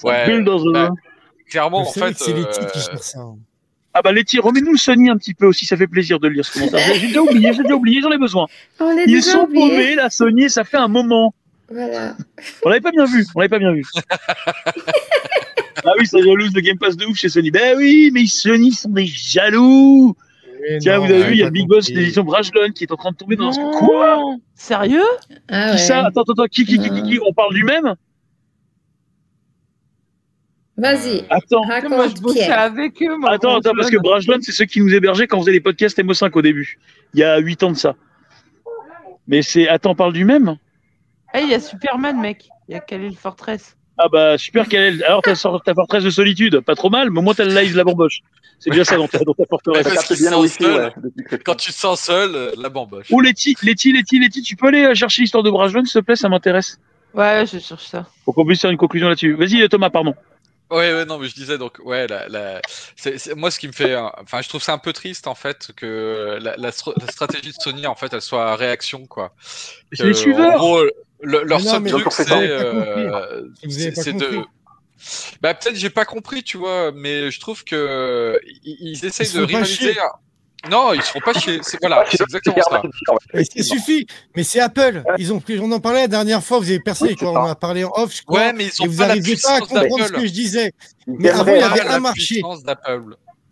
Ouais. Bulldozer. bah, clairement, Je en fait. c'est les titres euh, qui cherchent ça. Ah bah Letty, remets-nous le Sony un petit peu aussi, ça fait plaisir de lire ce commentaire. J'ai déjà oublié, j'ai déjà oublié, j'en ai besoin. On Ils déjà sont oublié. paumés, la Sony, ça fait un moment. Voilà. On l'avait pas bien vu, on l'avait pas bien vu. Ah oui, ça jalouse le Game Pass de ouf chez Sony. Ben oui, mais Sony sont des jaloux. Mais Tiens, non, vous avez vu, il y a Big Boss d'édition Brajlon qui est en train de tomber dans ce. Quoi. Sérieux Ah Qui ça Attends, attends, attends, qui, qui, qui, qui, qui On parle du même Vas-y, Attends, Moi, je bossais avec eux. moi, attends, attends, parce que Brajlon. C'est ceux qui nous hébergeaient quand on faisait les podcasts MO5 au début. Il y a 8 ans de ça. Mais c'est. Attends, on parle du même Eh, il y a Superman, mec. Il y a Khalil Fortress. Ah bah super Kalel. Alors t'as sorti ta forteresse de solitude, pas trop mal, mais au moins t'as le live la bamboche. C'est bien ça dans ta, dans ta forteresse. Bien le sont wifi, ouais, Quand tu te sens seul, euh, la bamboche. Oh Letty, Letty, Letty, Letty, tu peux aller euh, chercher l'histoire de Brajlon, s'il te plaît, ça m'intéresse. Ouais, je cherche ça. Pour qu'on puisse faire une conclusion là-dessus. Vas-y euh, Thomas, pardon. Ouais, ouais, non, mais je disais donc, ouais, la, la, moi, ce qui me fait, enfin, je trouve ça un peu triste en fait que la, la, str- la stratégie de Sony en fait, elle soit à réaction quoi. C'est les suiveurs. En gros, le- leur non, seul mais truc, c'est, euh, de, bah peut-être j'ai pas compris, tu vois, mais je trouve que ils, ils essayent Ils de rivaliser. Non, ils se font pas chier. C'est voilà, c'est exactement ça. Et ça suffit, mais c'est Apple. Ils ont pris, on en parlait la dernière fois, vous avez percé Oui, quand on a parlé en off, je crois, Ouais, mais ils et ont vous pas la n'arriviez pas à puissance comprendre ce d'Apple. que je disais. Ils Mais avant, il y avait un marché.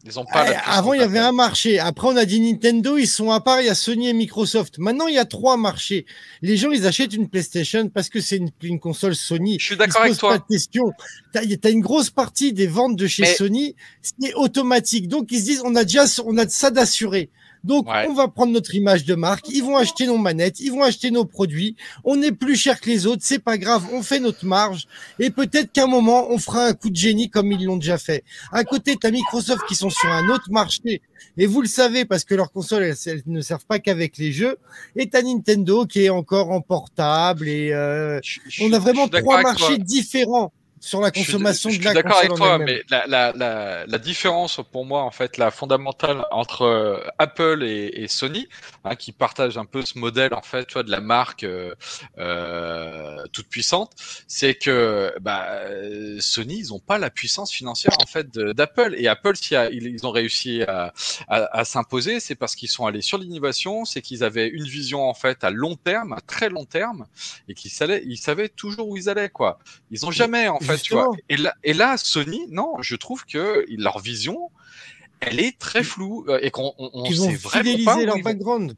Puissance d'Apple. Ils ont pas Ah, avant, il y avait un marché. Après, on a dit Nintendo, ils sont à part, il y a Sony et Microsoft. Maintenant, il y a trois marchés. Les gens, ils achètent une PlayStation parce que c'est une, une console Sony. Je suis d'accord avec toi. pas de. T'as as une grosse partie des ventes de chez Mais- Sony, c'est automatique. Donc, ils se disent, on a déjà, on a ça d'assuré. Donc, Ouais. on va prendre notre image de marque. Ils vont acheter nos manettes, ils vont acheter nos produits. On est plus cher que les autres, c'est pas grave. On fait notre marge. Et peut-être qu'à un moment, on fera un coup de génie comme ils l'ont déjà fait. À côté, tu as Microsoft qui sont sur un autre marché. Et vous le savez parce que leurs consoles, elles, elles ne servent pas qu'avec les jeux. Et tu Nintendo qui est encore en portable. Et euh, Je- je- on a vraiment trois marchés différents sur la Je suis- consommation je de suis la d'accord avec toi, mais la, la, la, la différence pour moi, en fait, la fondamentale entre euh, Apple et, et Sony, hein, qui partagent un peu ce modèle, en fait, tu vois, de la marque euh, euh, toute puissante, c'est que bah, Sony, ils ont pas la puissance financière en fait de- d'Apple. Et Apple, si a- ils, ils ont réussi à, à, à s'imposer, c'est parce qu'ils sont allés sur l'innovation, c'est qu'ils avaient une vision en fait à long terme, à très long terme, et qu'ils savaient, ils savaient toujours où ils allaient, quoi. Ils ont jamais, en fait, tu vois. Justement. Et là, et là, Sony, non, je trouve que leur vision, elle est très floue euh, et qu'on on, on Ils sait vraiment pas leur vont.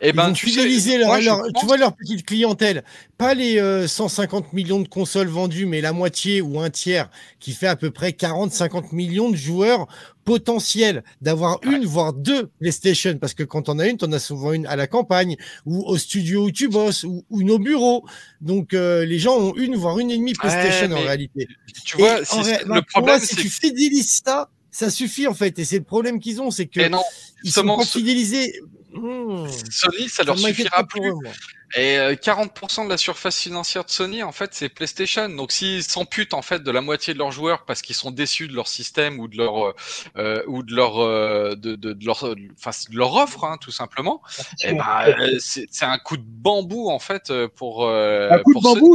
Background. Eh ben, tu sais, fidéliser leur, pense tu vois leur petite clientèle. Pas les euh, 150 millions de consoles vendues, mais la moitié ou un tiers qui fait à peu près 40-50 millions de joueurs potentiels d'avoir une, voire deux PlayStation. Parce que quand on a une, t'en as souvent une à la campagne ou au studio où tu bosses ou, ou nos bureaux. Donc euh, les gens ont une, voire une et demie PlayStation en réalité. Tu vois, Et c'est- en ré- le problème, si c'est tu fidélises ça, ça suffit en fait. Et c'est le problème qu'ils ont, c'est que Et non, ils sont pas fidélisés. Mmh. Sony, ça Ça leur suffira plus. eux. Et euh, 40% de la surface financière de Sony, en fait, c'est PlayStation. Donc, s'ils s'amputent en fait de la moitié de leurs joueurs parce qu'ils sont déçus de leur système ou de leur euh, euh, ou de leur euh, de, de, de leur enfin de leur offre, hein, tout simplement, eh ben, euh, c'est un coup de bambou en fait euh, pour euh, Un coup de pour Sony.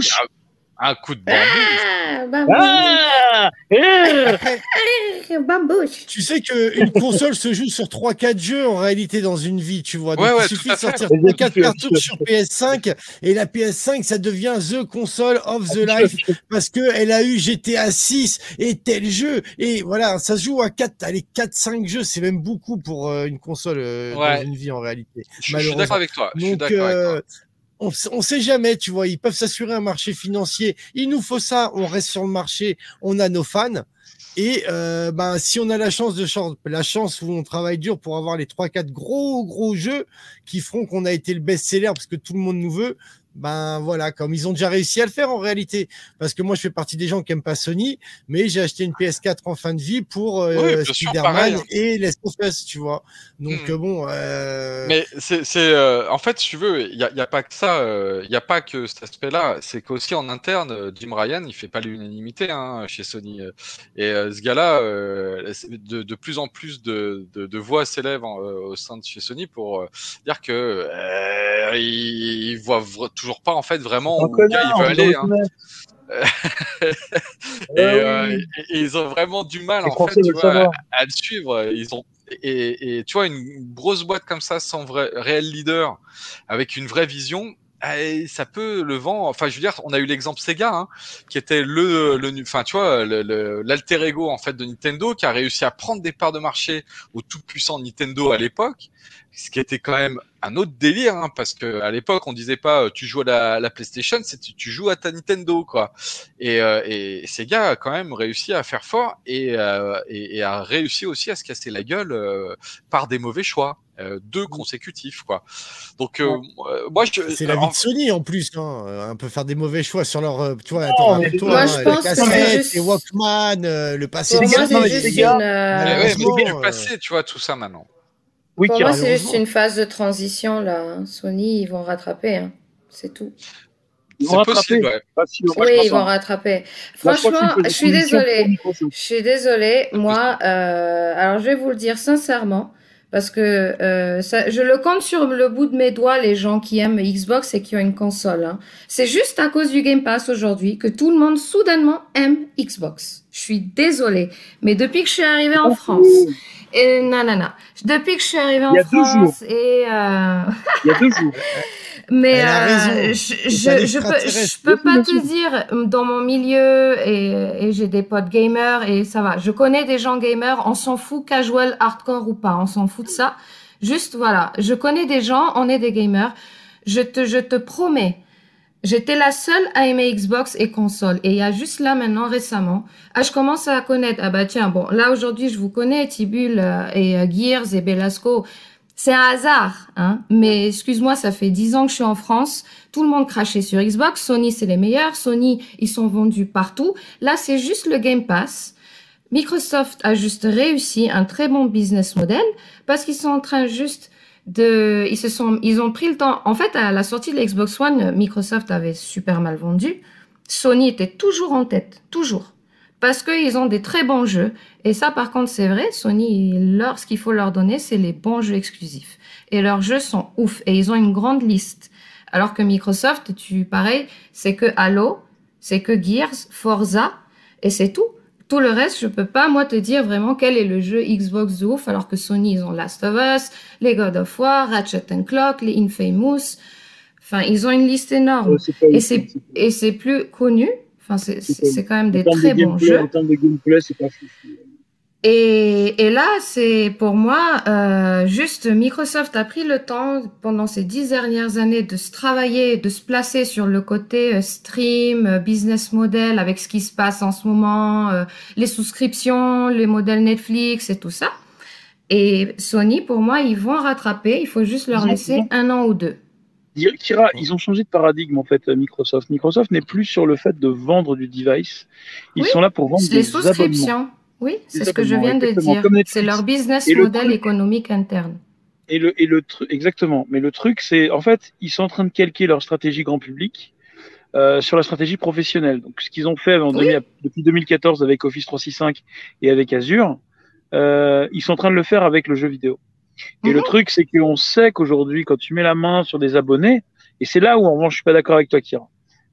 Un- coup de bambou. Ah, bambouche. Ah Eh tu sais qu'une console se joue sur 3-4 jeux en réalité dans une vie, tu vois. Donc Ouais, ouais, il suffit de sortir Mais 4 tu fais- cartouches tu sur PS5 et la PS5 ça devient the console of the life parce que elle a eu GTA 6 et tel jeu et voilà, ça se joue à 4 allez 4 5 jeux, c'est même beaucoup pour euh, une console euh, Ouais. dans une vie en réalité. Je, je suis d'accord avec toi. Je suis Donc, d'accord avec toi. euh, on, on sait jamais, tu vois, ils peuvent s'assurer un marché financier. Il nous faut ça, on reste sur le marché, on a nos fans. Et euh, ben, si on a la chance de chan- la chance où on travaille dur pour avoir les trois quatre gros gros jeux qui feront qu'on a été le best-seller parce que tout le monde nous veut, ben voilà, comme ils ont déjà réussi à le faire en réalité. Parce que moi, je fais partie des gens qui aiment pas Sony, mais j'ai acheté une PS4 en fin de vie pour euh, Oui, Spider-Man hein. et Les of Us, tu vois. Donc Hmm. euh, bon. Euh... Mais c'est, euh, en fait, si tu veux, il y a, y a pas que ça, il y a pas que cet aspect-là. C'est qu'aussi en interne, euh, Jim Ryan, il fait pas l'unanimité hein, chez Sony. euh. Et euh, ce gars-là, euh, de, de plus en plus de, de, de voix s'élèvent en- euh, au sein de chez Sony pour euh, dire que euh, il, il voit vra- toujours pas en fait vraiment où le gars il veut aller. hein. Et, euh, et- et ils ont vraiment du mal en fait, tu vois, à, à le suivre. Ils ont et, et tu vois une grosse boîte comme ça sans vrai réel leader avec une vraie vision. eh, ça peut le vent. Enfin, je veux dire, on a eu l'exemple Sega, hein, qui était le, le, enfin, tu vois, l'alter le, ego en fait de Nintendo, qui a réussi à prendre des parts de marché au tout puissant Nintendo à l'époque, ce qui était quand même un autre délire, hein, parce que à l'époque, on disait pas euh, tu joues à la, la PlayStation, c'est tu, tu, joues à ta Nintendo, quoi. Et, euh, et Sega a quand même réussi à faire fort et, euh, et, et, a réussi aussi à se casser la gueule euh, par des mauvais choix. Euh, deux consécutifs quoi. Donc euh, moi je c'est la vie de Sony en plus hein. un peu faire des mauvais choix sur leur tu vois attends, toi, moi, hein, je pense cassettes, juste... les Walkman le passé moi, c'est juste une... ouais, mais passé tu vois tout ça maintenant. Oui, Pour moi c'est juste une phase de transition là. Hein. Sony ils vont rattraper hein. c'est tout. Ils vont possible, ouais. Oui, ils vont rattraper. Franchement, je suis désolée. Je suis désolée. Moi, euh, alors je vais vous le dire sincèrement, parce que euh, ça, je le compte sur le bout de mes doigts les gens qui aiment Xbox et qui ont une console. Hein. C'est juste à cause du Game Pass aujourd'hui que tout le monde soudainement aime Xbox. Je suis désolée, mais depuis que je suis arrivée en France et nanana, depuis que je suis arrivée en France et euh... il y a deux jours. Mais euh, je, je, je, peux, je peux pas te dire dans mon milieu et, et j'ai des potes gamers et ça va. Je connais des gens gamers, on s'en fout casual, hardcore ou pas, on s'en fout de ça. Juste voilà, je connais des gens, on est des gamers. Je te, je te promets, j'étais la seule à aimer Xbox et console. Et il y a juste là maintenant récemment, ah je commence à connaître. Ah bah tiens bon, là aujourd'hui je vous connais Tibul euh, et euh, Gears et Belasco. C'est un hasard, hein. Mais excuse-moi, ça fait dix ans que je suis en France. Tout le monde crachait sur Xbox. Sony, c'est les meilleurs. Sony, ils sont vendus partout. Là, c'est juste le Game Pass. Microsoft a juste réussi un très bon business model parce qu'ils sont en train juste de, ils se sont, ils ont pris le temps. En fait, à la sortie de l'Xbox One, Microsoft avait super mal vendu. Sony était toujours en tête, toujours parce qu'ils ont des très bons jeux. Et ça, par contre, c'est vrai. Sony, leur, ce qu'il faut leur donner, c'est les bons jeux exclusifs. Et leurs jeux sont ouf. Et ils ont une grande liste. Alors que Microsoft, tu, pareil, c'est que Halo, c'est que Gears, Forza, et c'est tout. Tout le reste, je peux pas, moi, te dire vraiment quel est le jeu Xbox de ouf, alors que Sony, ils ont Last of Us, les God of War, Ratchet Clock, les Infamous. Enfin, ils ont une liste énorme. et c'est, et c'est plus connu, Enfin, c'est quand même des très bons jeux. En termes de gameplay, c'est pas fou. Et, et, là, c'est pour moi, euh, juste Microsoft a pris le temps pendant ces dix dernières années de se travailler, de se placer sur le côté euh, stream, euh, business model avec ce qui se passe en ce moment, euh, les souscriptions, les modèles Netflix et tout ça. Et Sony, pour moi, ils vont rattraper. Il faut juste leur laisser un an ou deux. Kira, ils ont changé de paradigme en fait, Microsoft. Microsoft n'est plus sur le fait de vendre du device. Ils sont là pour vendre des souscriptions. Oui, c'est ce que je viens de dire. C'est leur business model économique interne. Et le, et le exactement. Mais le truc, c'est en fait, ils sont en train de calquer leur stratégie grand public euh, sur la stratégie professionnelle. Donc, ce qu'ils ont fait en depuis 2014 avec Office 365 et avec Azure, euh, ils sont en train de le faire avec le jeu vidéo. Et le mhm. truc, c'est qu'on sait qu'aujourd'hui, quand tu mets la main sur des abonnés, et c'est là où en revanche je suis pas d'accord avec toi, Kira,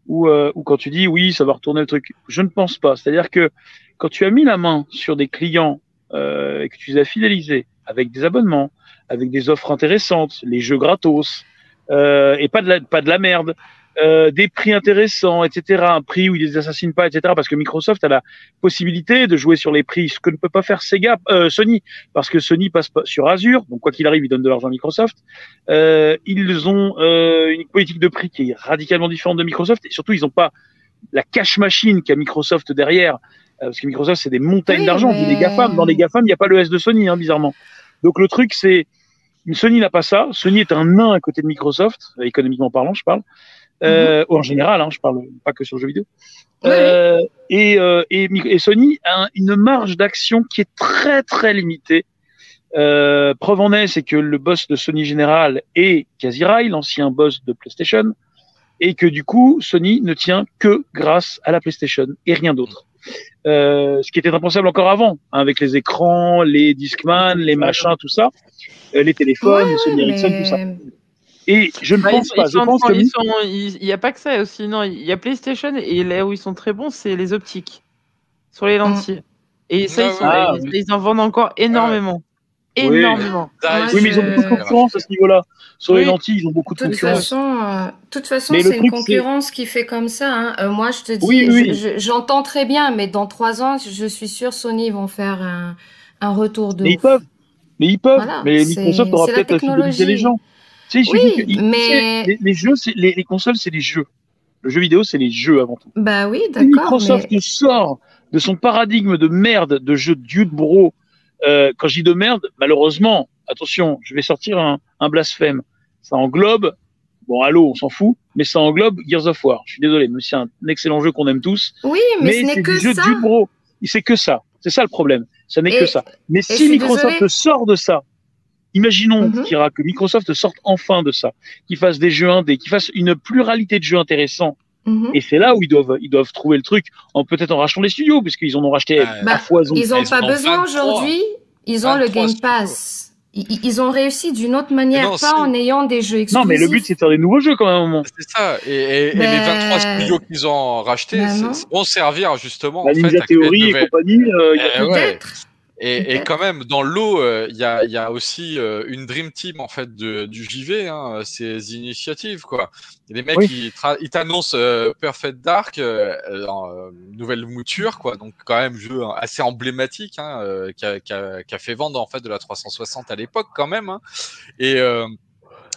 ou euh, quand tu dis oui, ça va retourner le truc. Je ne pense pas. C'est-à-dire que quand tu as mis la main sur des clients euh, et que tu les as fidélisés avec des abonnements, avec des offres intéressantes, les jeux gratos, euh, et pas de la, pas de la merde, euh, des prix intéressants, etc. Un prix où ils les assassinent pas, etc. Parce que Microsoft a la possibilité de jouer sur les prix, ce que ne peut pas faire Sega, euh, Sony, parce que Sony passe pas sur Azure, donc quoi qu'il arrive, ils donnent de l'argent à Microsoft. Euh, ils ont euh, une politique de prix qui est radicalement différente de Microsoft, et surtout ils n'ont pas la cash machine qu'a Microsoft derrière, parce que Microsoft c'est des montagnes d'argent, mais... des GAFAM. Dans les GAFAM, il n'y a pas le S de Sony, hein, bizarrement. Donc le truc c'est Sony n'a pas ça. Sony est un nain à côté de Microsoft, économiquement parlant, je parle euh, ou en général, hein, je parle pas que sur le jeu vidéo. Euh, et, euh, et, et, Sony a une marge d'action qui est très très limitée. Euh, preuve en est, c'est que le boss de Sony Général est Kazirai, l'ancien boss de PlayStation, et que du coup, Sony ne tient que grâce à la PlayStation et rien d'autre. Euh, ce qui était impensable encore avant, hein, avec les écrans, les Discman, les machins, tout ça, euh, les téléphones, ouais, Sony Ericsson, tout ça. Et je ne bah, pense pas. Je pense Il n'y a pas que ça aussi. Non, il y a PlayStation et là où ils sont très bons, c'est les optiques sur les lentilles. Et ça, ils, sont, ah, ils, en vendent encore énormément. Énormément. Oui, mais ils ont beaucoup de concurrence à ce niveau-là. Sur les lentilles, ils ont beaucoup De de toute concurrence. façon, euh, de toute façon, Mais le c'est une concurrence qui fait comme ça. hein. Euh, moi, je te dis, Oui, oui. je- je- j'entends très bien, mais dans trois ans, je suis sûre Sony vont faire un, un retour de Mais ils peuvent. Mais ils peuvent. Voilà, mais Microsoft aura la peut-être à fidéliser technologie. les gens. Tu sais, il Oui, que- mais- les, les jeux, c'est- les, les consoles, c'est les jeux. Le jeu vidéo, c'est les jeux avant tout. Bah oui, d'accord, Microsoft mais sort de son paradigme de merde de jeu de Dude Bro, euh, quand je dis de merde, malheureusement, attention, je vais sortir un, un blasphème. Ça englobe, bon, Halo, on s'en fout, mais ça englobe Gears of War. Je suis désolé, si c'est un excellent jeu qu'on aime tous. oui, mais, ce Mais n'est c'est que du jeu ça. Bro. C'est que ça. C'est ça le problème. Ça n'est que ça. Mais si Microsoft sort de ça, imaginons, Mhm. Kira, que Microsoft sorte enfin de ça, qu'il fasse des jeux indés, qu'il fasse une pluralité de jeux intéressants. Mhm. Et c'est là où ils doivent, ils doivent trouver le truc, en peut-être en rachetant les studios, puisqu'ils en ont racheté à Bah, foison. Ils n'ont pas besoin 23. aujourd'hui. Ils ont le 23 Game. Pass. Ils, ils- ont réussi d'une autre manière, non, pas en ayant des jeux exclusifs. Non, mais le but, c'est de faire des nouveaux jeux quand même à un moment. C'est ça. Et, et- et les 23 studios qu'ils ont rachetés vont servir justement La en fait, Ninja Theory et compagnie, euh, il y a Eh ouais. Peut-être. Et, et quand même, dans l'eau, euh, il y, a, y a aussi euh, une dream team en fait de, du JV, hein, c'est The Initiative quoi. Et les mecs, Oui. ils, ils t'annoncent euh, Perfect Dark, euh, en euh, nouvelle mouture quoi, donc quand même jeu assez emblématique, hein, euh, qui, a, qui, a, qui a fait vendre en fait de la 360 à l'époque quand même. Hein. Et, euh,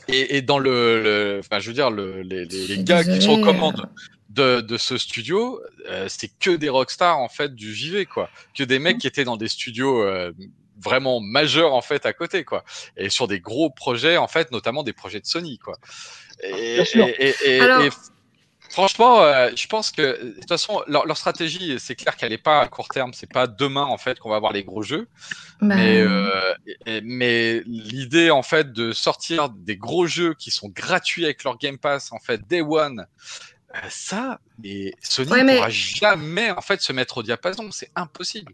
et et dans le, le- enfin je veux dire le, les, les, les gars qui sont aux commandes de, de ce studio, euh, c'est que des rockstars en fait du JV quoi, que des mecs qui étaient dans des studios euh, vraiment majeurs en fait à côté quoi, et sur des gros projets en fait, notamment des projets de Sony quoi. Et, Bien sûr. et- et- et- Alors- et franchement, euh, je pense que de toute façon leur, leur stratégie, c'est clair qu'elle n'est pas à court terme, c'est pas demain en fait qu'on va avoir les gros jeux. Bah, Mais, euh, et- mais l'idée en fait de sortir des gros jeux qui sont gratuits avec leur Game Pass en fait Day One, ça, mais Sony Ouais, ne mais- pourra jamais en fait se mettre au diapason, c'est impossible.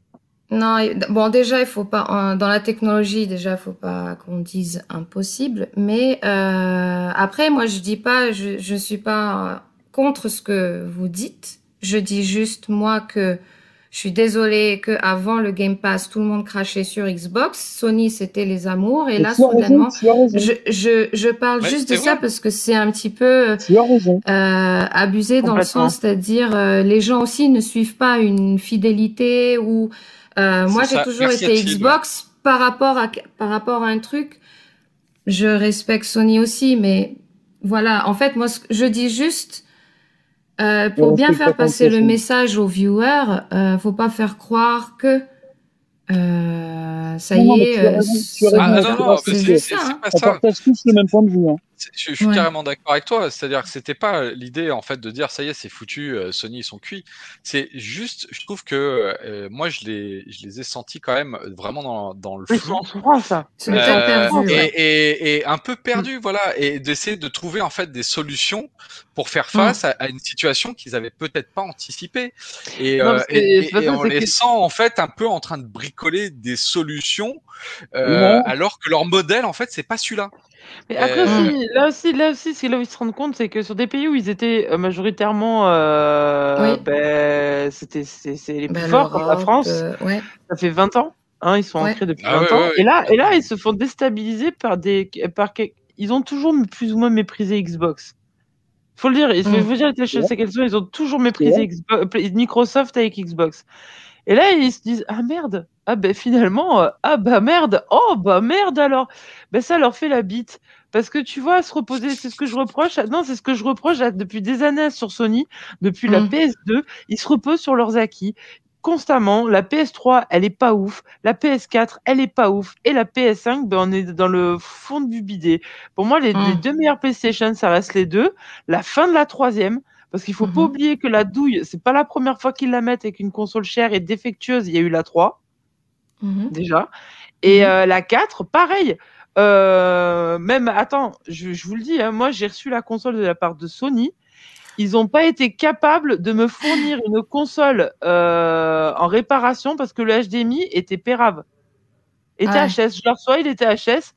Non, bon, déjà, il faut pas, dans la technologie, déjà, il faut pas qu'on dise impossible. Mais euh, après, moi, je dis pas, je, je suis pas euh, contre ce que vous dites. Je dis juste, moi, que je suis désolée que avant le Game Pass, tout le monde crachait sur Xbox. Sony, c'était les amours. Et là, tu as raison, soudainement, raison. je, je, je parle Ouais, juste de ça parce que c'est un petit peu raison. euh, abusé dans le sens, c'est-à-dire euh, les gens aussi ne suivent pas une fidélité ou euh, moi j'ai toujours été. Xbox par rapport à par rapport à un truc. Je respecte Sony aussi, mais voilà. En fait, moi, je dis juste euh, pour bien faire pas passer le message aux viewers, euh, faut pas faire croire que euh, ça Non, y est. tu as raison, tu as Ah non, non, c'est ça, On partage tous le même point de vue. Hein. Je, je suis Ouais. carrément d'accord avec toi. C'est-à-dire que c'était pas l'idée en fait de dire ça y est, c'est foutu, euh, Sony ils sont cuits. C'est juste, je trouve que euh, moi je les, je les ai sentis quand même euh, vraiment dans, dans le en souffrance. ça. Euh, perdu. et, ouais. et, et un peu perdu, voilà, et d'essayer de trouver en fait des solutions pour faire face à, à une situation qu'ils avaient peut-être pas anticipée. Et, Non, euh, et, ça, on les que- sent en fait un peu en train de bricoler des solutions, euh, alors que leur modèle en fait c'est pas celui-là. Mais après Euh, aussi, là aussi, là aussi, c'est là où ils se rendent compte, c'est que sur des pays où ils étaient euh, majoritairement, euh, Oui. ben, c'était, c'est, c'est les plus Ben, forts, comme la France. euh, ouais. Ça fait 20 ans, hein, ils sont Ouais. ancrés depuis Ah 20 ouais, ans. ouais, ouais. Et là, et là, ils se font déstabiliser par des, par ils ont toujours plus ou moins méprisé Xbox. Faut le dire, il faut, Mm. faut dire les choses, c'est qu'elles sont, ils ont toujours méprisé Ouais. Xbox, Microsoft avec Xbox. Et là, ils se disent ah merde, ah ben finalement, euh, ah bah merde, oh bah merde alors, ben ça leur fait la bite. Parce que tu vois, se reposer, c'est ce que je reproche. à- Non, c'est ce que je reproche à- depuis des années sur Sony, depuis la Mm. PS2, ils se reposent sur leurs acquis constamment. La PS3, elle est pas ouf. La PS4, elle est pas ouf. Et la PS5, ben, on est dans le fond du bidet. Pour moi, les, Mm. les deux meilleures PlayStation, ça reste les deux. La fin de la troisième, parce qu'il faut pas Mhm. oublier que la douille, c'est pas la première fois qu'ils la mettent avec une console chère et défectueuse. Il y a eu la 3 Mhm. déjà. Et Mhm. euh, la 4, pareil. Euh, même, attends, je, je vous le dis, hein, moi j'ai reçu la console de la part de Sony. Ils n'ont pas été capables de me fournir une console euh, en réparation parce que le HDMI était pérave. Était Ouais. HS. Je le reçois, il était HS.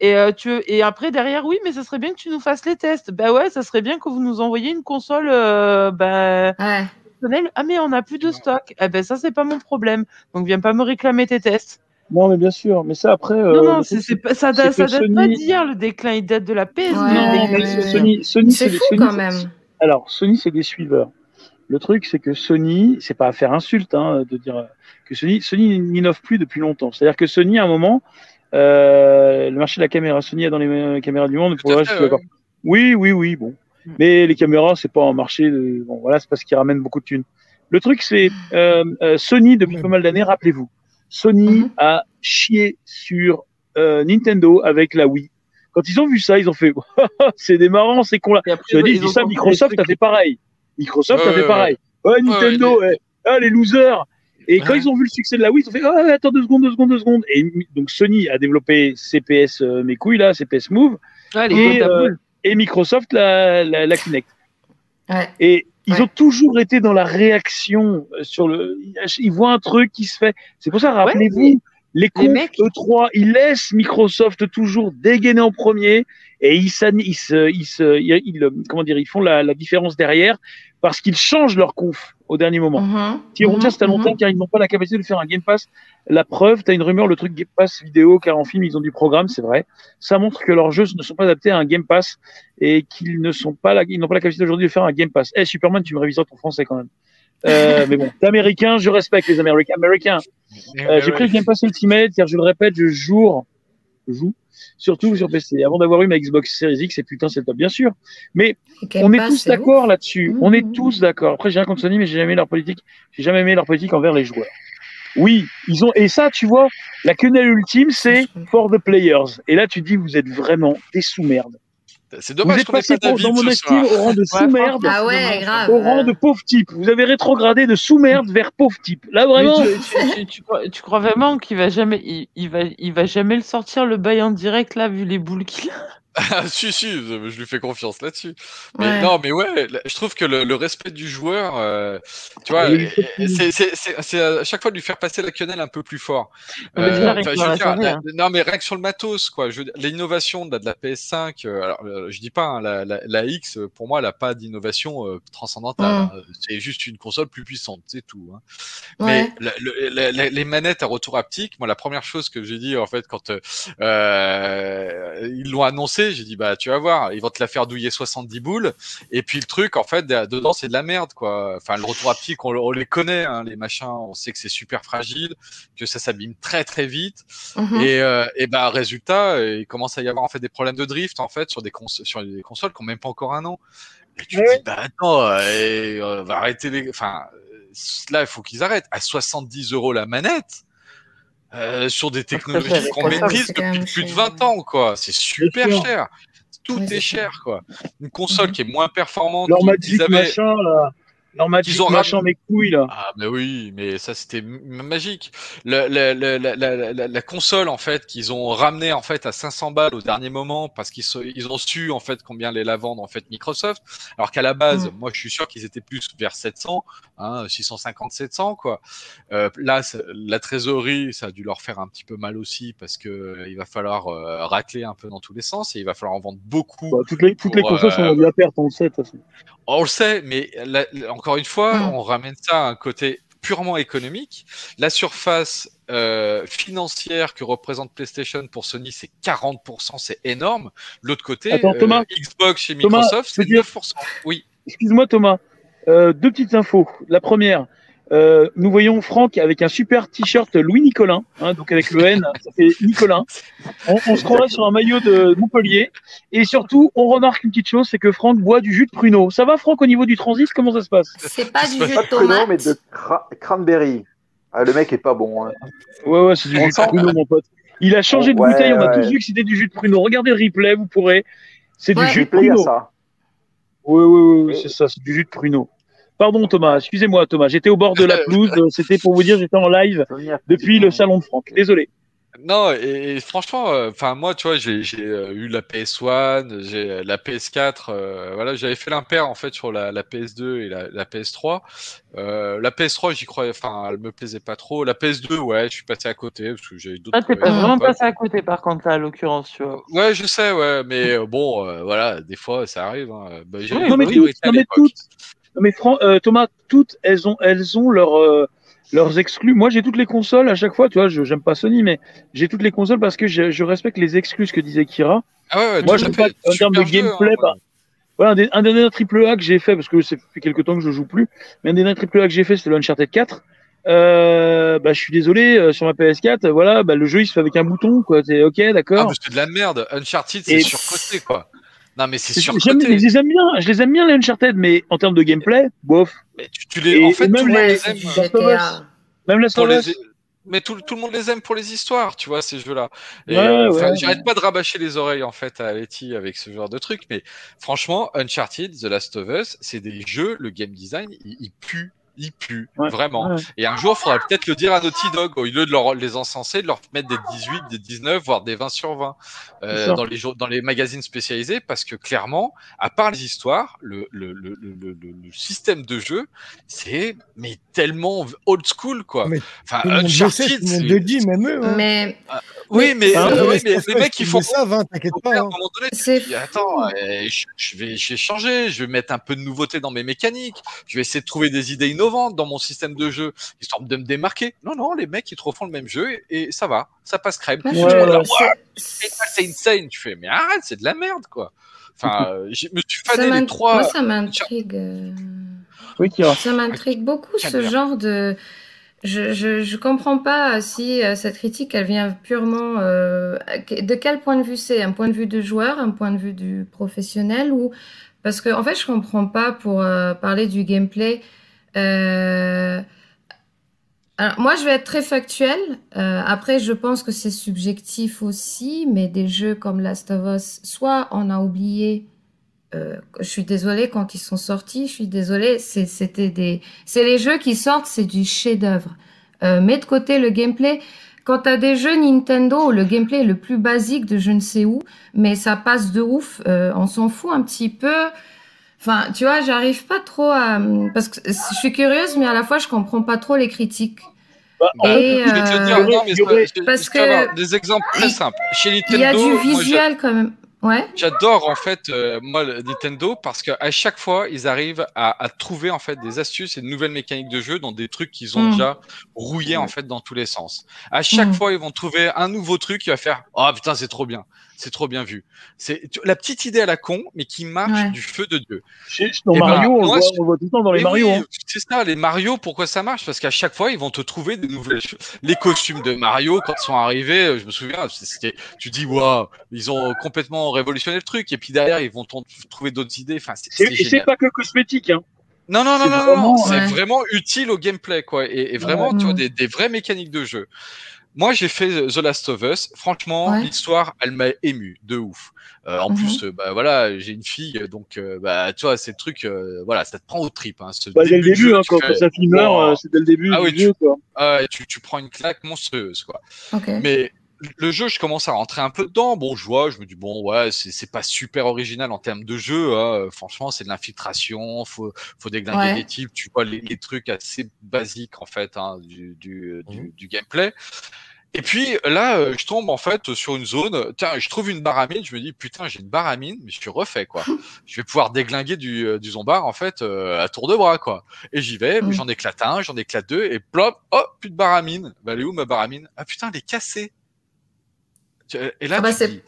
Et, euh, tu, et après, derrière, oui, mais ça serait bien que tu nous fasses les tests. Ben ouais, ça serait bien que vous nous envoyiez une console euh, ben, Ouais. personnelle. Ah, mais on n'a plus de stock. Eh ben, ça, c'est pas mon problème. Donc, viens pas me réclamer tes tests. Non, mais bien sûr. Mais ça, après. euh, Non, non, c'est pas- ça, date, ça date pas Sony- d'hier le déclin, il date de la PS. Ouais, Non, mais Sony, Sony, C'est des- fou Sony, quand c'est- même. Alors, Sony, c'est des suiveurs. Le truc, c'est que Sony, c'est pas à faire insulte hein, de dire que Sony, Sony n'innove plus depuis longtemps. C'est-à-dire que Sony, à un moment, euh, le marché de la caméra, Sony est dans les caméras du monde. Pour fait, je ouais. Oui, oui, oui, bon. Mm. Mais les caméras, c'est pas un marché. De... Bon, voilà, c'est parce qu'ils ramènent beaucoup de thunes. Le truc, c'est euh, euh, Sony depuis Ouais. pas mal d'années. Rappelez-vous, Sony Mhm. a chié sur euh, Nintendo avec la Wii. Quand ils ont vu ça, ils ont fait c'est des marrants, c'est con là. Je dis, ils dis ça, Microsoft a fait pareil. Microsoft a fait pareil. Ouais, Nintendo, ouais, ouais, ah, les losers. Et quand ils ont vu le succès de la Wii, ils ont fait ah, attends deux secondes, deux secondes, deux secondes. Et donc Sony a développé CPS euh, mes couilles là, CPS Move, et, euh, et Microsoft la, la, la Kinect. Ouais. Et ils Ouais. ont toujours été dans la réaction euh, sur le. Ils voient un truc qui se fait. C'est pour ça, rappelez-vous, les mecs- E3, ils laissent Microsoft toujours dégainer en premier et ils, ils, se, ils, se, ils, ils, comment dire, ils font la, la différence derrière parce qu'ils changent leur conf au dernier moment. Mhm. Qui ont déjà, c'est à long Mhm. terme car ils n'ont pas la capacité de faire un Game Pass. La preuve, tu as une rumeur, le truc Game Pass vidéo, car en film, ils ont du programme, c'est vrai. Ça montre que leurs jeux ne sont pas adaptés à un Game Pass et qu'ils ne sont pas la, ils n'ont pas la capacité aujourd'hui de faire un Game Pass. Eh, Superman, tu me révises ton français quand même. Euh, mais bon, t'es américain, je respecte les Américains. Américains. Euh, j'ai pris le Game Pass Ultimate, car je le répète, je joue, je joue, surtout sur PC. Avant d'avoir eu ma Xbox Series X, et putain, c'est top, bien sûr. Mais on est tous c'est d'accord là-dessus. Mhm. On est tous d'accord. Après, j'ai rien contre Sony, mais j'ai jamais aimé leur politique. J'ai jamais aimé leur politique envers les joueurs. Oui, ils ont. Et ça, tu vois, la quenelle ultime, c'est for the players. Et là, tu dis, vous êtes vraiment des sous-merdes. C'est Vous dommage êtes qu'on passé pas dans mon estime au rang de sous-merde, Ah ouais, grave. au rang de pauvre type. Vous avez rétrogradé de sous-merde vers pauvre type. Là, vraiment. tu, tu- tu- tu crois, tu crois vraiment qu'il va jamais, il, il va, il va jamais le sortir le bail en direct là vu les boules qu'il a. Ah, si, si, je lui fais confiance là-dessus. Mais Ouais. non, mais ouais, je trouve que le, le respect du joueur, euh, tu vois, Ah, euh, c'est- à chaque fois de lui faire passer la quenelle un peu plus fort. Je veux dire, la- hein. non, mais rien que sur le matos, quoi. L'innovation de, la- de la PS5, euh, alors, euh, je dis pas, hein, la, la, la X, euh, pour moi, elle a pas d'innovation euh, transcendantale. Mm. hein. C'est juste une console plus puissante, c'est tout. hein. Ouais. Mais la- le- la- la- les manettes à retour haptique, moi, la première chose que j'ai dit, en fait, quand euh, euh, ils l'ont annoncé, j'ai dit, bah, tu vas voir, ils vont te la faire douiller 70 boules. Et puis, le truc, en fait, de- dedans, c'est de la merde, quoi. Enfin, le retour haptique, on, on les connaît, hein, les machins, on sait que c'est super fragile, que ça s'abîme très, très vite. Mhm. Et, euh, et bah, résultat, euh, il commence à y avoir, en fait, des problèmes de drift, en fait, sur des, cons sur des consoles qui ont même pas encore un an. Et tu te dis, bah, attends, euh, et, euh, va arrêter les, enfin, euh, là, il faut qu'ils arrêtent. À 70 euros la manette, euh, sur des technologies qu'on maîtrise depuis plus de cher. 20 ans, quoi. C'est super cher. Tout est cher, quoi. Une console Mhm. qui est moins performante. Leur qu'ils- Magic qu'ils avaient- machin, là. Leur Ils ont machin, ramené- mes couilles, là. Ah, mais oui, mais ça, c'était magique. Le, le- le- la, console, en fait, qu'ils ont ramené, en fait, à 500 balles au dernier moment parce qu'ils ils ont su, en fait, combien les la vendre, en fait, Microsoft. Alors qu'à la base, Mm. moi, je suis sûr qu'ils étaient plus vers 700, hein, 650, 700, quoi. Euh, là, la trésorerie, ça a dû leur faire un petit peu mal aussi parce que euh, il va falloir euh, racler un peu dans tous les sens et il va falloir en vendre beaucoup. Bah, toutes les, toutes les Pour, consoles euh, sont vendues à perte, on le sait, de toute façon. On le sait, mais la- la- encore une fois, Mm. on ramène ça à un côté purement économique. La surface euh, financière que représente PlayStation pour Sony, c'est 40%, c'est énorme. L'autre côté, Attends, Thomas. Xbox chez Microsoft, c'est dire- 9%. Oui. Excuse-moi Thomas, Euh, deux petites infos. La première, euh, nous voyons Franck avec un super t-shirt Louis Nicolin, hein, donc avec le N, ça fait Nicolin. On, on se croirait sur un maillot de Montpellier. Et surtout, on remarque une petite chose, c'est que Franck boit du jus de pruneau. Ça va Franck au niveau du transit Comment ça se passe? C'est pas du jus Pas de de pruneau, mais de cra- cranberry. Ah, le mec est pas bon. hein. Ouais, ouais, c'est du On jus de sent- pruneau, mon pote. Il a changé de Ouais, bouteille, on a ouais. tous vu que c'était du jus de pruneau. Regardez le replay, vous pourrez. C'est du jus de pruneau. ça. Oui, oui, oui, oui, c'est ça, c'est du jus de pruneau. Pardon Thomas, excusez-moi Thomas, j'étais au bord de la pelouse, euh, c'était pour vous dire j'étais en live depuis le salon de Franck. Désolé. Non, et, et franchement, enfin moi, tu vois, j'ai j'ai, euh, eu la PS1, j'ai euh, la PS4, euh, voilà, j'avais fait l'impair en fait sur la, la PS2 et la, la PS3. Euh, la PS3, j'y croyais, enfin, elle me plaisait pas trop. La PS2, ouais, je suis passé à côté parce que j'avais d'autres. Ah, t'es pas vraiment passé à côté par contre là, à l'occurrence, tu vois. Ouais, je sais, ouais, mais euh, bon, euh, voilà, des fois, ça arrive. Hein. Bah, j'ai non mais, non, mais toutes, mais Fran- euh, Thomas, toutes elles ont, elles ont leur, euh, leurs exclus. Moi, j'ai toutes les consoles à chaque fois. Tu vois, je j'aime pas Sony, mais j'ai toutes les consoles parce que je, je respecte les exclus, ce que disait Kira. Ah ouais, ouais, Moi, je pas, fait. en termes de jeu, gameplay, hein, bah, Ouais, un, des, un des derniers triple A que j'ai fait, parce que c'est depuis quelques temps que je joue plus, mais un des derniers triple A que j'ai fait, c'était l'Uncharted 4. Euh, bah, je suis désolé, euh, sur ma PS4, voilà, bah, le jeu il se fait avec un bouton, quoi. C'est ok, Ah, d'accord. mais c'est de la merde. Uncharted, c'est Et- surcoté, quoi. Non, mais c'est J'aime- surcoté. je les aime bien, je les aime bien les Uncharted, mais en termes de gameplay, bof. Mais tu, tu les... Et- en fait, même tout le monde Ouais, les aime. du Last of Us. GTA. Même la pour Us. les... Mais tout, tout le monde les aime pour les histoires, tu vois, ces jeux-là. Ouais, euh, J'arrête ouais. pas de rabâcher les oreilles, en fait, à Letty avec ce genre de truc, mais franchement, Uncharted, The Last of Us, c'est des jeux, le game design, il, il pue. Il pue, Ouais, vraiment. ouais. Et un jour, il faudra peut-être le dire à Naughty Dog, au lieu de leur, les encenser, de leur mettre des 18, des 19, voire des 20 sur 20 C'est euh, dans, les, dans les magazines spécialisés, parce que clairement, à part les histoires, le, le, le, le, le- le système de jeu, c'est mais tellement old school, quoi. Mais Enfin, Uncharted, dit, même eux. hein. Mais oui, mais, Hein, euh, ouais, oui, mais les mecs, ils font savent, hein, t'inquiète à pas. un hein. moment donné, attends, euh, je, je vais, je vais changer, je vais mettre un peu de nouveauté dans mes mécaniques, je vais essayer de trouver des idées innovantes dans mon système de jeu, histoire de me démarquer. Non, non, les mecs, ils te refont le même jeu et, et ça va, ça passe crème. ouais. Ouah, c'est- insane. Tu fais, mais arrête, c'est de la merde, quoi. Enfin, euh, je me suis ça fané les trois. Moi, ça m'intrigue. euh, Oui. Ça m'intrigue beaucoup ce genre de. Je, je, comprends pas si euh, cette critique elle vient purement euh, de quel point de vue c'est? Un point de vue de joueur un point de vue du professionnel ou parce que en fait je comprends pas pour euh, parler du gameplay euh, alors, moi je vais être très factuel Euh, après je pense que c'est subjectif aussi mais des jeux comme Last of Us soit on a oublié euh, je suis désolée quand ils sont sortis, je suis désolée, c'est- c'était des, c'est les jeux qui sortent, c'est du chef-d'œuvre. Euh, mets de côté le gameplay. Quand t'as des jeux Nintendo, le gameplay est le plus basique de je ne sais où, mais ça passe de ouf, euh, on s'en fout un petit peu. Enfin, tu vois, j'arrive pas trop à, parce que je suis curieuse, mais à la fois je comprends pas trop les critiques. Bah, Et, Je vais te euh, dire, non, mais parce que- des exemples très simples. Chez Nintendo, Il y a du moi, visuel quand même. Ouais. J'adore en fait euh, moi le Nintendo parce qu'à chaque fois ils arrivent à, à trouver en fait des astuces et de nouvelles mécaniques de jeu dans des trucs qu'ils ont Mm. déjà rouillés en fait dans tous les sens. À chaque Mm. fois ils vont trouver un nouveau truc qui va faire oh putain c'est trop bien, c'est trop bien vu. C'est la petite idée à la con mais qui marche Ouais. du feu de dieu. Chez- Dans Eh ben, Mario, on, le moi, voit, je- on le voit tout le temps dans les Mais Mario. oui, hein. C'est ça, les Mario, pourquoi ça marche? Parce qu'à chaque fois, ils vont te trouver des nouvelles choses. Les costumes de Mario, quand ils sont arrivés, euh, je me souviens, c'était, tu dis, waouh, ils ont complètement révolutionné le truc. Et puis derrière, ils vont t'en trouver d'autres idées. Enfin, c'est Et, c'est et c'est génial. pas que cosmétique. Hein. Non, non, non, non, non, vraiment, non, c'est ouais. vraiment utile au gameplay, quoi. Et, et vraiment, Ouais. tu vois, des, des vraies mécaniques de jeu. Moi, j'ai fait The Last of Us. Franchement, Ouais. l'histoire, elle m'a ému de ouf. Euh, en Mhm. plus, euh, bah voilà, j'ai une fille, donc euh, bah tu vois, c'est le truc, euh, voilà, ça te prend aux tripes. Hein, ce Bah, dès le début hein, tu quand, fais, quand sa fille meurt, euh, c'est dès le début Ah oui, du jeu. Quoi. ah tu, tu prends une claque monstrueuse, quoi. Ok. Mais le jeu, je commence à rentrer un peu dedans. Bon, je vois, je me dis bon, ouais, c'est c'est pas super original en termes de jeu. Hein. Franchement, c'est de l'infiltration. Faut faut déglinguer Ouais. les types. Tu vois les, les trucs assez basiques en fait hein, du du, du, Mhm. du gameplay. Et puis là, euh, je tombe en fait sur une zone. Tiens, je trouve une barre à mine. Je me dis putain, j'ai une barre à mine, mais je suis refait quoi. je vais pouvoir déglinguer du, euh, du zombard en fait euh, à tour de bras quoi. Et j'y vais, Mm. j'en éclate un, j'en éclate deux, et plop, oh, plus de barre à mine. Bah, elle est où ma barre à mine? Ah putain, elle est cassée. Tu- Et là, Ah bah, tu dis,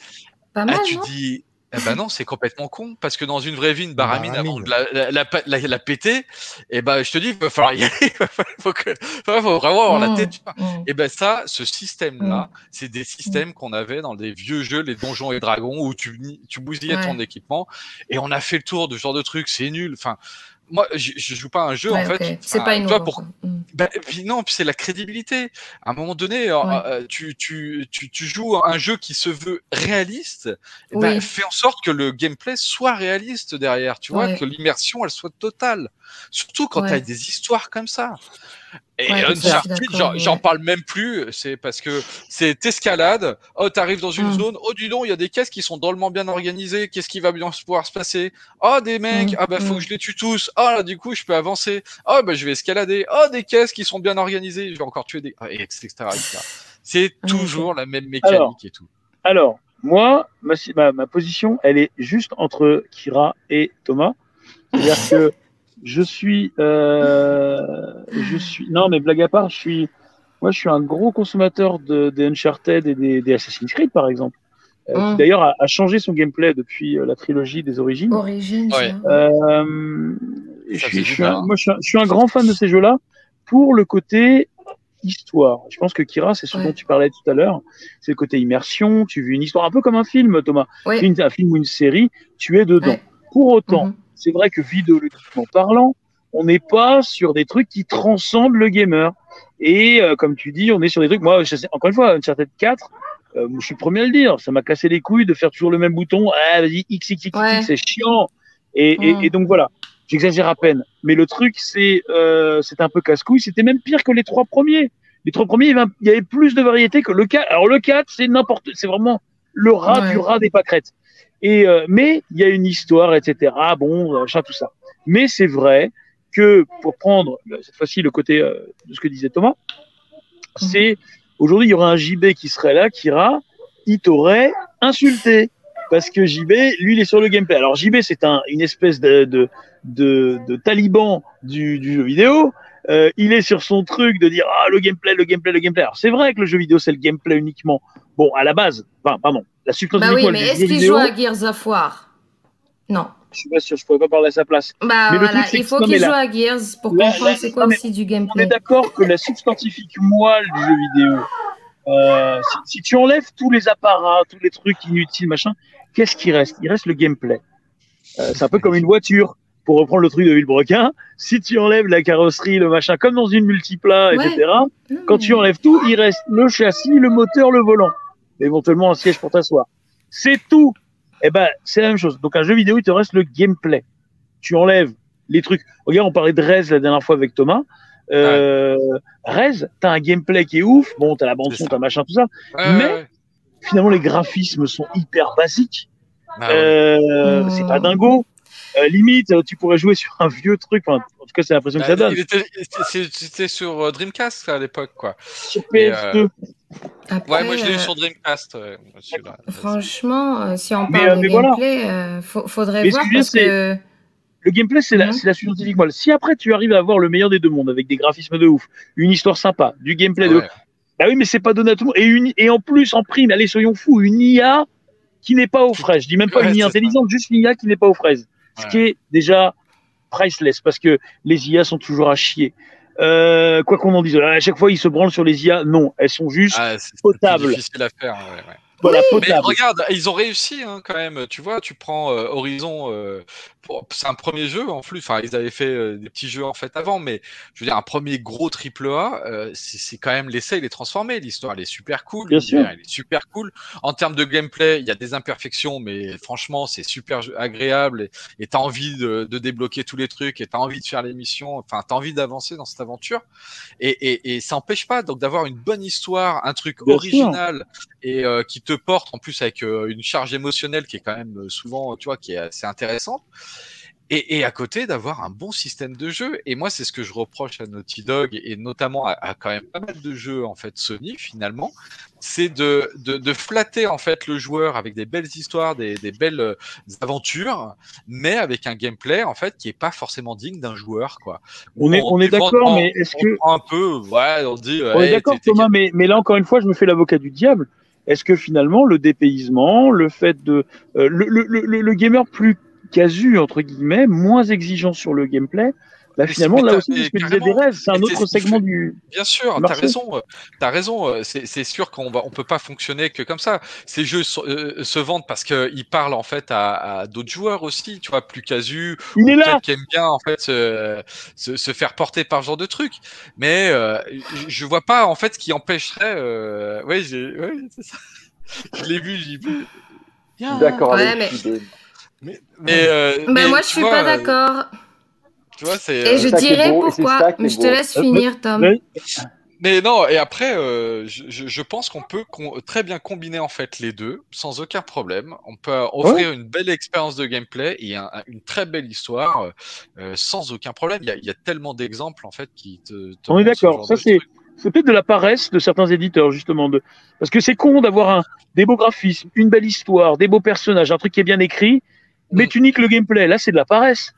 Pas ah, tu non dis, eh ben non, c'est complètement con, parce que dans une vraie vie, une barre à mine, avant Baramine. de la, la, la, la- la péter, et ben je te dis, il va falloir y aller, il va falloir- faut, que, faut vraiment avoir la Mm, tête. tu vois. mm. Et ben ça, ce système-là, c'est des systèmes qu'on avait dans des vieux jeux, les donjons et dragons, où tu, tu bousillais Ouais. ton équipement, et on a fait le tour de ce genre de truc, c'est nul. Enfin, moi, je, je joue pas un jeu, Ouais, en fait. C'est pas innovant. vois, pour, ben, puis non, puis c'est la crédibilité. À un moment donné, euh, Ouais. euh, tu, tu, tu, tu joues un jeu qui se veut réaliste, eh ben, Oui. fais en sorte que le gameplay soit réaliste derrière, tu vois, Ouais. que l'immersion elle soit totale. Surtout quand tu as des histoires comme ça. Et Ouais, Uncharted, j'en ouais. parle même plus, c'est parce que c'est escalade. Oh, t'arrives dans une Mm. zone. Oh, dis donc, il y a des caisses qui sont drôlement bien organisées. Qu'est-ce qui va bien pouvoir se passer? Oh, des mecs. Mm, Ah bah faut mm. que je les tue tous. Oh là, du coup, je peux avancer. Oh bah je vais escalader. Oh, des caisses qui sont bien organisées. Je vais encore tuer des. Ah, et etc. etc. C'est Ah, toujours la même mécanique Alors. et tout. Alors, moi, ma, ma position, elle est juste entre Kira et Thomas. C'est-à-dire que je suis, euh, je suis. Non, mais blague à part, je suis. Moi, je suis un gros consommateur de, des Uncharted et des, des Assassin's Creed, par exemple. Euh, Mm. qui d'ailleurs a, a changé son gameplay depuis euh, la trilogie des origines. Origins. Ouais. hein. Euh, je, suis, je, suis un, moi, je, suis un, je suis un grand fan de ces jeux-là pour le côté histoire. Je pense que Kira, c'est ce Ouais. dont tu parlais tout à l'heure. C'est le côté immersion. Tu vis une histoire un peu comme un film, Thomas. Ouais. Une- un film ou une série, tu es dedans. Ouais. Pour autant, Mhm. C'est vrai que vidéoludiquement parlant, on n'est pas sur des trucs qui transcendent le gamer. Et euh, comme tu dis, on est sur des trucs. Moi, je sais- encore une fois, Uncharted 4, euh, je suis le premier à le dire. Ça m'a cassé les couilles de faire toujours le même bouton. Ah, vas-y, X, X, X, X, c'est chiant. Et, et- Mm. et donc voilà, j'exagère à peine. Mais le truc, c'est euh, c'était un peu casse-couille. C'était même pire que les trois premiers. Les trois premiers, il y avait, un- il y avait plus de variété que le 4. Alors le 4, c'est n'importe, c'est vraiment le rat Ouais. du rat des pâquerettes. Et euh, mais il y a une histoire, etc. Bon, machin, tout ça. Mais c'est vrai que pour prendre euh, cette fois-ci le côté euh, de ce que disait Thomas, c'est aujourd'hui il y aura un JB qui serait là, Kira, il t'aurait insulté parce que JB, lui, il est sur le gameplay. Alors JB, c'est un, une espèce de, de, de, de taliban du, du jeu vidéo. Euh, il est sur son truc de dire ah le gameplay, le gameplay, le gameplay. Alors c'est vrai que le jeu vidéo c'est le gameplay uniquement. Bon, à la base, enfin, pardon, la substance Bah oui, mais est-ce qu'il joue à Gears of War? Non. Je suis pas sûr, je pourrais pas parler à sa place. Bah Mais le voilà, truc, c'est il faut qu'il joue à Gears pour comprendre c'est quoi mais aussi du On est gameplay. d'accord que la substantifique moelle du jeu vidéo, euh, si, si tu enlèves tous les apparats, tous les trucs inutiles, machin, qu'est-ce qui reste? Il reste le gameplay. Euh, c'est un peu comme une voiture. Pour reprendre le truc de Villebrequin, si tu enlèves la carrosserie, le machin, comme dans une multiplat, Ouais. etc., Non, quand tu enlèves tout, il reste le châssis, le moteur, le volant, éventuellement un siège pour t'asseoir. C'est tout. Eh ben, c'est la même chose. Donc un jeu vidéo, il te reste le gameplay. Tu enlèves les trucs. Regarde, on parlait de Rez la dernière fois avec Thomas. Euh, Rez, t'as un gameplay qui est ouf. Bon, t'as la bande son, t'as machin, tout ça. Ouais, Mais- ouais, ouais. Finalement, les graphismes sont hyper basiques. Ah ouais. Euh. C'est pas dingo. Euh, limite, euh, tu pourrais jouer sur un vieux truc. Enfin, en tout cas, c'est l'impression que ça Bah, donne. c'était sur euh, Dreamcast à l'époque, quoi. Sur mais, PS2. Après, Ouais, moi je l'ai eu sur Dreamcast. Franchement, euh, si on Mais, parle de mais voilà. gameplay, euh, faut- faudrait Mais voir que parce. Le gameplay, c'est la, c'est la scientifique. Si après tu arrives à avoir le meilleur des deux mondes avec des graphismes de ouf, une histoire sympa, du gameplay de. Bah oui, mais c'est pas donné à tout le monde. Et, une, et en plus, en prime, allez, soyons fous, une IA qui n'est pas aux fraises. Je dis même pas Ouais, une IA c'est ça. intelligente, juste une IA qui n'est pas aux fraises. Ce qui est déjà priceless parce que les IA sont toujours à chier. Euh, quoi qu'on en dise, à chaque fois ils se branlent sur les IA. Non, elles sont juste Ah, c'est- c'est difficile à faire. ouais, ouais. Voilà, Mais regarde, ils ont réussi hein, quand même. Tu vois, tu prends euh, Horizon, euh, pour- c'est un premier jeu en plus. Enfin, ils avaient fait euh, des petits jeux en fait avant, mais je veux dire, un premier gros triple A, euh, c'est quand même l'essai, il est transformé. L'histoire, elle est super cool. Bien l'univers, sûr. Elle est super cool. En termes de gameplay, il y a des imperfections, mais franchement, c'est super agréable. Et t'as envie de, de débloquer tous les trucs, et t'as envie de faire les missions. Enfin, t'as envie d'avancer dans cette aventure. Et, et, et ça empêche pas donc d'avoir une bonne histoire, un truc Bien sûr. original et euh, qui te porte en plus avec euh, une charge émotionnelle qui est quand même euh, souvent, tu vois, qui est assez intéressante. Et, et à côté d'avoir un bon système de jeu. Et moi, c'est ce que je reproche à Naughty Dog et notamment à, à quand même pas mal de jeux en fait Sony finalement, c'est de, de, de flatter en fait le joueur avec des belles histoires, des, des belles euh, aventures, mais avec un gameplay en fait qui est pas forcément digne d'un joueur quoi. On est- on est d'accord, mais est-ce que- un peu, ouais, on dit. On est hey, d'accord, Thomas, mais, mais là encore une fois, je me fais l'avocat du diable. Est-ce que finalement, le dépaysement, le fait de euh, le, le, le, le gamer plus casu entre guillemets, moins exigeant sur le gameplay, bah Mais finalement là t'as- aussi, ce que disait carrément. Derez, c'est un autre segment du. Bien sûr, t'as Marseille. raison, euh, t'as raison. euh, C'est sûr qu'on va, on peut pas fonctionner que comme ça. Ces jeux so- euh, se vendent parce qu'ils parlent en fait à, à d'autres joueurs aussi, tu vois, plus casus, Il est là. peut-être qui aiment bien en fait se, se, se faire porter par ce genre de truc. Mais euh, je- vois pas en fait ce qui empêcherait. Euh... Ouais, c'est ça. Je l'ai vu, j'ai vu. D'accord Ouais, avec mais-. Mais, Mais, euh, mais moi, je tu suis vois, pas euh, d'accord. Tu vois, c'est. Et euh, je dirais beau, pourquoi. Mais je te laisse finir, Tom. Mais non, et après, euh, je, pense qu'on peut con- très bien combiner en fait les deux sans aucun problème. On peut offrir une belle expérience de gameplay et un- un- une très belle histoire euh, sans aucun problème. Il y a, il y a tellement d'exemples en fait qui te. te On est ce d'accord. Ça c'est peut-être de la paresse de certains éditeurs justement de parce que c'est con d'avoir un des beaux graphismes, une belle histoire, des beaux personnages, un truc qui est bien écrit, mais Mm. tu niques le gameplay. Là, c'est de la paresse.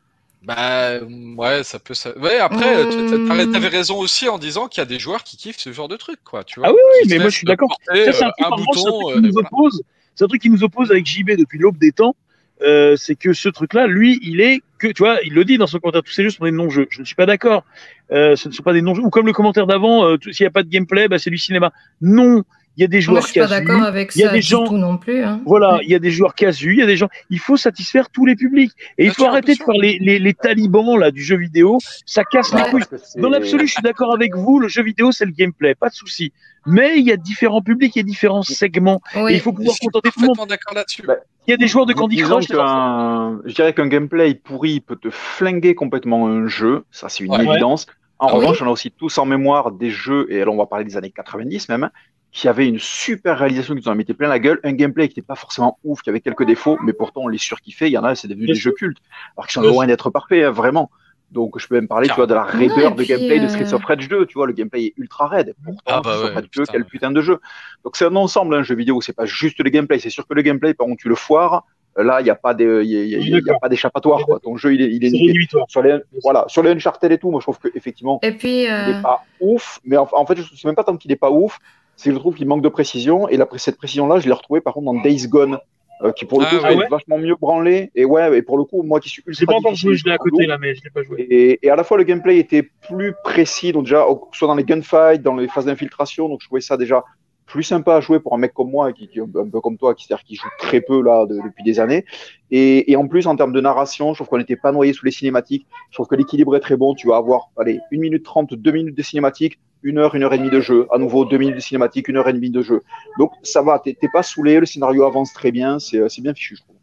Bah ouais, ça peut. Ça... Ouais, après, tu- t'avais raison aussi en disant qu'il y a des joueurs qui kiffent ce genre de truc, quoi. Tu vois, Ah oui, oui, mais moi je suis d'accord. c'est un euh, truc, un un bouton. euh, qui et nous voilà. oppose. C'est un truc qui nous oppose avec JB depuis l'aube des temps. Euh, c'est que ce truc-là, lui, il est que, tu vois, il le dit dans son commentaire, tous ces jeux sont des non-jeux. Je ne suis pas d'accord. Euh, ce ne sont pas des non-jeux. Ou comme le commentaire d'avant, euh, s'il n'y a pas de gameplay, bah, c'est du cinéma. Non, il y a des Moi, joueurs je suis pas casus. d'accord avec il y a des gens- tout non plus. Hein. Voilà, il y a des joueurs casus, il y a des gens. Il faut satisfaire tous les publics. Et il faut arrêter de faire les, les, les talibans là du jeu vidéo. Ça casse les Ouais. couilles. Que c'est- Dans l'absolu, je suis d'accord avec vous. Le jeu vidéo, c'est le gameplay, pas de souci. Mais il y a différents publics et différents segments. Et Oui. il faut pouvoir contenter tout le monde. parfaitement d'accord là-dessus. Bah, Il y a des joueurs de Candy Crush. je dirais qu'un gameplay pourri peut te flinguer complètement un jeu, ça c'est une Ouais. évidence. En Ah oui. revanche, on a aussi tous en mémoire des jeux, et là on va parler des années 90 même, qui avaient une super réalisation, qui nous en mettaient plein la gueule, un gameplay qui n'était pas forcément ouf, qui avait quelques défauts, mais pourtant on les surkiffait, il y en a, c'est devenu des jeux cultes, alors qu'ils sont loin d'être parfaits, hein, vraiment. Donc je peux même parler, tu vois, de la raideur de gameplay de euh, Streets of Rage 2, tu vois, le gameplay est ultra raide. Pourtant, Ah bah Streets of ouais, Rage 2, putain, quel putain de jeu. Donc c'est un ensemble, un jeu vidéo, c'est pas juste le gameplay, c'est sûr que le gameplay, par contre, tu le foires, là, il n'y a pas d'échappatoire, quoi. Ton jeu, il est, il est. Sur les, voilà, sur les Uncharted et tout, moi je trouve qu'effectivement, Et puis, il euh, n'est pas ouf, mais en, en fait, je sais même pas tant qu'il n'est pas ouf, c'est que je trouve qu'il manque de précision, et la, cette précision-là, je l'ai retrouvée par contre dans Days Gone, euh, qui pour le Ah coup ouais. être vachement mieux branlé, et ouais, et pour le coup, moi qui suis ultra J'ai pas encore joué, je l'ai à côté là, mais je l'ai pas joué. et, et à la fois le gameplay était plus précis, donc déjà, soit dans les gunfights, dans les phases d'infiltration, donc je trouvais ça déjà plus sympa à jouer pour un mec comme moi, qui, qui est un peu comme toi, qui, qui joue très peu là de- depuis des années. Et, et en plus, en termes de narration, je trouve qu'on n'était pas noyé sous les cinématiques. Je trouve que l'équilibre est très bon. Tu vas avoir, allez, 1 minute 30, 2 minutes de cinématique, 1 heure, 1 heure et demie de jeu. À nouveau, 2 minutes de cinématique, 1 heure et demie de jeu. Donc ça va, t'es pas saoulé, le scénario avance très bien, c'est euh, c'est bien fichu, je trouve.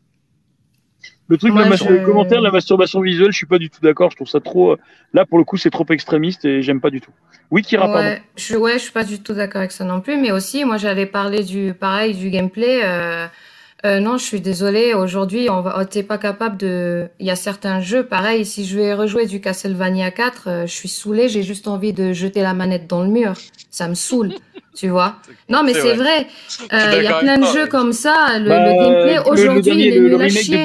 Le truc, Moi, la je- le commentaire, la masturbation visuelle, je suis pas du tout d'accord. Je trouve ça trop. euh, Là, pour le coup, c'est trop extrémiste et j'aime pas du tout. Oui, Kira, pardon. Ouais, je, ouais, je suis pas du tout d'accord avec ça non plus, mais aussi, moi, j'allais parler du, pareil, du gameplay. Euh, euh, non, je suis désolée. Aujourd'hui, on va, t'es pas capable de. Il y a certains jeux, pareil. Si je vais rejouer du Castlevania 4, euh, je suis saoulée. J'ai juste envie de jeter la manette dans le mur. Ça me saoule, tu vois. Non, mais C'est vrai. Euh, Il y a plein de jeux comme ça. Le, Bah, le gameplay aujourd'hui, il est le, nul à remake chier.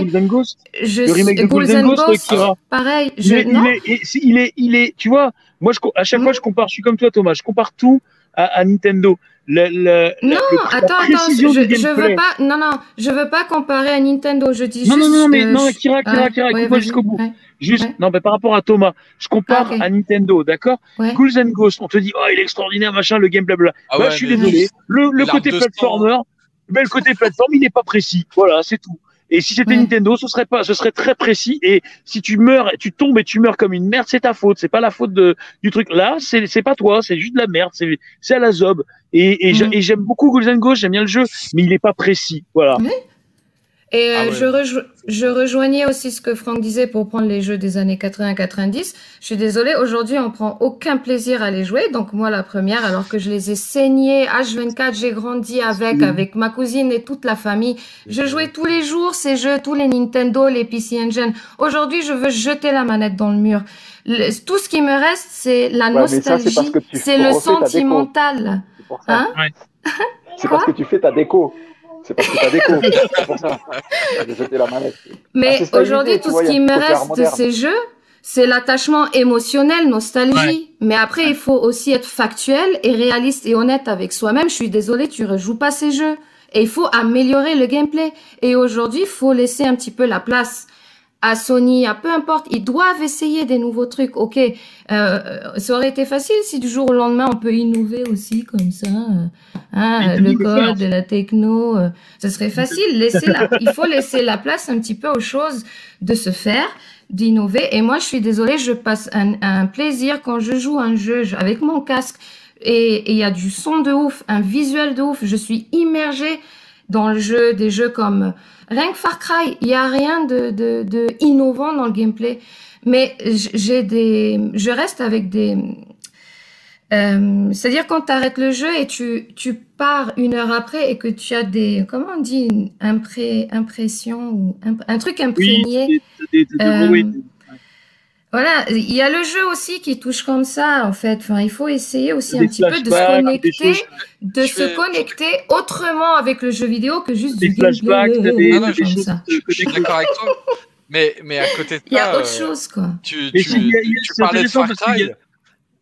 Je Le remake de and Ghosts, Ghosts, Kira. pareil. Il Je, est, non, il est, il est, il est, tu vois, moi, je, à chaque Mm. fois, je compare, je suis comme toi, Thomas, je compare tout à, à Nintendo. Le, le, Non, le- attends, attends, je, je gameplay. veux pas, non, non, je veux pas comparer à Nintendo, je dis Non, juste. non, non, mais euh, non, Kira, Kira, ouais, Kira, ouais, jusqu'au bout. ouais, Juste, Ouais. non, mais par rapport à Thomas, je compare Ah, ok. à Nintendo, d'accord ouais. Ghouls and Ghosts, on te dit, oh, il est extraordinaire, machin, le game, blablabla. Ah bah, ouais, je suis désolé. Le, le côté platformer, mais le côté plateforme, il n'est pas précis. Voilà, c'est tout. Et si c'était Ouais. Nintendo, ce serait pas, ce serait très précis. Et si tu meurs, tu tombes et tu meurs comme une merde, c'est ta faute. C'est pas la faute de, du truc. Là, c'est, c'est pas toi, c'est juste de la merde. C'est, c'est à la zob. Et, et, j'a- et j'aime beaucoup Ghouls and Ghosts, j'aime bien le jeu, mais il n'est pas précis. Voilà. Et euh, Ah ouais. je, rejo- je rejoignais aussi ce que Franck disait pour prendre les jeux des années 80-90. Je suis désolée, aujourd'hui, on prend aucun plaisir à les jouer. Donc moi, la première, alors que je les ai saignés, H24, j'ai grandi avec, avec ma cousine et toute la famille. Je jouais tous les jours ces jeux, tous les Nintendo, les PC Engine. Aujourd'hui, je veux jeter la manette dans le mur. Le- tout ce qui me reste, c'est la Ouais, nostalgie, c'est le sentimental. Hein? C'est parce que tu fais ta déco. C'est parce que ta déco. C'est pour ça. J'ai jeté la manette. Mais aujourd'hui, tout vois, ce qui me reste de ces jeux, c'est l'attachement émotionnel, nostalgie. Mais après, il faut aussi être factuel et réaliste et honnête avec soi-même. Je suis désolée, tu rejoues pas ces jeux. Et il faut améliorer le gameplay. Et aujourd'hui, il faut laisser un petit peu la place à Sony, à peu importe. Ils doivent essayer des nouveaux trucs. Ok, euh, ça aurait été facile si du jour au lendemain, on peut innover aussi comme ça. euh, hein, le code, la techno, euh, ce serait facile. Laisser la, il faut laisser la place un petit peu aux choses de se faire, d'innover. Et moi, je suis désolée, je passe un, un plaisir quand je joue un jeu je- avec mon casque et et il y a du son de ouf, un visuel de ouf. Je suis immergée dans le jeu, des jeux comme rien que Far Cry. Il y a rien de, de, de innovant dans le gameplay, mais j'ai des, je reste avec des euh, c'est-à-dire quand tu arrêtes le jeu et tu, tu pars une heure après et que tu as des, comment on dit, une impré, impression ou un truc Oui, imprégné. des- des- des- Euh, oui. Voilà, il y a le jeu aussi qui touche comme ça en fait. Enfin, il faut essayer aussi Des un petit peu de se des connecter, choses- de se vais- connecter autrement avec le jeu vidéo que juste Des du flashbacks, gameplay, des, Non, non, des je- choses ça. Je suis d'accord avec toi. Mais, mais à côté de Il y a ça, autre euh, chose, quoi. tu, tu, tu c'est parlais de Far Cry.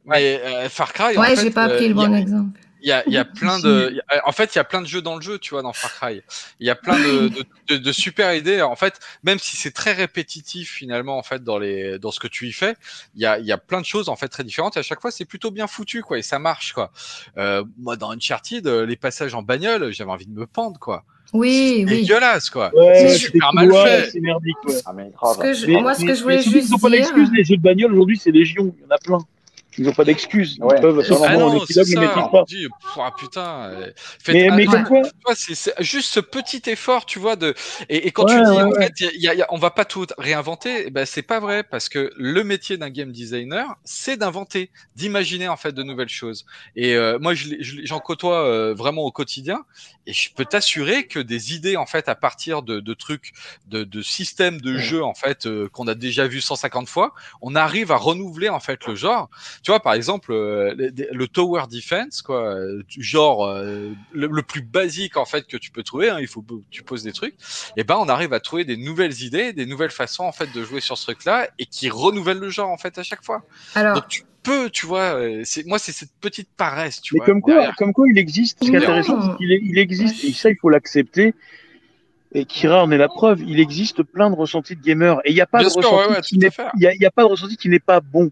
Mais euh, Far Cry, Ouais, j'ai pas euh, pris le bon exemple. Il y a, y a plein de, il y a- en fait, il y a plein de jeux dans le jeu, tu vois, dans Far Cry. Il y a plein de, de, de- de super idées. En fait, même si c'est très répétitif finalement, en fait, dans les, dans ce que tu y fais, il y a, il y a plein de choses en fait très différentes. Et à chaque fois, c'est plutôt bien foutu, quoi, et ça marche, quoi. Euh, moi, dans Uncharted, euh, les passages en bagnole, j'avais envie de me pendre, quoi. Oui, C'est oui. dégueulasse, quoi. Ouais, C'est super mal fait. C'est merdique, ouais. Ah, mais Ce grave. que je- Mais- moi, ce mais- que je voulais mais juste Ils n'ont pas dire. d'excuses, les jeux de bagnole aujourd'hui, c'est légion, il y en a plein. Ils n'ont pas d'excuses. Ils Ouais. peuvent Ah sûrement non, c'est pilotes, ils on pas. dit, ah, putain. euh, faites Mais, mais comme quoi, c'est juste ce petit effort, tu vois, de et, et quand Ouais, tu dis ouais, en ouais. fait, y a- il y a- on va pas tout réinventer, eh ben c'est pas vrai parce que le métier d'un game designer, c'est d'inventer, d'imaginer en fait de nouvelles choses. Et euh, moi, je j'en côtoie euh, vraiment au quotidien, et je peux t'assurer que des idées en fait à partir de, de trucs, de, de systèmes de jeu en fait euh, qu'on a déjà vu 150 fois, on arrive à renouveler en fait le genre. Tu vois, par exemple, euh, le, le tower defense, quoi, euh, genre euh, le, le plus basique en fait que tu peux trouver. hein, il faut que tu poses des trucs. Et ben, on arrive à trouver des nouvelles idées, des nouvelles façons en fait de jouer sur ce truc-là et qui renouvellent le genre en fait à chaque fois. Alors, Donc tu peux, tu vois, c'est moi c'est cette petite paresse, tu mais vois. comme quoi, derrière. comme quoi il existe. Ce qui est intéressant, c'est qu'il il existe, et ça, il faut l'accepter. Et Kira en est la preuve. Il existe plein de ressentis de gamers. Et il n'y ouais, ouais, a pas de ressenti qui n'est pas bon.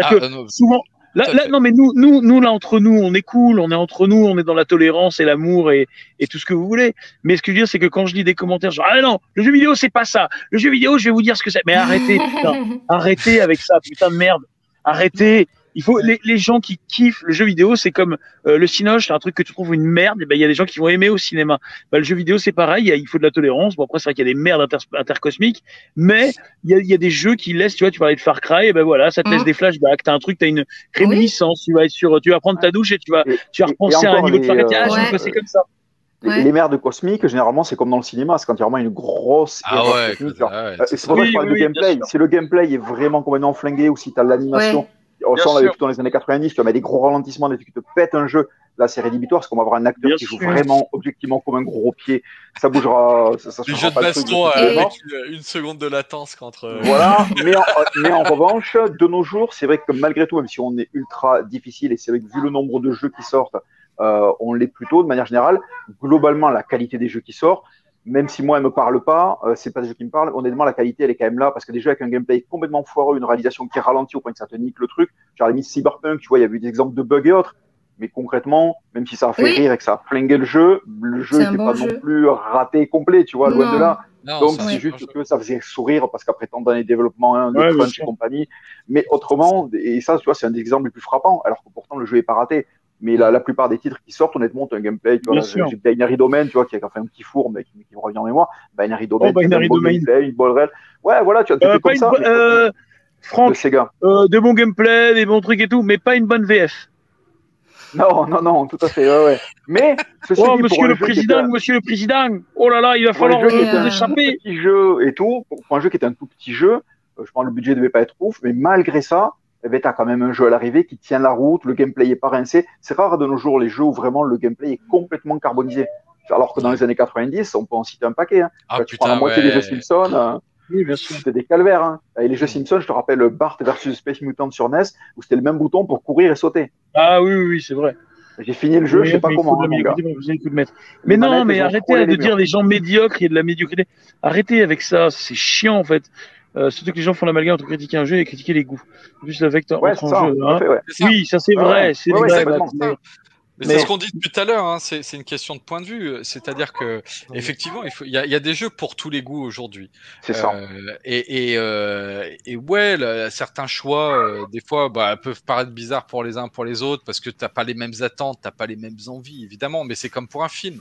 Ah, C'est-à-dire que non, souvent, là, non, mais nous, nous, nous, là, entre nous, on est cool, on est entre nous, on est dans la tolérance et l'amour et, et tout ce que vous voulez. Mais ce que je veux dire, c'est que quand je lis des commentaires, genre, ah non, le jeu vidéo, c'est pas ça. Le jeu vidéo, je vais vous dire ce que c'est. Mais arrêtez, putain. Arrêtez avec ça, putain de merde. Arrêtez. Il faut les, les gens qui kiffent le jeu vidéo, c'est comme euh, le cinoche, c'est un truc que tu trouves une merde. Et ben il y a des gens qui vont aimer au cinéma. Ben, le jeu vidéo c'est pareil, il y a- il faut de la tolérance. Bon après c'est vrai qu'il y a des merdes inter- intercosmiques, mais il y a, il y a des jeux qui laissent. Tu vois, tu parlais de Far Cry, et ben voilà, ça te laisse Mhm. des flashbacks. T'as un truc, t'as une réminiscence. Tu vas être sur, tu vas prendre ta douche et tu vas, Et- tu vas repenser à un niveau de Far Cry. Ah, je euh, vais passer comme ça. Les, Ouais. les merdes cosmiques, généralement, c'est comme dans le cinéma, c'est quand il y a vraiment une grosse Ah ouais, ah ouais, Euh, c'est c'est pour ça que Oui, je parle oui, de gameplay. Si le gameplay est vraiment complètement flingué ou si tu as l'animation, on sent plutôt dans les années 90, tu as des gros ralentissements, des trucs qui te pètent un jeu. Là, c'est rédhibitoire, parce qu'on va avoir un acteur Bien qui joue vraiment objectivement comme un gros pied. Ça bougera, ça, ça jeux de baston avec une, une seconde de latence contre. euh, Voilà, mais en, mais en revanche, de nos jours, c'est vrai que malgré tout, même si on est ultra difficile, et c'est vrai que vu le nombre de jeux qui sortent, euh, on l'est plutôt de manière générale, globalement, la qualité des jeux qui sortent, même si moi, elle me parle pas, euh, c'est pas des jeux qui me parlent, honnêtement, la qualité, elle est quand même là, parce que des jeux avec un gameplay complètement foireux, une réalisation qui ralentit au point que ça te nique le truc, genre les Cyberpunk, tu vois, il y a eu des exemples de bugs et autres, mais concrètement, même si ça a fait Oui. rire et que ça a flingué le jeu, le jeu n'était bon pas jeu. non plus raté complet, tu vois, loin Non. de là. non, Donc, c'est juste que ça faisait sourire parce qu'après tant d'années de développement, hein, le Ouais, crunch et compagnie. Mais autrement, et ça, tu vois, c'est un des exemples les plus frappants, alors que pourtant le jeu est pas raté. Mais la, la plupart des titres qui sortent, honnêtement, t'as un gameplay. Tu vois, j'ai Binary Domain, tu vois, qui a fait un petit four, mais qui, qui me revient en mémoire. Binary Domain, Oh, Binary un bon Domain. gameplay, une réelle. Ouais, voilà, tu as Euh, comme ça. euh, de Franck, Sega. euh, de bons gameplay, des bons trucs et tout, mais pas une bonne VF. Non, non, non, tout à fait, ouais, ouais. Mais, ceci Oh, dit, monsieur le président, était- monsieur le président. Oh là là, il va falloir qui euh, échapper. petit jeu et tout, pour, un jeu qui était un tout petit jeu, euh, je pense que le budget devait pas être ouf, mais malgré ça, eh ben, tu as quand même un jeu à l'arrivée qui tient la route, le gameplay est pas rincé. C'est rare de nos jours les jeux où vraiment le gameplay est complètement carbonisé. Alors que dans les années 90, on peut en citer un paquet. Hein. Ah tu prends la putain, moitié des jeux Simpsons, euh, Oui, bien sûr. c'était des calvaires. Hein. Et les jeux Simpsons, je te rappelle Bart versus Space Mutant sur NES, où c'était le même bouton pour courir et sauter. Ah oui, oui, oui, c'est vrai. J'ai fini le jeu, Oui, je sais pas comment, hein. Mais non, manettes, mais arrêtez de les dire les gens médiocres, il y a de la médiocrité. Arrêtez avec ça, c'est chiant en fait. Euh, surtout que les gens font l'amalgame entre critiquer un jeu et critiquer les goûts. Juste avec Ouais, entre c'est un ça, jeu. hein. fait, ouais. Oui, ça c'est Ouais, vrai, ouais. c'est Ouais, ouais, vrai. C'est complètement mais- Mais Mais- c'est ce qu'on dit depuis tout à l'heure, hein, c'est c'est une question de point de vue. C'est-à-dire que effectivement, il faut, il y a, il y a des jeux pour tous les goûts aujourd'hui. C'est ça. Euh, et, et, euh, et ouais, là, certains choix, euh, des fois, bah, peuvent paraître bizarres pour les uns, pour les autres, parce que t'as pas les mêmes attentes, t'as pas les mêmes envies, évidemment. Mais c'est comme pour un film.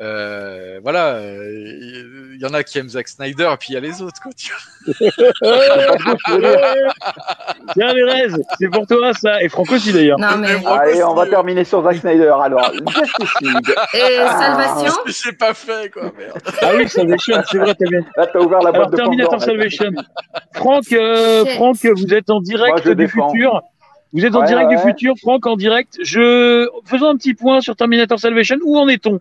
Euh, voilà, euh, il y en a qui aiment Zack Snyder, et puis il y a les autres, quoi. Tu. Tiens, Vérez, c'est pour toi ça. Et Franck aussi d'ailleurs. Non, mais. Allez, on va terminer sur Zack Snyder. Alors, Justice League. Et Ah. Salvation Je sais pas fait, quoi, merde. Ah oui, Salvation, c'est vrai, t'as bien. Là, t'as ouvert la boîte Alors, de Terminator Pandore. Salvation. Franck, euh. Franck, vous êtes en direct du défends. futur. Vous êtes en Ouais, direct ouais. du futur, Franck, en direct. Je... Faisons un petit point sur Terminator Salvation. Où en est-on?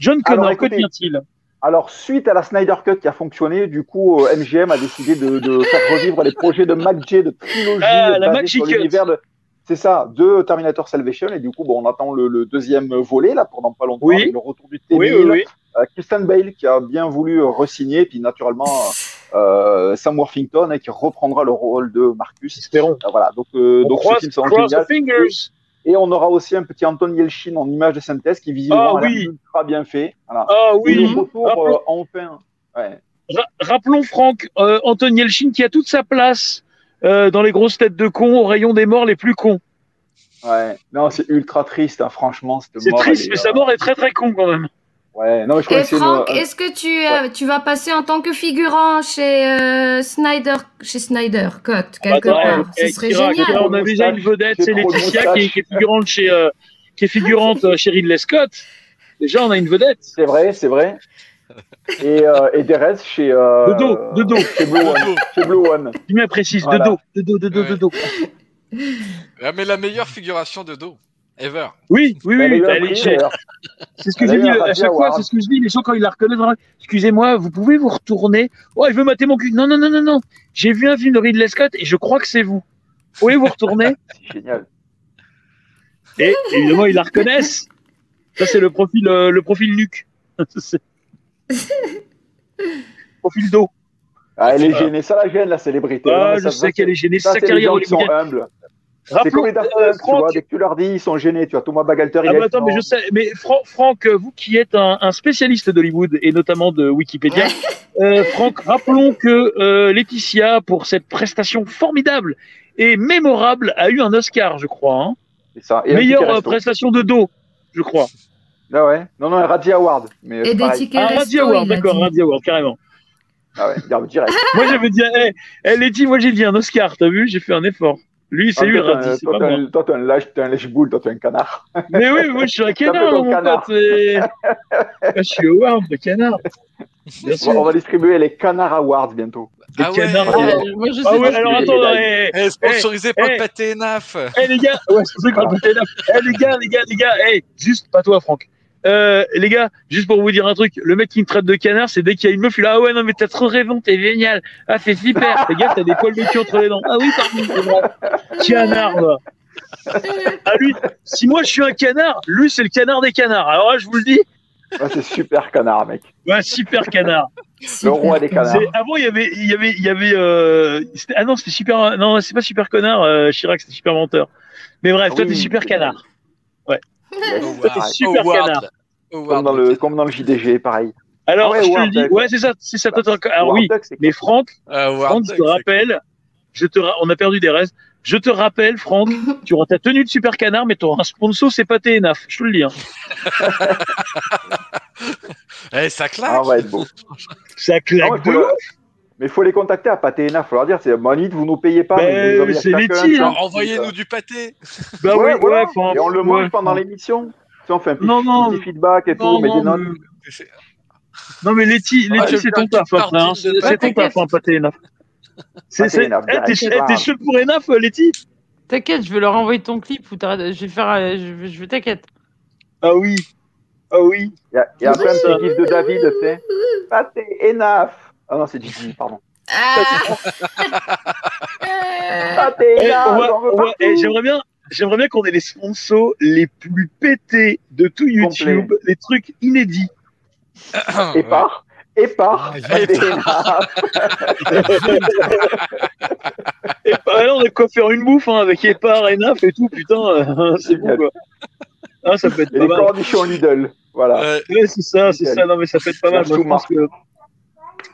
John Connor, Alors, que devient-il? Alors, suite à la Snyder Cut qui a fonctionné, du coup, euh, MGM a décidé de, de faire revivre les projets de McJ de trilogie Ah, la sur Cut. l'univers de. C'est ça, de Terminator Salvation. Et du coup, bon, on attend le, le deuxième volet, là, pendant pas longtemps, Oui. le retour du T-1000. Oui, oui, oui. Euh, Christian Bale qui a bien voulu re-signer, puis naturellement euh, Sam Worthington hein, qui reprendra le rôle de Marcus. Espérons. Euh, voilà, donc, euh, On donc ce croise, film sera croise génial. the fingers. Et on aura aussi un petit Anton Yelchin en image de synthèse qui visiblement Ah, oui. ultra bien fait. Voilà. Ah Et oui. le retour Rappelons- euh, enfin. Ouais. Ra- rappelons Franck, euh, Anton Yelchin qui a toute sa place euh, dans les grosses têtes de cons au rayon des morts les plus cons. Ouais, non, c'est ultra triste, hein, franchement. C'est mort, triste, mais sa mort est très très con quand même. Ouais, non, mais je crois Et que c'est une- Franck, est-ce que tu, euh, tu vas passer en tant que figurant chez euh, Snyder, chez Snyder Cut quelque Attends, part? eh, Ce serait Kira, génial. Kira, on a déjà une vedette, c'est Laetitia qui est, moustaches. qui est figurante chez euh, qui est figurante chez Ridley Scott. Déjà, on a une vedette. C'est vrai, c'est vrai. Et, euh, et Derez chez. Euh, De dos, de dos. Chez Blue One. chez Blue One. Tu bien précise, Voilà. de dos, de dos, de dos, de Ouais. dos. Ah, mais la meilleure figuration de dos ever. Oui, oui, oui. C'est ce que j'ai dit à chaque fois, c'est ce que je dis. Les gens, quand ils la reconnaissent, excusez-moi, vous pouvez vous retourner? Oh, il veut mater mon cul. Non, non, non, non, non. J'ai vu un film de Ridley Scott et je crois que c'est vous. Vous pouvez vous retourner? C'est génial. Et évidemment, ils la reconnaissent. Ça, c'est le profil, euh, le profil nuque. Profil dos. Ah, elle est gênée, ça la gêne, la célébrité. Ah, je ça- sais qu'elle est gênée. C'est Ça, sa c'est les carrière gens qui sont humbles. C'est Rappelons, comme les Daft euh, tu vois, dès que tu leur dis, ils sont gênés. Tu vois, Thomas Bagalter, il Ah est bah attends, mais je sais, mais Fran- Franck, euh, vous qui êtes un, un spécialiste d'Hollywood et notamment de Wikipédia, euh, Franck, rappelons que euh, Laetitia, pour cette prestation formidable et mémorable, a eu un Oscar, je crois. Hein. C'est ça. Et Meilleure prestation de dos, je crois. Ah ouais. Non, non, un Razzie Award. Mais Et c'est des tickets Ah, Radio Award, d'accord. Radio Award, carrément. Ah ouais, direct, direct. Moi, j'avais dit, hé, hey, Letty, moi j'ai dit un Oscar, t'as vu, j'ai fait un effort. Lui, c'est Ah, lui, toi, t'es un- Radis, c'est toi, pas t'es moi. un- Toi, t'es un lâche, t'es un lèche-boule, toi, t'es un canard. Mais oui, moi je suis un canard, mon canard. pote. et- Ah, Je suis Howard, le canard. Bien On sûr. va, on va distribuer les Canard Awards bientôt. Les Ah ouais. canards. Ah, Ah, moi, je sais Ah ouais, pas. alors les attends, hé, Eh, sponsorisé par eh. le pâté NAF. Eh les gars, ouais, va péter là. Eh les gars, les gars, les gars, eh, juste pas toi, Franck. Euh, les gars, juste pour vous dire un truc, le mec qui me traite de canard, c'est dès qu'il y a une meuf, il est là, ah ouais, non, mais t'as trop rêvant, t'es génial. Ah, c'est super. Les gars, t'as des poils de cul entre les dents. Ah oui, pardon, c'est. Canard, va. Ah lui, si moi je suis un canard, lui c'est le canard des canards. Alors là, je vous le dis, Ouais, c'est super canard, mec. ouais, super canard. Le Super roi des canard. canards. Avant, il y avait, il y avait, il y avait, euh, c'était- ah non, c'était super, non, c'est pas super connard, euh, Chirac, c'était super menteur. Mais bref, Ah toi, t'es super canard. Yes. Toi, t'es super canard. Comme dans, le, comme dans le JDG, pareil. Alors, Ah ouais, je te le Howard dis, ouais, c'est ça, c'est ça, Alors Howard oui, Duck, mais Franck, Euh, Franck, je te rappelle, je te, ra- on a perdu des restes. Je te rappelle, Franck, tu auras ta tenue de super canard, mais tu auras un sponsor, c'est pas TNAF. Je te le dis. Hein. Eh, ça claque. Ah, on va être beau. Ça Ah claque ouais, de ouf. Mais il faut les contacter à Paténa. Il faut leur dire c'est Manit, vous nous payez pas. Ben, mais envoyez c'est un hein. Envoyez-nous du pâté. Bah ouais, oui, voilà. ouais, enfin, Et on le ouais, mange pendant l'émission. Tu sais, on fait un petit, Non, non, petit feedback et Non, tout, mais des non, notes. mais- non, mais Letty, Ah, Letty je c'est ton taf après. Hein. C'est de- ton T'inquiète. taf, hein, c'est... TNAF, Eh, t'es, eh, t'es chaud pour ENAF, euh, Letty T'inquiète, je vais leur envoyer ton clip ou je vais faire. euh, Je vais, je vais t'inquiète. Ah oui. Ah oui. Il y a, y a petit gif de David, tu sais. Paté, Enaf. Ah non, c'est Gigi, pardon. Ah. Eh, j'en veux on va- partout. eh, j'aimerais bien, j'aimerais bien qu'on ait les sponsors les plus pétés de tout YouTube, les trucs inédits. Et par, et par, Ah. Et bah, là, on a quoi faire une bouffe hein, avec Epar, Enaf et tout, putain, euh, c'est bon quoi. Ah, ça peut être Et pas les mal. cornichons Lidl. Voilà. Euh, Ouais, c'est ça, c'est ça. Non, mais ça peut être pas mal. Je pense que.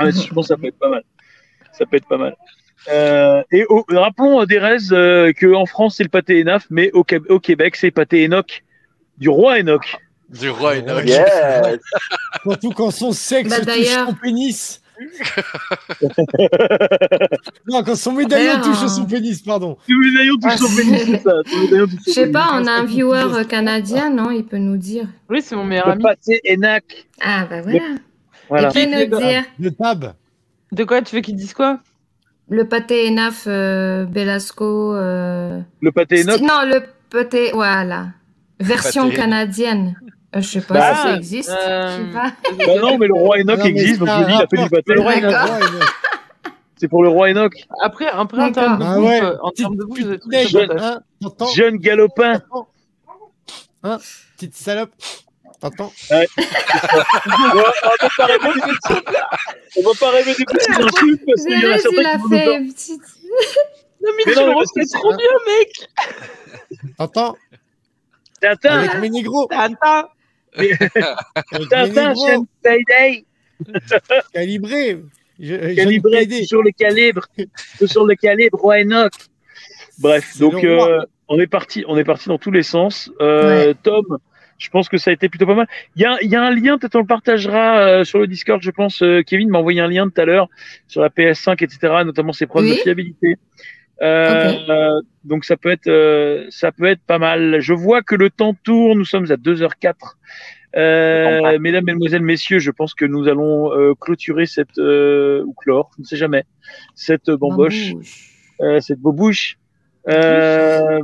Je pense que ça peut être pas mal. Ça peut être pas mal. Euh, et au- rappelons, euh, Derez, euh, qu'en France, c'est le pâté Enaf, mais au, Qué- au Québec, c'est pâté Enoch, du roi Enoch. du roi Enoch. Yes. Surtout quand son sexe Bah, touche son pénis. non, quand son médaillon touche un- son pénis, pardon. Tout médaillon touche Ah, son c'est- pénis, c'est ça. Tout médaillon Je sais pas, on a un viewer euh, canadien, non Il peut nous dire. Oui, c'est mon meilleur Le ami. pâté Enoch. Ah, bah voilà. Voilà. Il peut nous dire Le tab. De quoi Tu veux qu'ils disent quoi? Le pâté Enaf euh, Belasco. euh, Le pâté Enoch. Non, le pâté. Voilà. Version Pâté. canadienne. Euh, Je sais pas Bah, si ça existe. euh, Je sais pas. Bah non, mais le roi Enoch existe, donc c'est je dis, il a fait du pâté. le roi. C'est pour le roi Enoch. Après, après en D'accord. termes de Ah bouffe, ouais. en termes de bouffe, hein, Jeune galopin. Hein Petite salope T'entends? Ouais, on va pas rêver des petites- on va pas rêver des petites insultes parce qu'il y en a certains qui fait une petite. Non, mais, Mais tu non, c'est- trop bien, mec. T'entends? Tintin, Avec mes négros Tintin Tintin, chaîne Payday, Calibré. Je, calibré, sur le calibre, sur le calibre, roi Enoch. Bref, donc euh, on est parti, on est parti dans tous les sens. Euh, Tom, je pense que ça a été plutôt pas mal. Il y a, il y a un lien, peut-être on le partagera euh, sur le Discord, je pense. euh, Kevin m'a envoyé un lien tout à l'heure sur la PS5, etc., notamment ses preuves Oui. de fiabilité. Euh, Ok. euh, donc ça peut être, euh, ça peut être pas mal. Je vois que le temps tourne. Nous sommes à 2h04. Euh, mesdames, mesdemoiselles, messieurs, je pense que nous allons euh, clôturer cette euh, ou clore, je ne sais jamais, cette bamboche, euh, cette bobouche. Euh,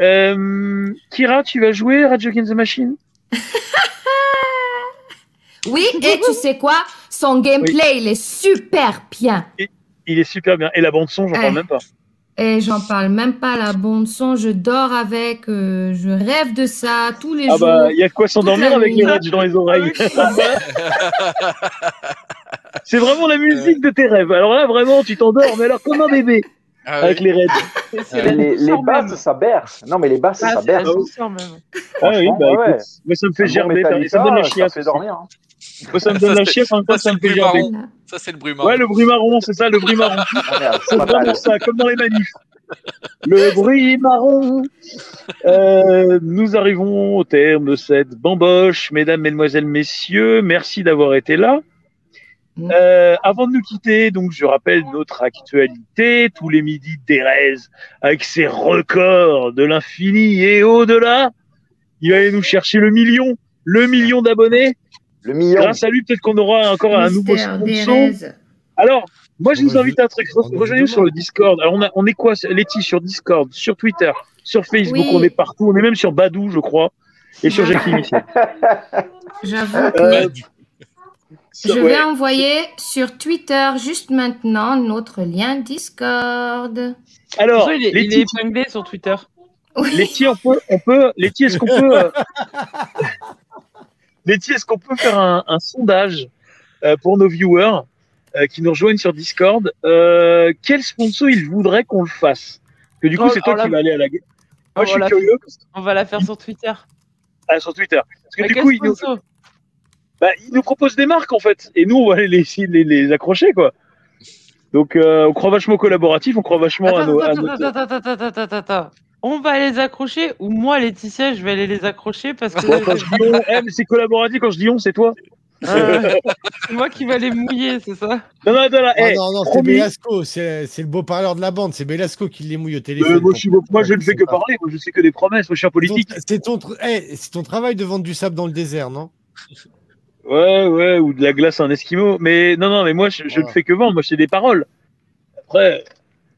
euh, Kira, tu vas jouer Rage Against the Machine Oui, et tu sais quoi? Son gameplay, il est super bien. Il est super bien. Et la bande son, j'en parle même pas. Et j'en parle même pas, la bande son, je dors avec, euh, je rêve de ça tous les Ah jours. bah, il y a de quoi s'endormir avec les. Rage dans les oreilles. C'est vraiment la musique de tes rêves. Alors là, vraiment, tu t'endors, mais alors comme un bébé Ah avec oui. les c'est la Les, basses, même. ça berce. Non, mais les basses, Ah, ça berce. Ah oui, bah ouais, écoute, moi ça me fait gerber, ça me donne la ça chiasse. fait dormir. hein. Moi ça me donne Ça, la chiasse, en même temps ça, ça me fait gerber. Ça, c'est le bruit marrant. Ouais, le bruit marron, c'est ça, le bruit marron. Ah, merde, C'est vraiment ça, comme dans les manifs. Le bruit marron. Euh, nous arrivons au terme de cette bamboche, mesdames, mesdemoiselles, messieurs. Merci d'avoir été là. Mm. Euh, avant de nous quitter, donc je rappelle notre actualité tous les midis d'Erez avec ses records de l'infini et au-delà. Il va aller nous chercher le million, le million d'abonnés. Le million. Grâce à lui, peut-être qu'on aura encore un nouveau sponsor. Alors, moi, je On vous invite à un truc. Rejoignez-nous sur le Discord. Alors, on, a- on est quoi, Letty, sur Discord, sur Twitter, sur Facebook, Oui. on est partout. On est même sur Badou, je crois, et sur Jackie Michel. J'avoue Euh, je ouais. vais envoyer sur Twitter juste maintenant notre lien Discord. Alors, il, est, il est Letty, épinglé sur Twitter. Oui. Letty, on peut, on peut, Letty, est-ce qu'on peut, euh, est-ce qu'on peut faire un, un sondage euh, pour nos viewers euh, qui nous rejoignent sur Discord euh, Quel sponsor ils voudraient qu'on le fasse? Que du coup, Oh, c'est toi oh qui vas aller à la guerre. Oh, Moi, je suis voilà. curieux On va la faire sur Twitter. ah, sur Twitter. Parce que Mais du coup, ils nous, bah, ils nous proposent des marques en fait, et nous on va les, les, les, les accrocher quoi. Donc euh, on croit vachement au collaboratif, on croit vachement à Attends, nos. à attends, notre- attends, attends, attends, attends, attends, attends. On va les accrocher ou moi, Laetitia, je vais aller les accrocher parce que quand je dis on, mais c'est collaboratif quand je dis on, c'est toi. Euh, c'est moi qui vais les mouiller, c'est ça? Non, eh, non, non, c'est. Belasco, c'est c'est le beau parleur de la bande, c'est Belasco qui les mouille au euh, téléphone. moi, je, suis- moi, je ne fais que parler, moi je sais que des promesses, moi je suis un politique. Ton, c'est ton travail de vendre du sable dans le désert, non? Ouais, ouais, ou de la glace à un esquimau. Mais non, non, mais moi je, je ne fais que vendre, moi c'est des paroles. Après,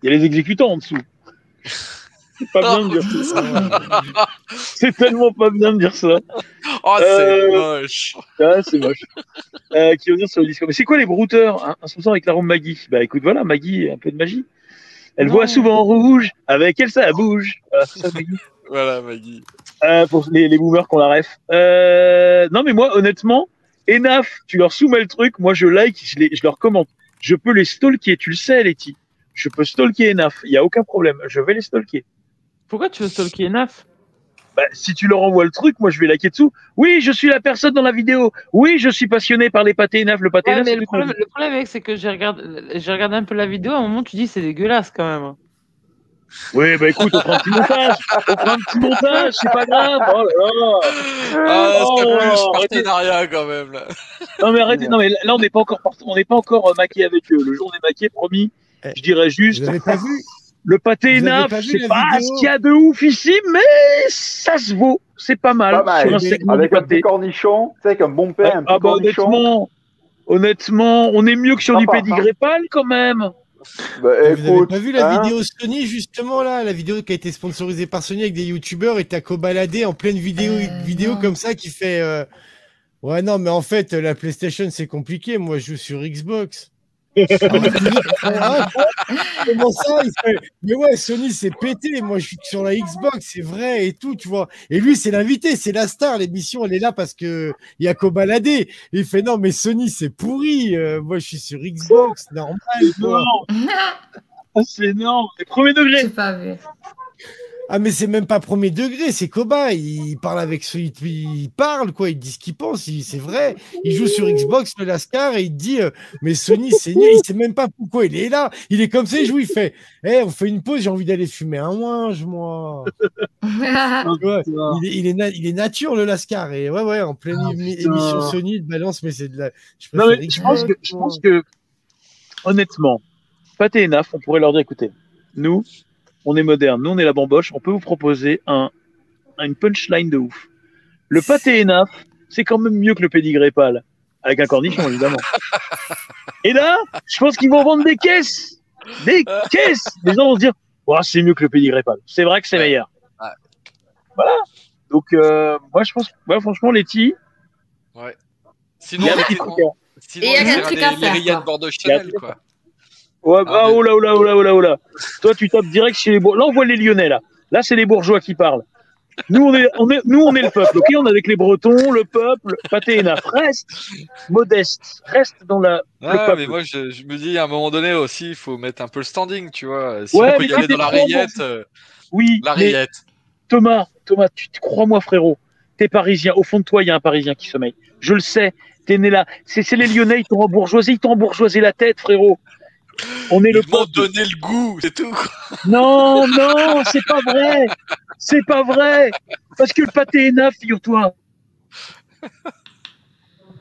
il y a les exécutants en dessous. C'est pas bien de dire ça. C'est tellement pas bien de dire ça. Oh, c'est Euh, moche. Ah, c'est moche. Euh, qui veut dire sur le Discord. Mais c'est quoi les brouteurs hein Un sponsor avec la ronde Maggie? Bah écoute, voilà, Maggie, un peu de magie. Elle Non. voit souvent rouge, avec elle ça bouge. Voilà, c'est ça, Maggie. Voilà, Maggie. Euh, pour les, les boomers qu'on la ref. Euh, non, mais moi, honnêtement, Enaf, tu leur soumets le truc, moi je like, je, les, je leur commente. Je peux les stalker, tu le sais, Letty. Je peux stalker Enaf, il n'y a aucun problème. Je vais les stalker. Pourquoi tu veux stalker Naf Bah, si tu leur envoies le truc, moi je vais liker dessous. Oui, je suis la personne dans la vidéo. Oui, je suis passionné par les pâtés Enaf. Le pâté Ouais, Enaf, le problème, le problème avec, c'est que j'ai regardé, j'ai regardé un peu la vidéo, à un moment, tu dis c'est dégueulasse quand même. Oui, bah écoute, on fera un petit montage. On fera un petit montage, c'est pas grave. Oh là là. Ah, Oh, partenariat quand même. Là. Non mais arrêtez, non mais là on n'est pas encore on n'est pas encore euh, maqué avec eux. Le jour on est maqué, promis. Eh, Je dirais juste Vous avez pas vu? le pâté vu c'est pas vidéo? ce qu'il y a de ouf ici, mais ça se vaut. C'est pas mal, Pas mal. sur un Avec segment Avec du un petit cornichon, tu sais, avec un bon pain, un petit Ah bah cornichon. honnêtement, honnêtement, on est mieux que sur du Sympa, pédigré pâle quand même. Bah, Vous avez écoute, pas vu la hein, vidéo Sony justement là, la vidéo qui a été sponsorisée par Sony avec des youtubeurs et t'as Cobaladé en pleine vidéo, Euh, vidéo non. comme ça qui fait euh, Ouais non mais en fait la PlayStation c'est compliqué, moi je joue sur Xbox. Ah, Comment ça il fait, Mais ouais Sony c'est pété, moi je suis sur la Xbox, c'est vrai et tout, tu vois. Et lui c'est l'invité, c'est la star, l'émission elle est là parce que y a Cobaladé. Il fait non mais Sony c'est pourri, euh, moi je suis sur Xbox, normal. c'est énorme. C'est premier degré. Pas vu. Ah mais c'est même pas premier degré, c'est Koba, il parle avec ceux, il, parle quoi, il dit ce qu'il pense, il- c'est vrai. Il joue sur Xbox le Lascar et il dit euh, mais Sony c'est nul, il sait même pas pourquoi il est là. Il est comme ça, il joue, il fait "Eh, on fait une pause, j'ai envie d'aller fumer un ouinge moi." Ouais, il, est, il, est na- il est nature le Lascar. Et ouais ouais, en pleine Ah, émission Sony, il balance mais c'est de la je Non, mais je pense que, je pense que, honnêtement, Pâté et Naf, on pourrait leur dire, écoutez, nous, on est moderne, nous, on est la bamboche, on peut vous proposer un, une punchline de ouf. Le Pâté et Naf, c'est quand même mieux que le pédigré pâle. Avec un cornichon, évidemment. Et là, je pense qu'ils vont vendre des caisses. Des caisses. Les gens vont se dire, c'est mieux que le pédigré pâle. C'est vrai que c'est Ouais. meilleur. Ouais. Voilà. Donc, euh, moi, je pense, ouais, franchement, Letty, Sinon, il y a un on sinon, Et il y a un truc les, à les faire, quoi. Chanel, quoi. Ouais, Ah, mais- oh là, oh là, oh là, oh là, oh là. Toi, tu tapes direct chez les bourgeois. Là, on voit les Lyonnais, là. Là, c'est les bourgeois qui parlent. Nous, on est, on est, nous, on est le peuple, ok? On est avec les Bretons, le peuple, Pâté et Naf. Reste modeste. Reste dans la, le Ah, mais moi, je, je me dis, à un moment donné aussi, il faut mettre un peu le standing, tu vois. Si Ouais, on peut y aller dans la rillette, euh, Oui, la rillette. Thomas, Thomas, tu, crois-moi, frérot. T'es parisien. Au fond de toi, il y a un parisien qui sommeille. Je le sais. T'es né là. C'est, c'est les Lyonnais, ils t'ont embourgeoisé, ils t'ont embourgeoisé la tête, frérot. On est le Ils m'ont peuple. donné le goût, c'est tout. Non, non, c'est pas vrai. C'est pas vrai. Parce que le pâté est neuf, figure-toi.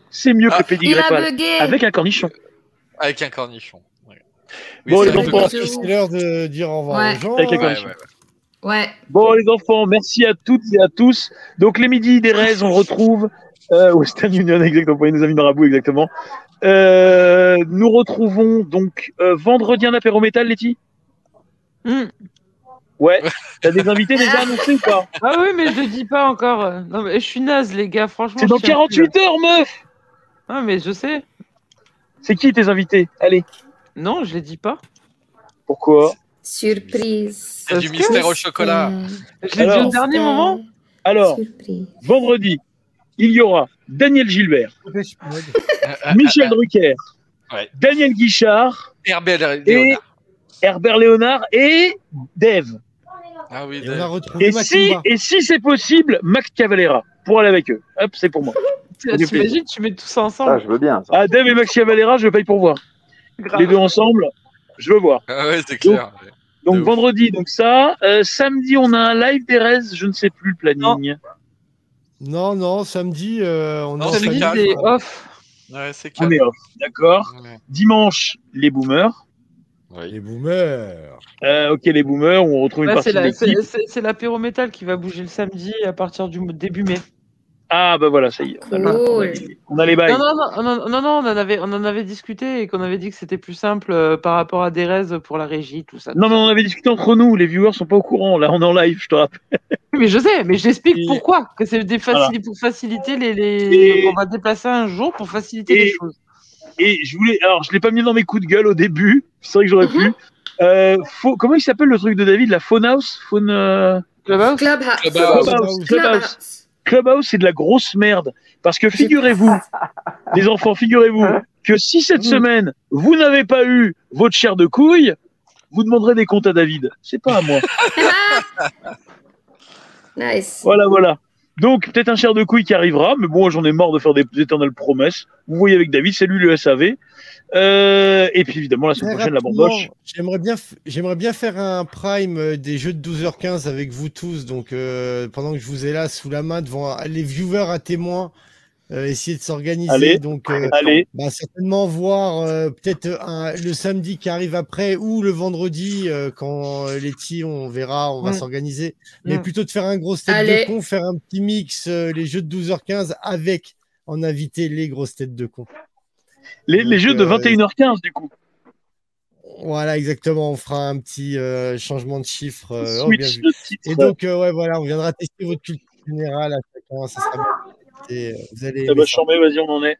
C'est mieux que Ah. le Il pédigré. Avec un cornichon. Avec un cornichon. ouais. Bon, les un enfants. C'est l'heure de dire au revoir Ouais. aux gens. Avec les Ouais, cornichons. ouais, ouais. Ouais. Bon, les enfants, merci à toutes et à tous. Donc, les midis d'Erez, on le retrouve. Euh, Western Union, exactement, pour nos amis marabouts, exactement. Euh, nous retrouvons donc euh, vendredi un apéro métal, Letty Hmm. Ouais. T'as des invités déjà annoncés ou pas Ah oui, mais je le dis pas encore. Non, mais je suis naze, les gars, franchement. C'est dans tiens plus, 48 heures, meuf. Ah, mais je sais. C'est qui tes invités? Allez. Non, je les dis pas. Pourquoi? Surprise. C'est du mystère au chocolat. Je l'ai dit au dernier moment. Alors, Surprise. vendredi, il y aura Daniel Gilbert, Euh, Michel Drucker, Ouais. Daniel Guichard, Herbert et Léonard. Herbert Léonard et Dave. Ah oui, Et Dave. Et si, et c'est possible, Max Cavalera pour aller avec eux. Hop, c'est pour moi. Tu- T'imagines, tu mets tout ça Ah, ensemble. je veux bien. ça. Ah, Dave et Max Cavalera, je paye pour voir. Grave. Les deux ensemble, je veux voir. Ah ouais, c'est clair. Donc vendredi, donc ça. Euh, samedi, on a un live d'Erez, je ne sais plus le planning. Non, non, samedi, euh, on Non, est Samedi, calme. off. Ouais, On est off, d'accord. Ouais. Dimanche, les boomers. Oui. Les boomers. Euh, ok, les boomers, on retrouve une partie c'est l'apéro métal qui va bouger le samedi à partir du début mai. Ah, bah voilà, ça y est. On a, les- on a les bails. Non, non, non, non, non, non, on, en avait, on en avait discuté et qu'on avait dit que c'était plus simple euh, par rapport à Derez pour la régie, tout ça. tout Non, mais on avait discuté entre nous, les viewers sont pas au courant. Là, on est en live, je te rappelle. Mais je sais, mais j'explique Et- pourquoi. Que c'est des Voilà. pour faciliter les. les... Et- On va déplacer un jour pour faciliter Et- les choses. Et je voulais, alors, je l'ai pas mis dans mes coups de gueule au début. C'est vrai que j'aurais pu. Euh, faux- comment il s'appelle le truc de David, la Phone House? Phone, euh, Clubhouse Clubhouse. Clubhouse. Clubhouse. Clubhouse. Clubhouse. C'est de la grosse merde. Parce que figurez-vous, les enfants, figurez-vous, que si cette semaine, vous n'avez pas eu votre chair de couille, vous demanderez des comptes à David. C'est pas à moi. Nice. Voilà, voilà. Donc, peut-être un chair de couille qui arrivera, mais bon, j'en ai marre de faire des éternelles promesses. Vous voyez avec David, c'est lui le SAV. Euh, et puis, évidemment, la semaine Très prochaine, la bamboche. J'aimerais bien, j'aimerais bien faire un prime euh, des jeux de 12h15 avec vous tous. Donc, euh, pendant que je vous ai là sous la main devant les viewers à témoins, euh, essayer de s'organiser. Allez. Donc, euh, Allez, bah, certainement voir euh, peut-être un- le samedi qui arrive après ou le vendredi euh, quand euh, les petits, on verra, on va Mm. s'organiser. Mais Mm. plutôt de faire un gros tête Allez. de con, faire un petit mix, euh, les jeux de 12h15 avec en inviter les grosses têtes de con. Les, jeux de euh, 21h15, du coup. Voilà, exactement. On fera un petit euh, changement de chiffre. euh, oh, bien Switch vu. de titre. Et donc, euh, ouais, voilà, on viendra tester votre culture générale à chacun. Ça sera bien. Et, euh, vous allez. Aimer ça. chambé, vas-y, on en est.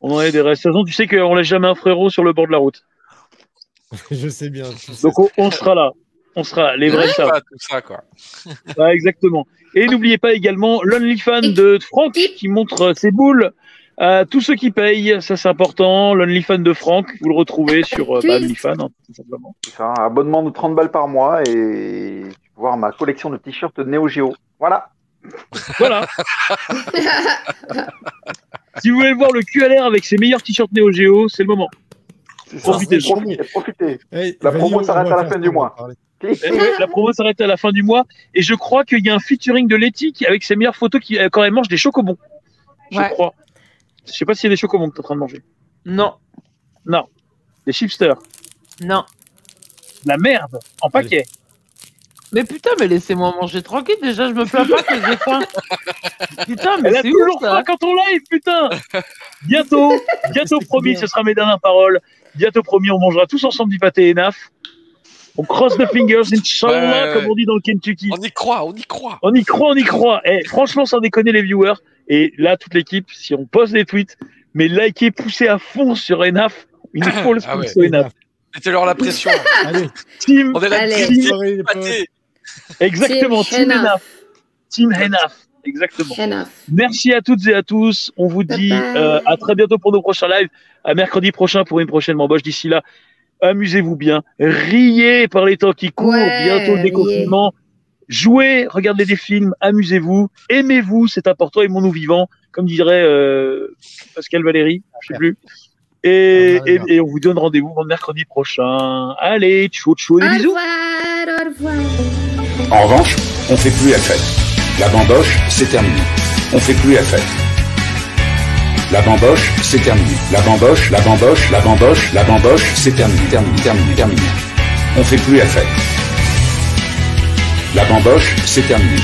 On en est des restes. De toute façon, tu sais qu'on laisse jamais un frérot sur le bord de la route. je sais bien. je sais Donc, on, on sera là. On sera là. Les vrais savent. pas tout ça, quoi. Ouais, exactement. Et n'oubliez pas également l'OnlyFans de Franck qui montre ses boules à tous ceux qui payent. Ça, c'est important. L'OnlyFans de Franck, vous le retrouvez sur euh, bah, OnlyFans, hein, tout simplement. C'est ça, un abonnement de 30 balles par mois et tu peux voir ma collection de t-shirts Neo Geo. Voilà. Voilà. si vous voulez voir le QLR avec ses meilleurs t-shirts Neo Geo, c'est le moment. C'est ça. Profitez. Profitez, profitez. La promo s'arrête à la fin du mois. Eh la promo s'arrête à la fin du mois. Et je crois qu'il y a un featuring de Letty qui- avec ses meilleures photos qui, euh, quand elle mange des chocobons. Je Ouais. crois. Je sais pas s'il y a des chocobons que tu es en train de manger. Non, Non. Des chipsters. non. De La merde. En paquet. Mais putain, mais laissez-moi manger tranquille. Déjà, je me plains pas que j'ai faim. Putain, mais Elle a c'est toujours ouf ça. faim quand on live, putain Bientôt, bientôt promis, ce sera mes dernières paroles. Bientôt promis, on mangera tous ensemble du pâté et naf. On cross the fingers, Inch'Allah, Ouais, ouais, comme on dit dans le Kentucky. On y croit, on y croit. On y croit, on y croit. Eh, franchement, sans déconner les viewers, et là, toute l'équipe, si on poste des tweets, mais likez, poussez à fond sur Enaf. Il nous faut le Ah ouais. sponsor Enaf. Mettez-leur la pression. Allez, Team, On est là, Allez. team exactement, Team Enaf. Enaf. Team Enaf. Exactement. Enough. Merci à toutes et à tous. On vous dit Bye euh, à très bientôt pour nos prochains lives. À mercredi prochain pour une prochaine embauche. D'ici là, amusez-vous bien. Riez par les temps qui courent. Ouais, bientôt le déconfinement. Jouez, regardez des films, amusez-vous, aimez-vous, c'est important, aimons-nous vivants, comme dirait euh, Pascal Valéry, je sais plus. Et, Ah, et, on vous donne rendez-vous le mercredi prochain. Allez, tchou tchou, des Au bisous. revoir, au revoir. En revanche, on fait plus la fête. La bamboche, c'est terminé. On fait plus la fête. La bamboche, c'est terminé. La bamboche, la bamboche, la bamboche, la bamboche, c'est terminé, terminé, terminé, terminé. On fait plus la fête. La bamboche, c'est terminé.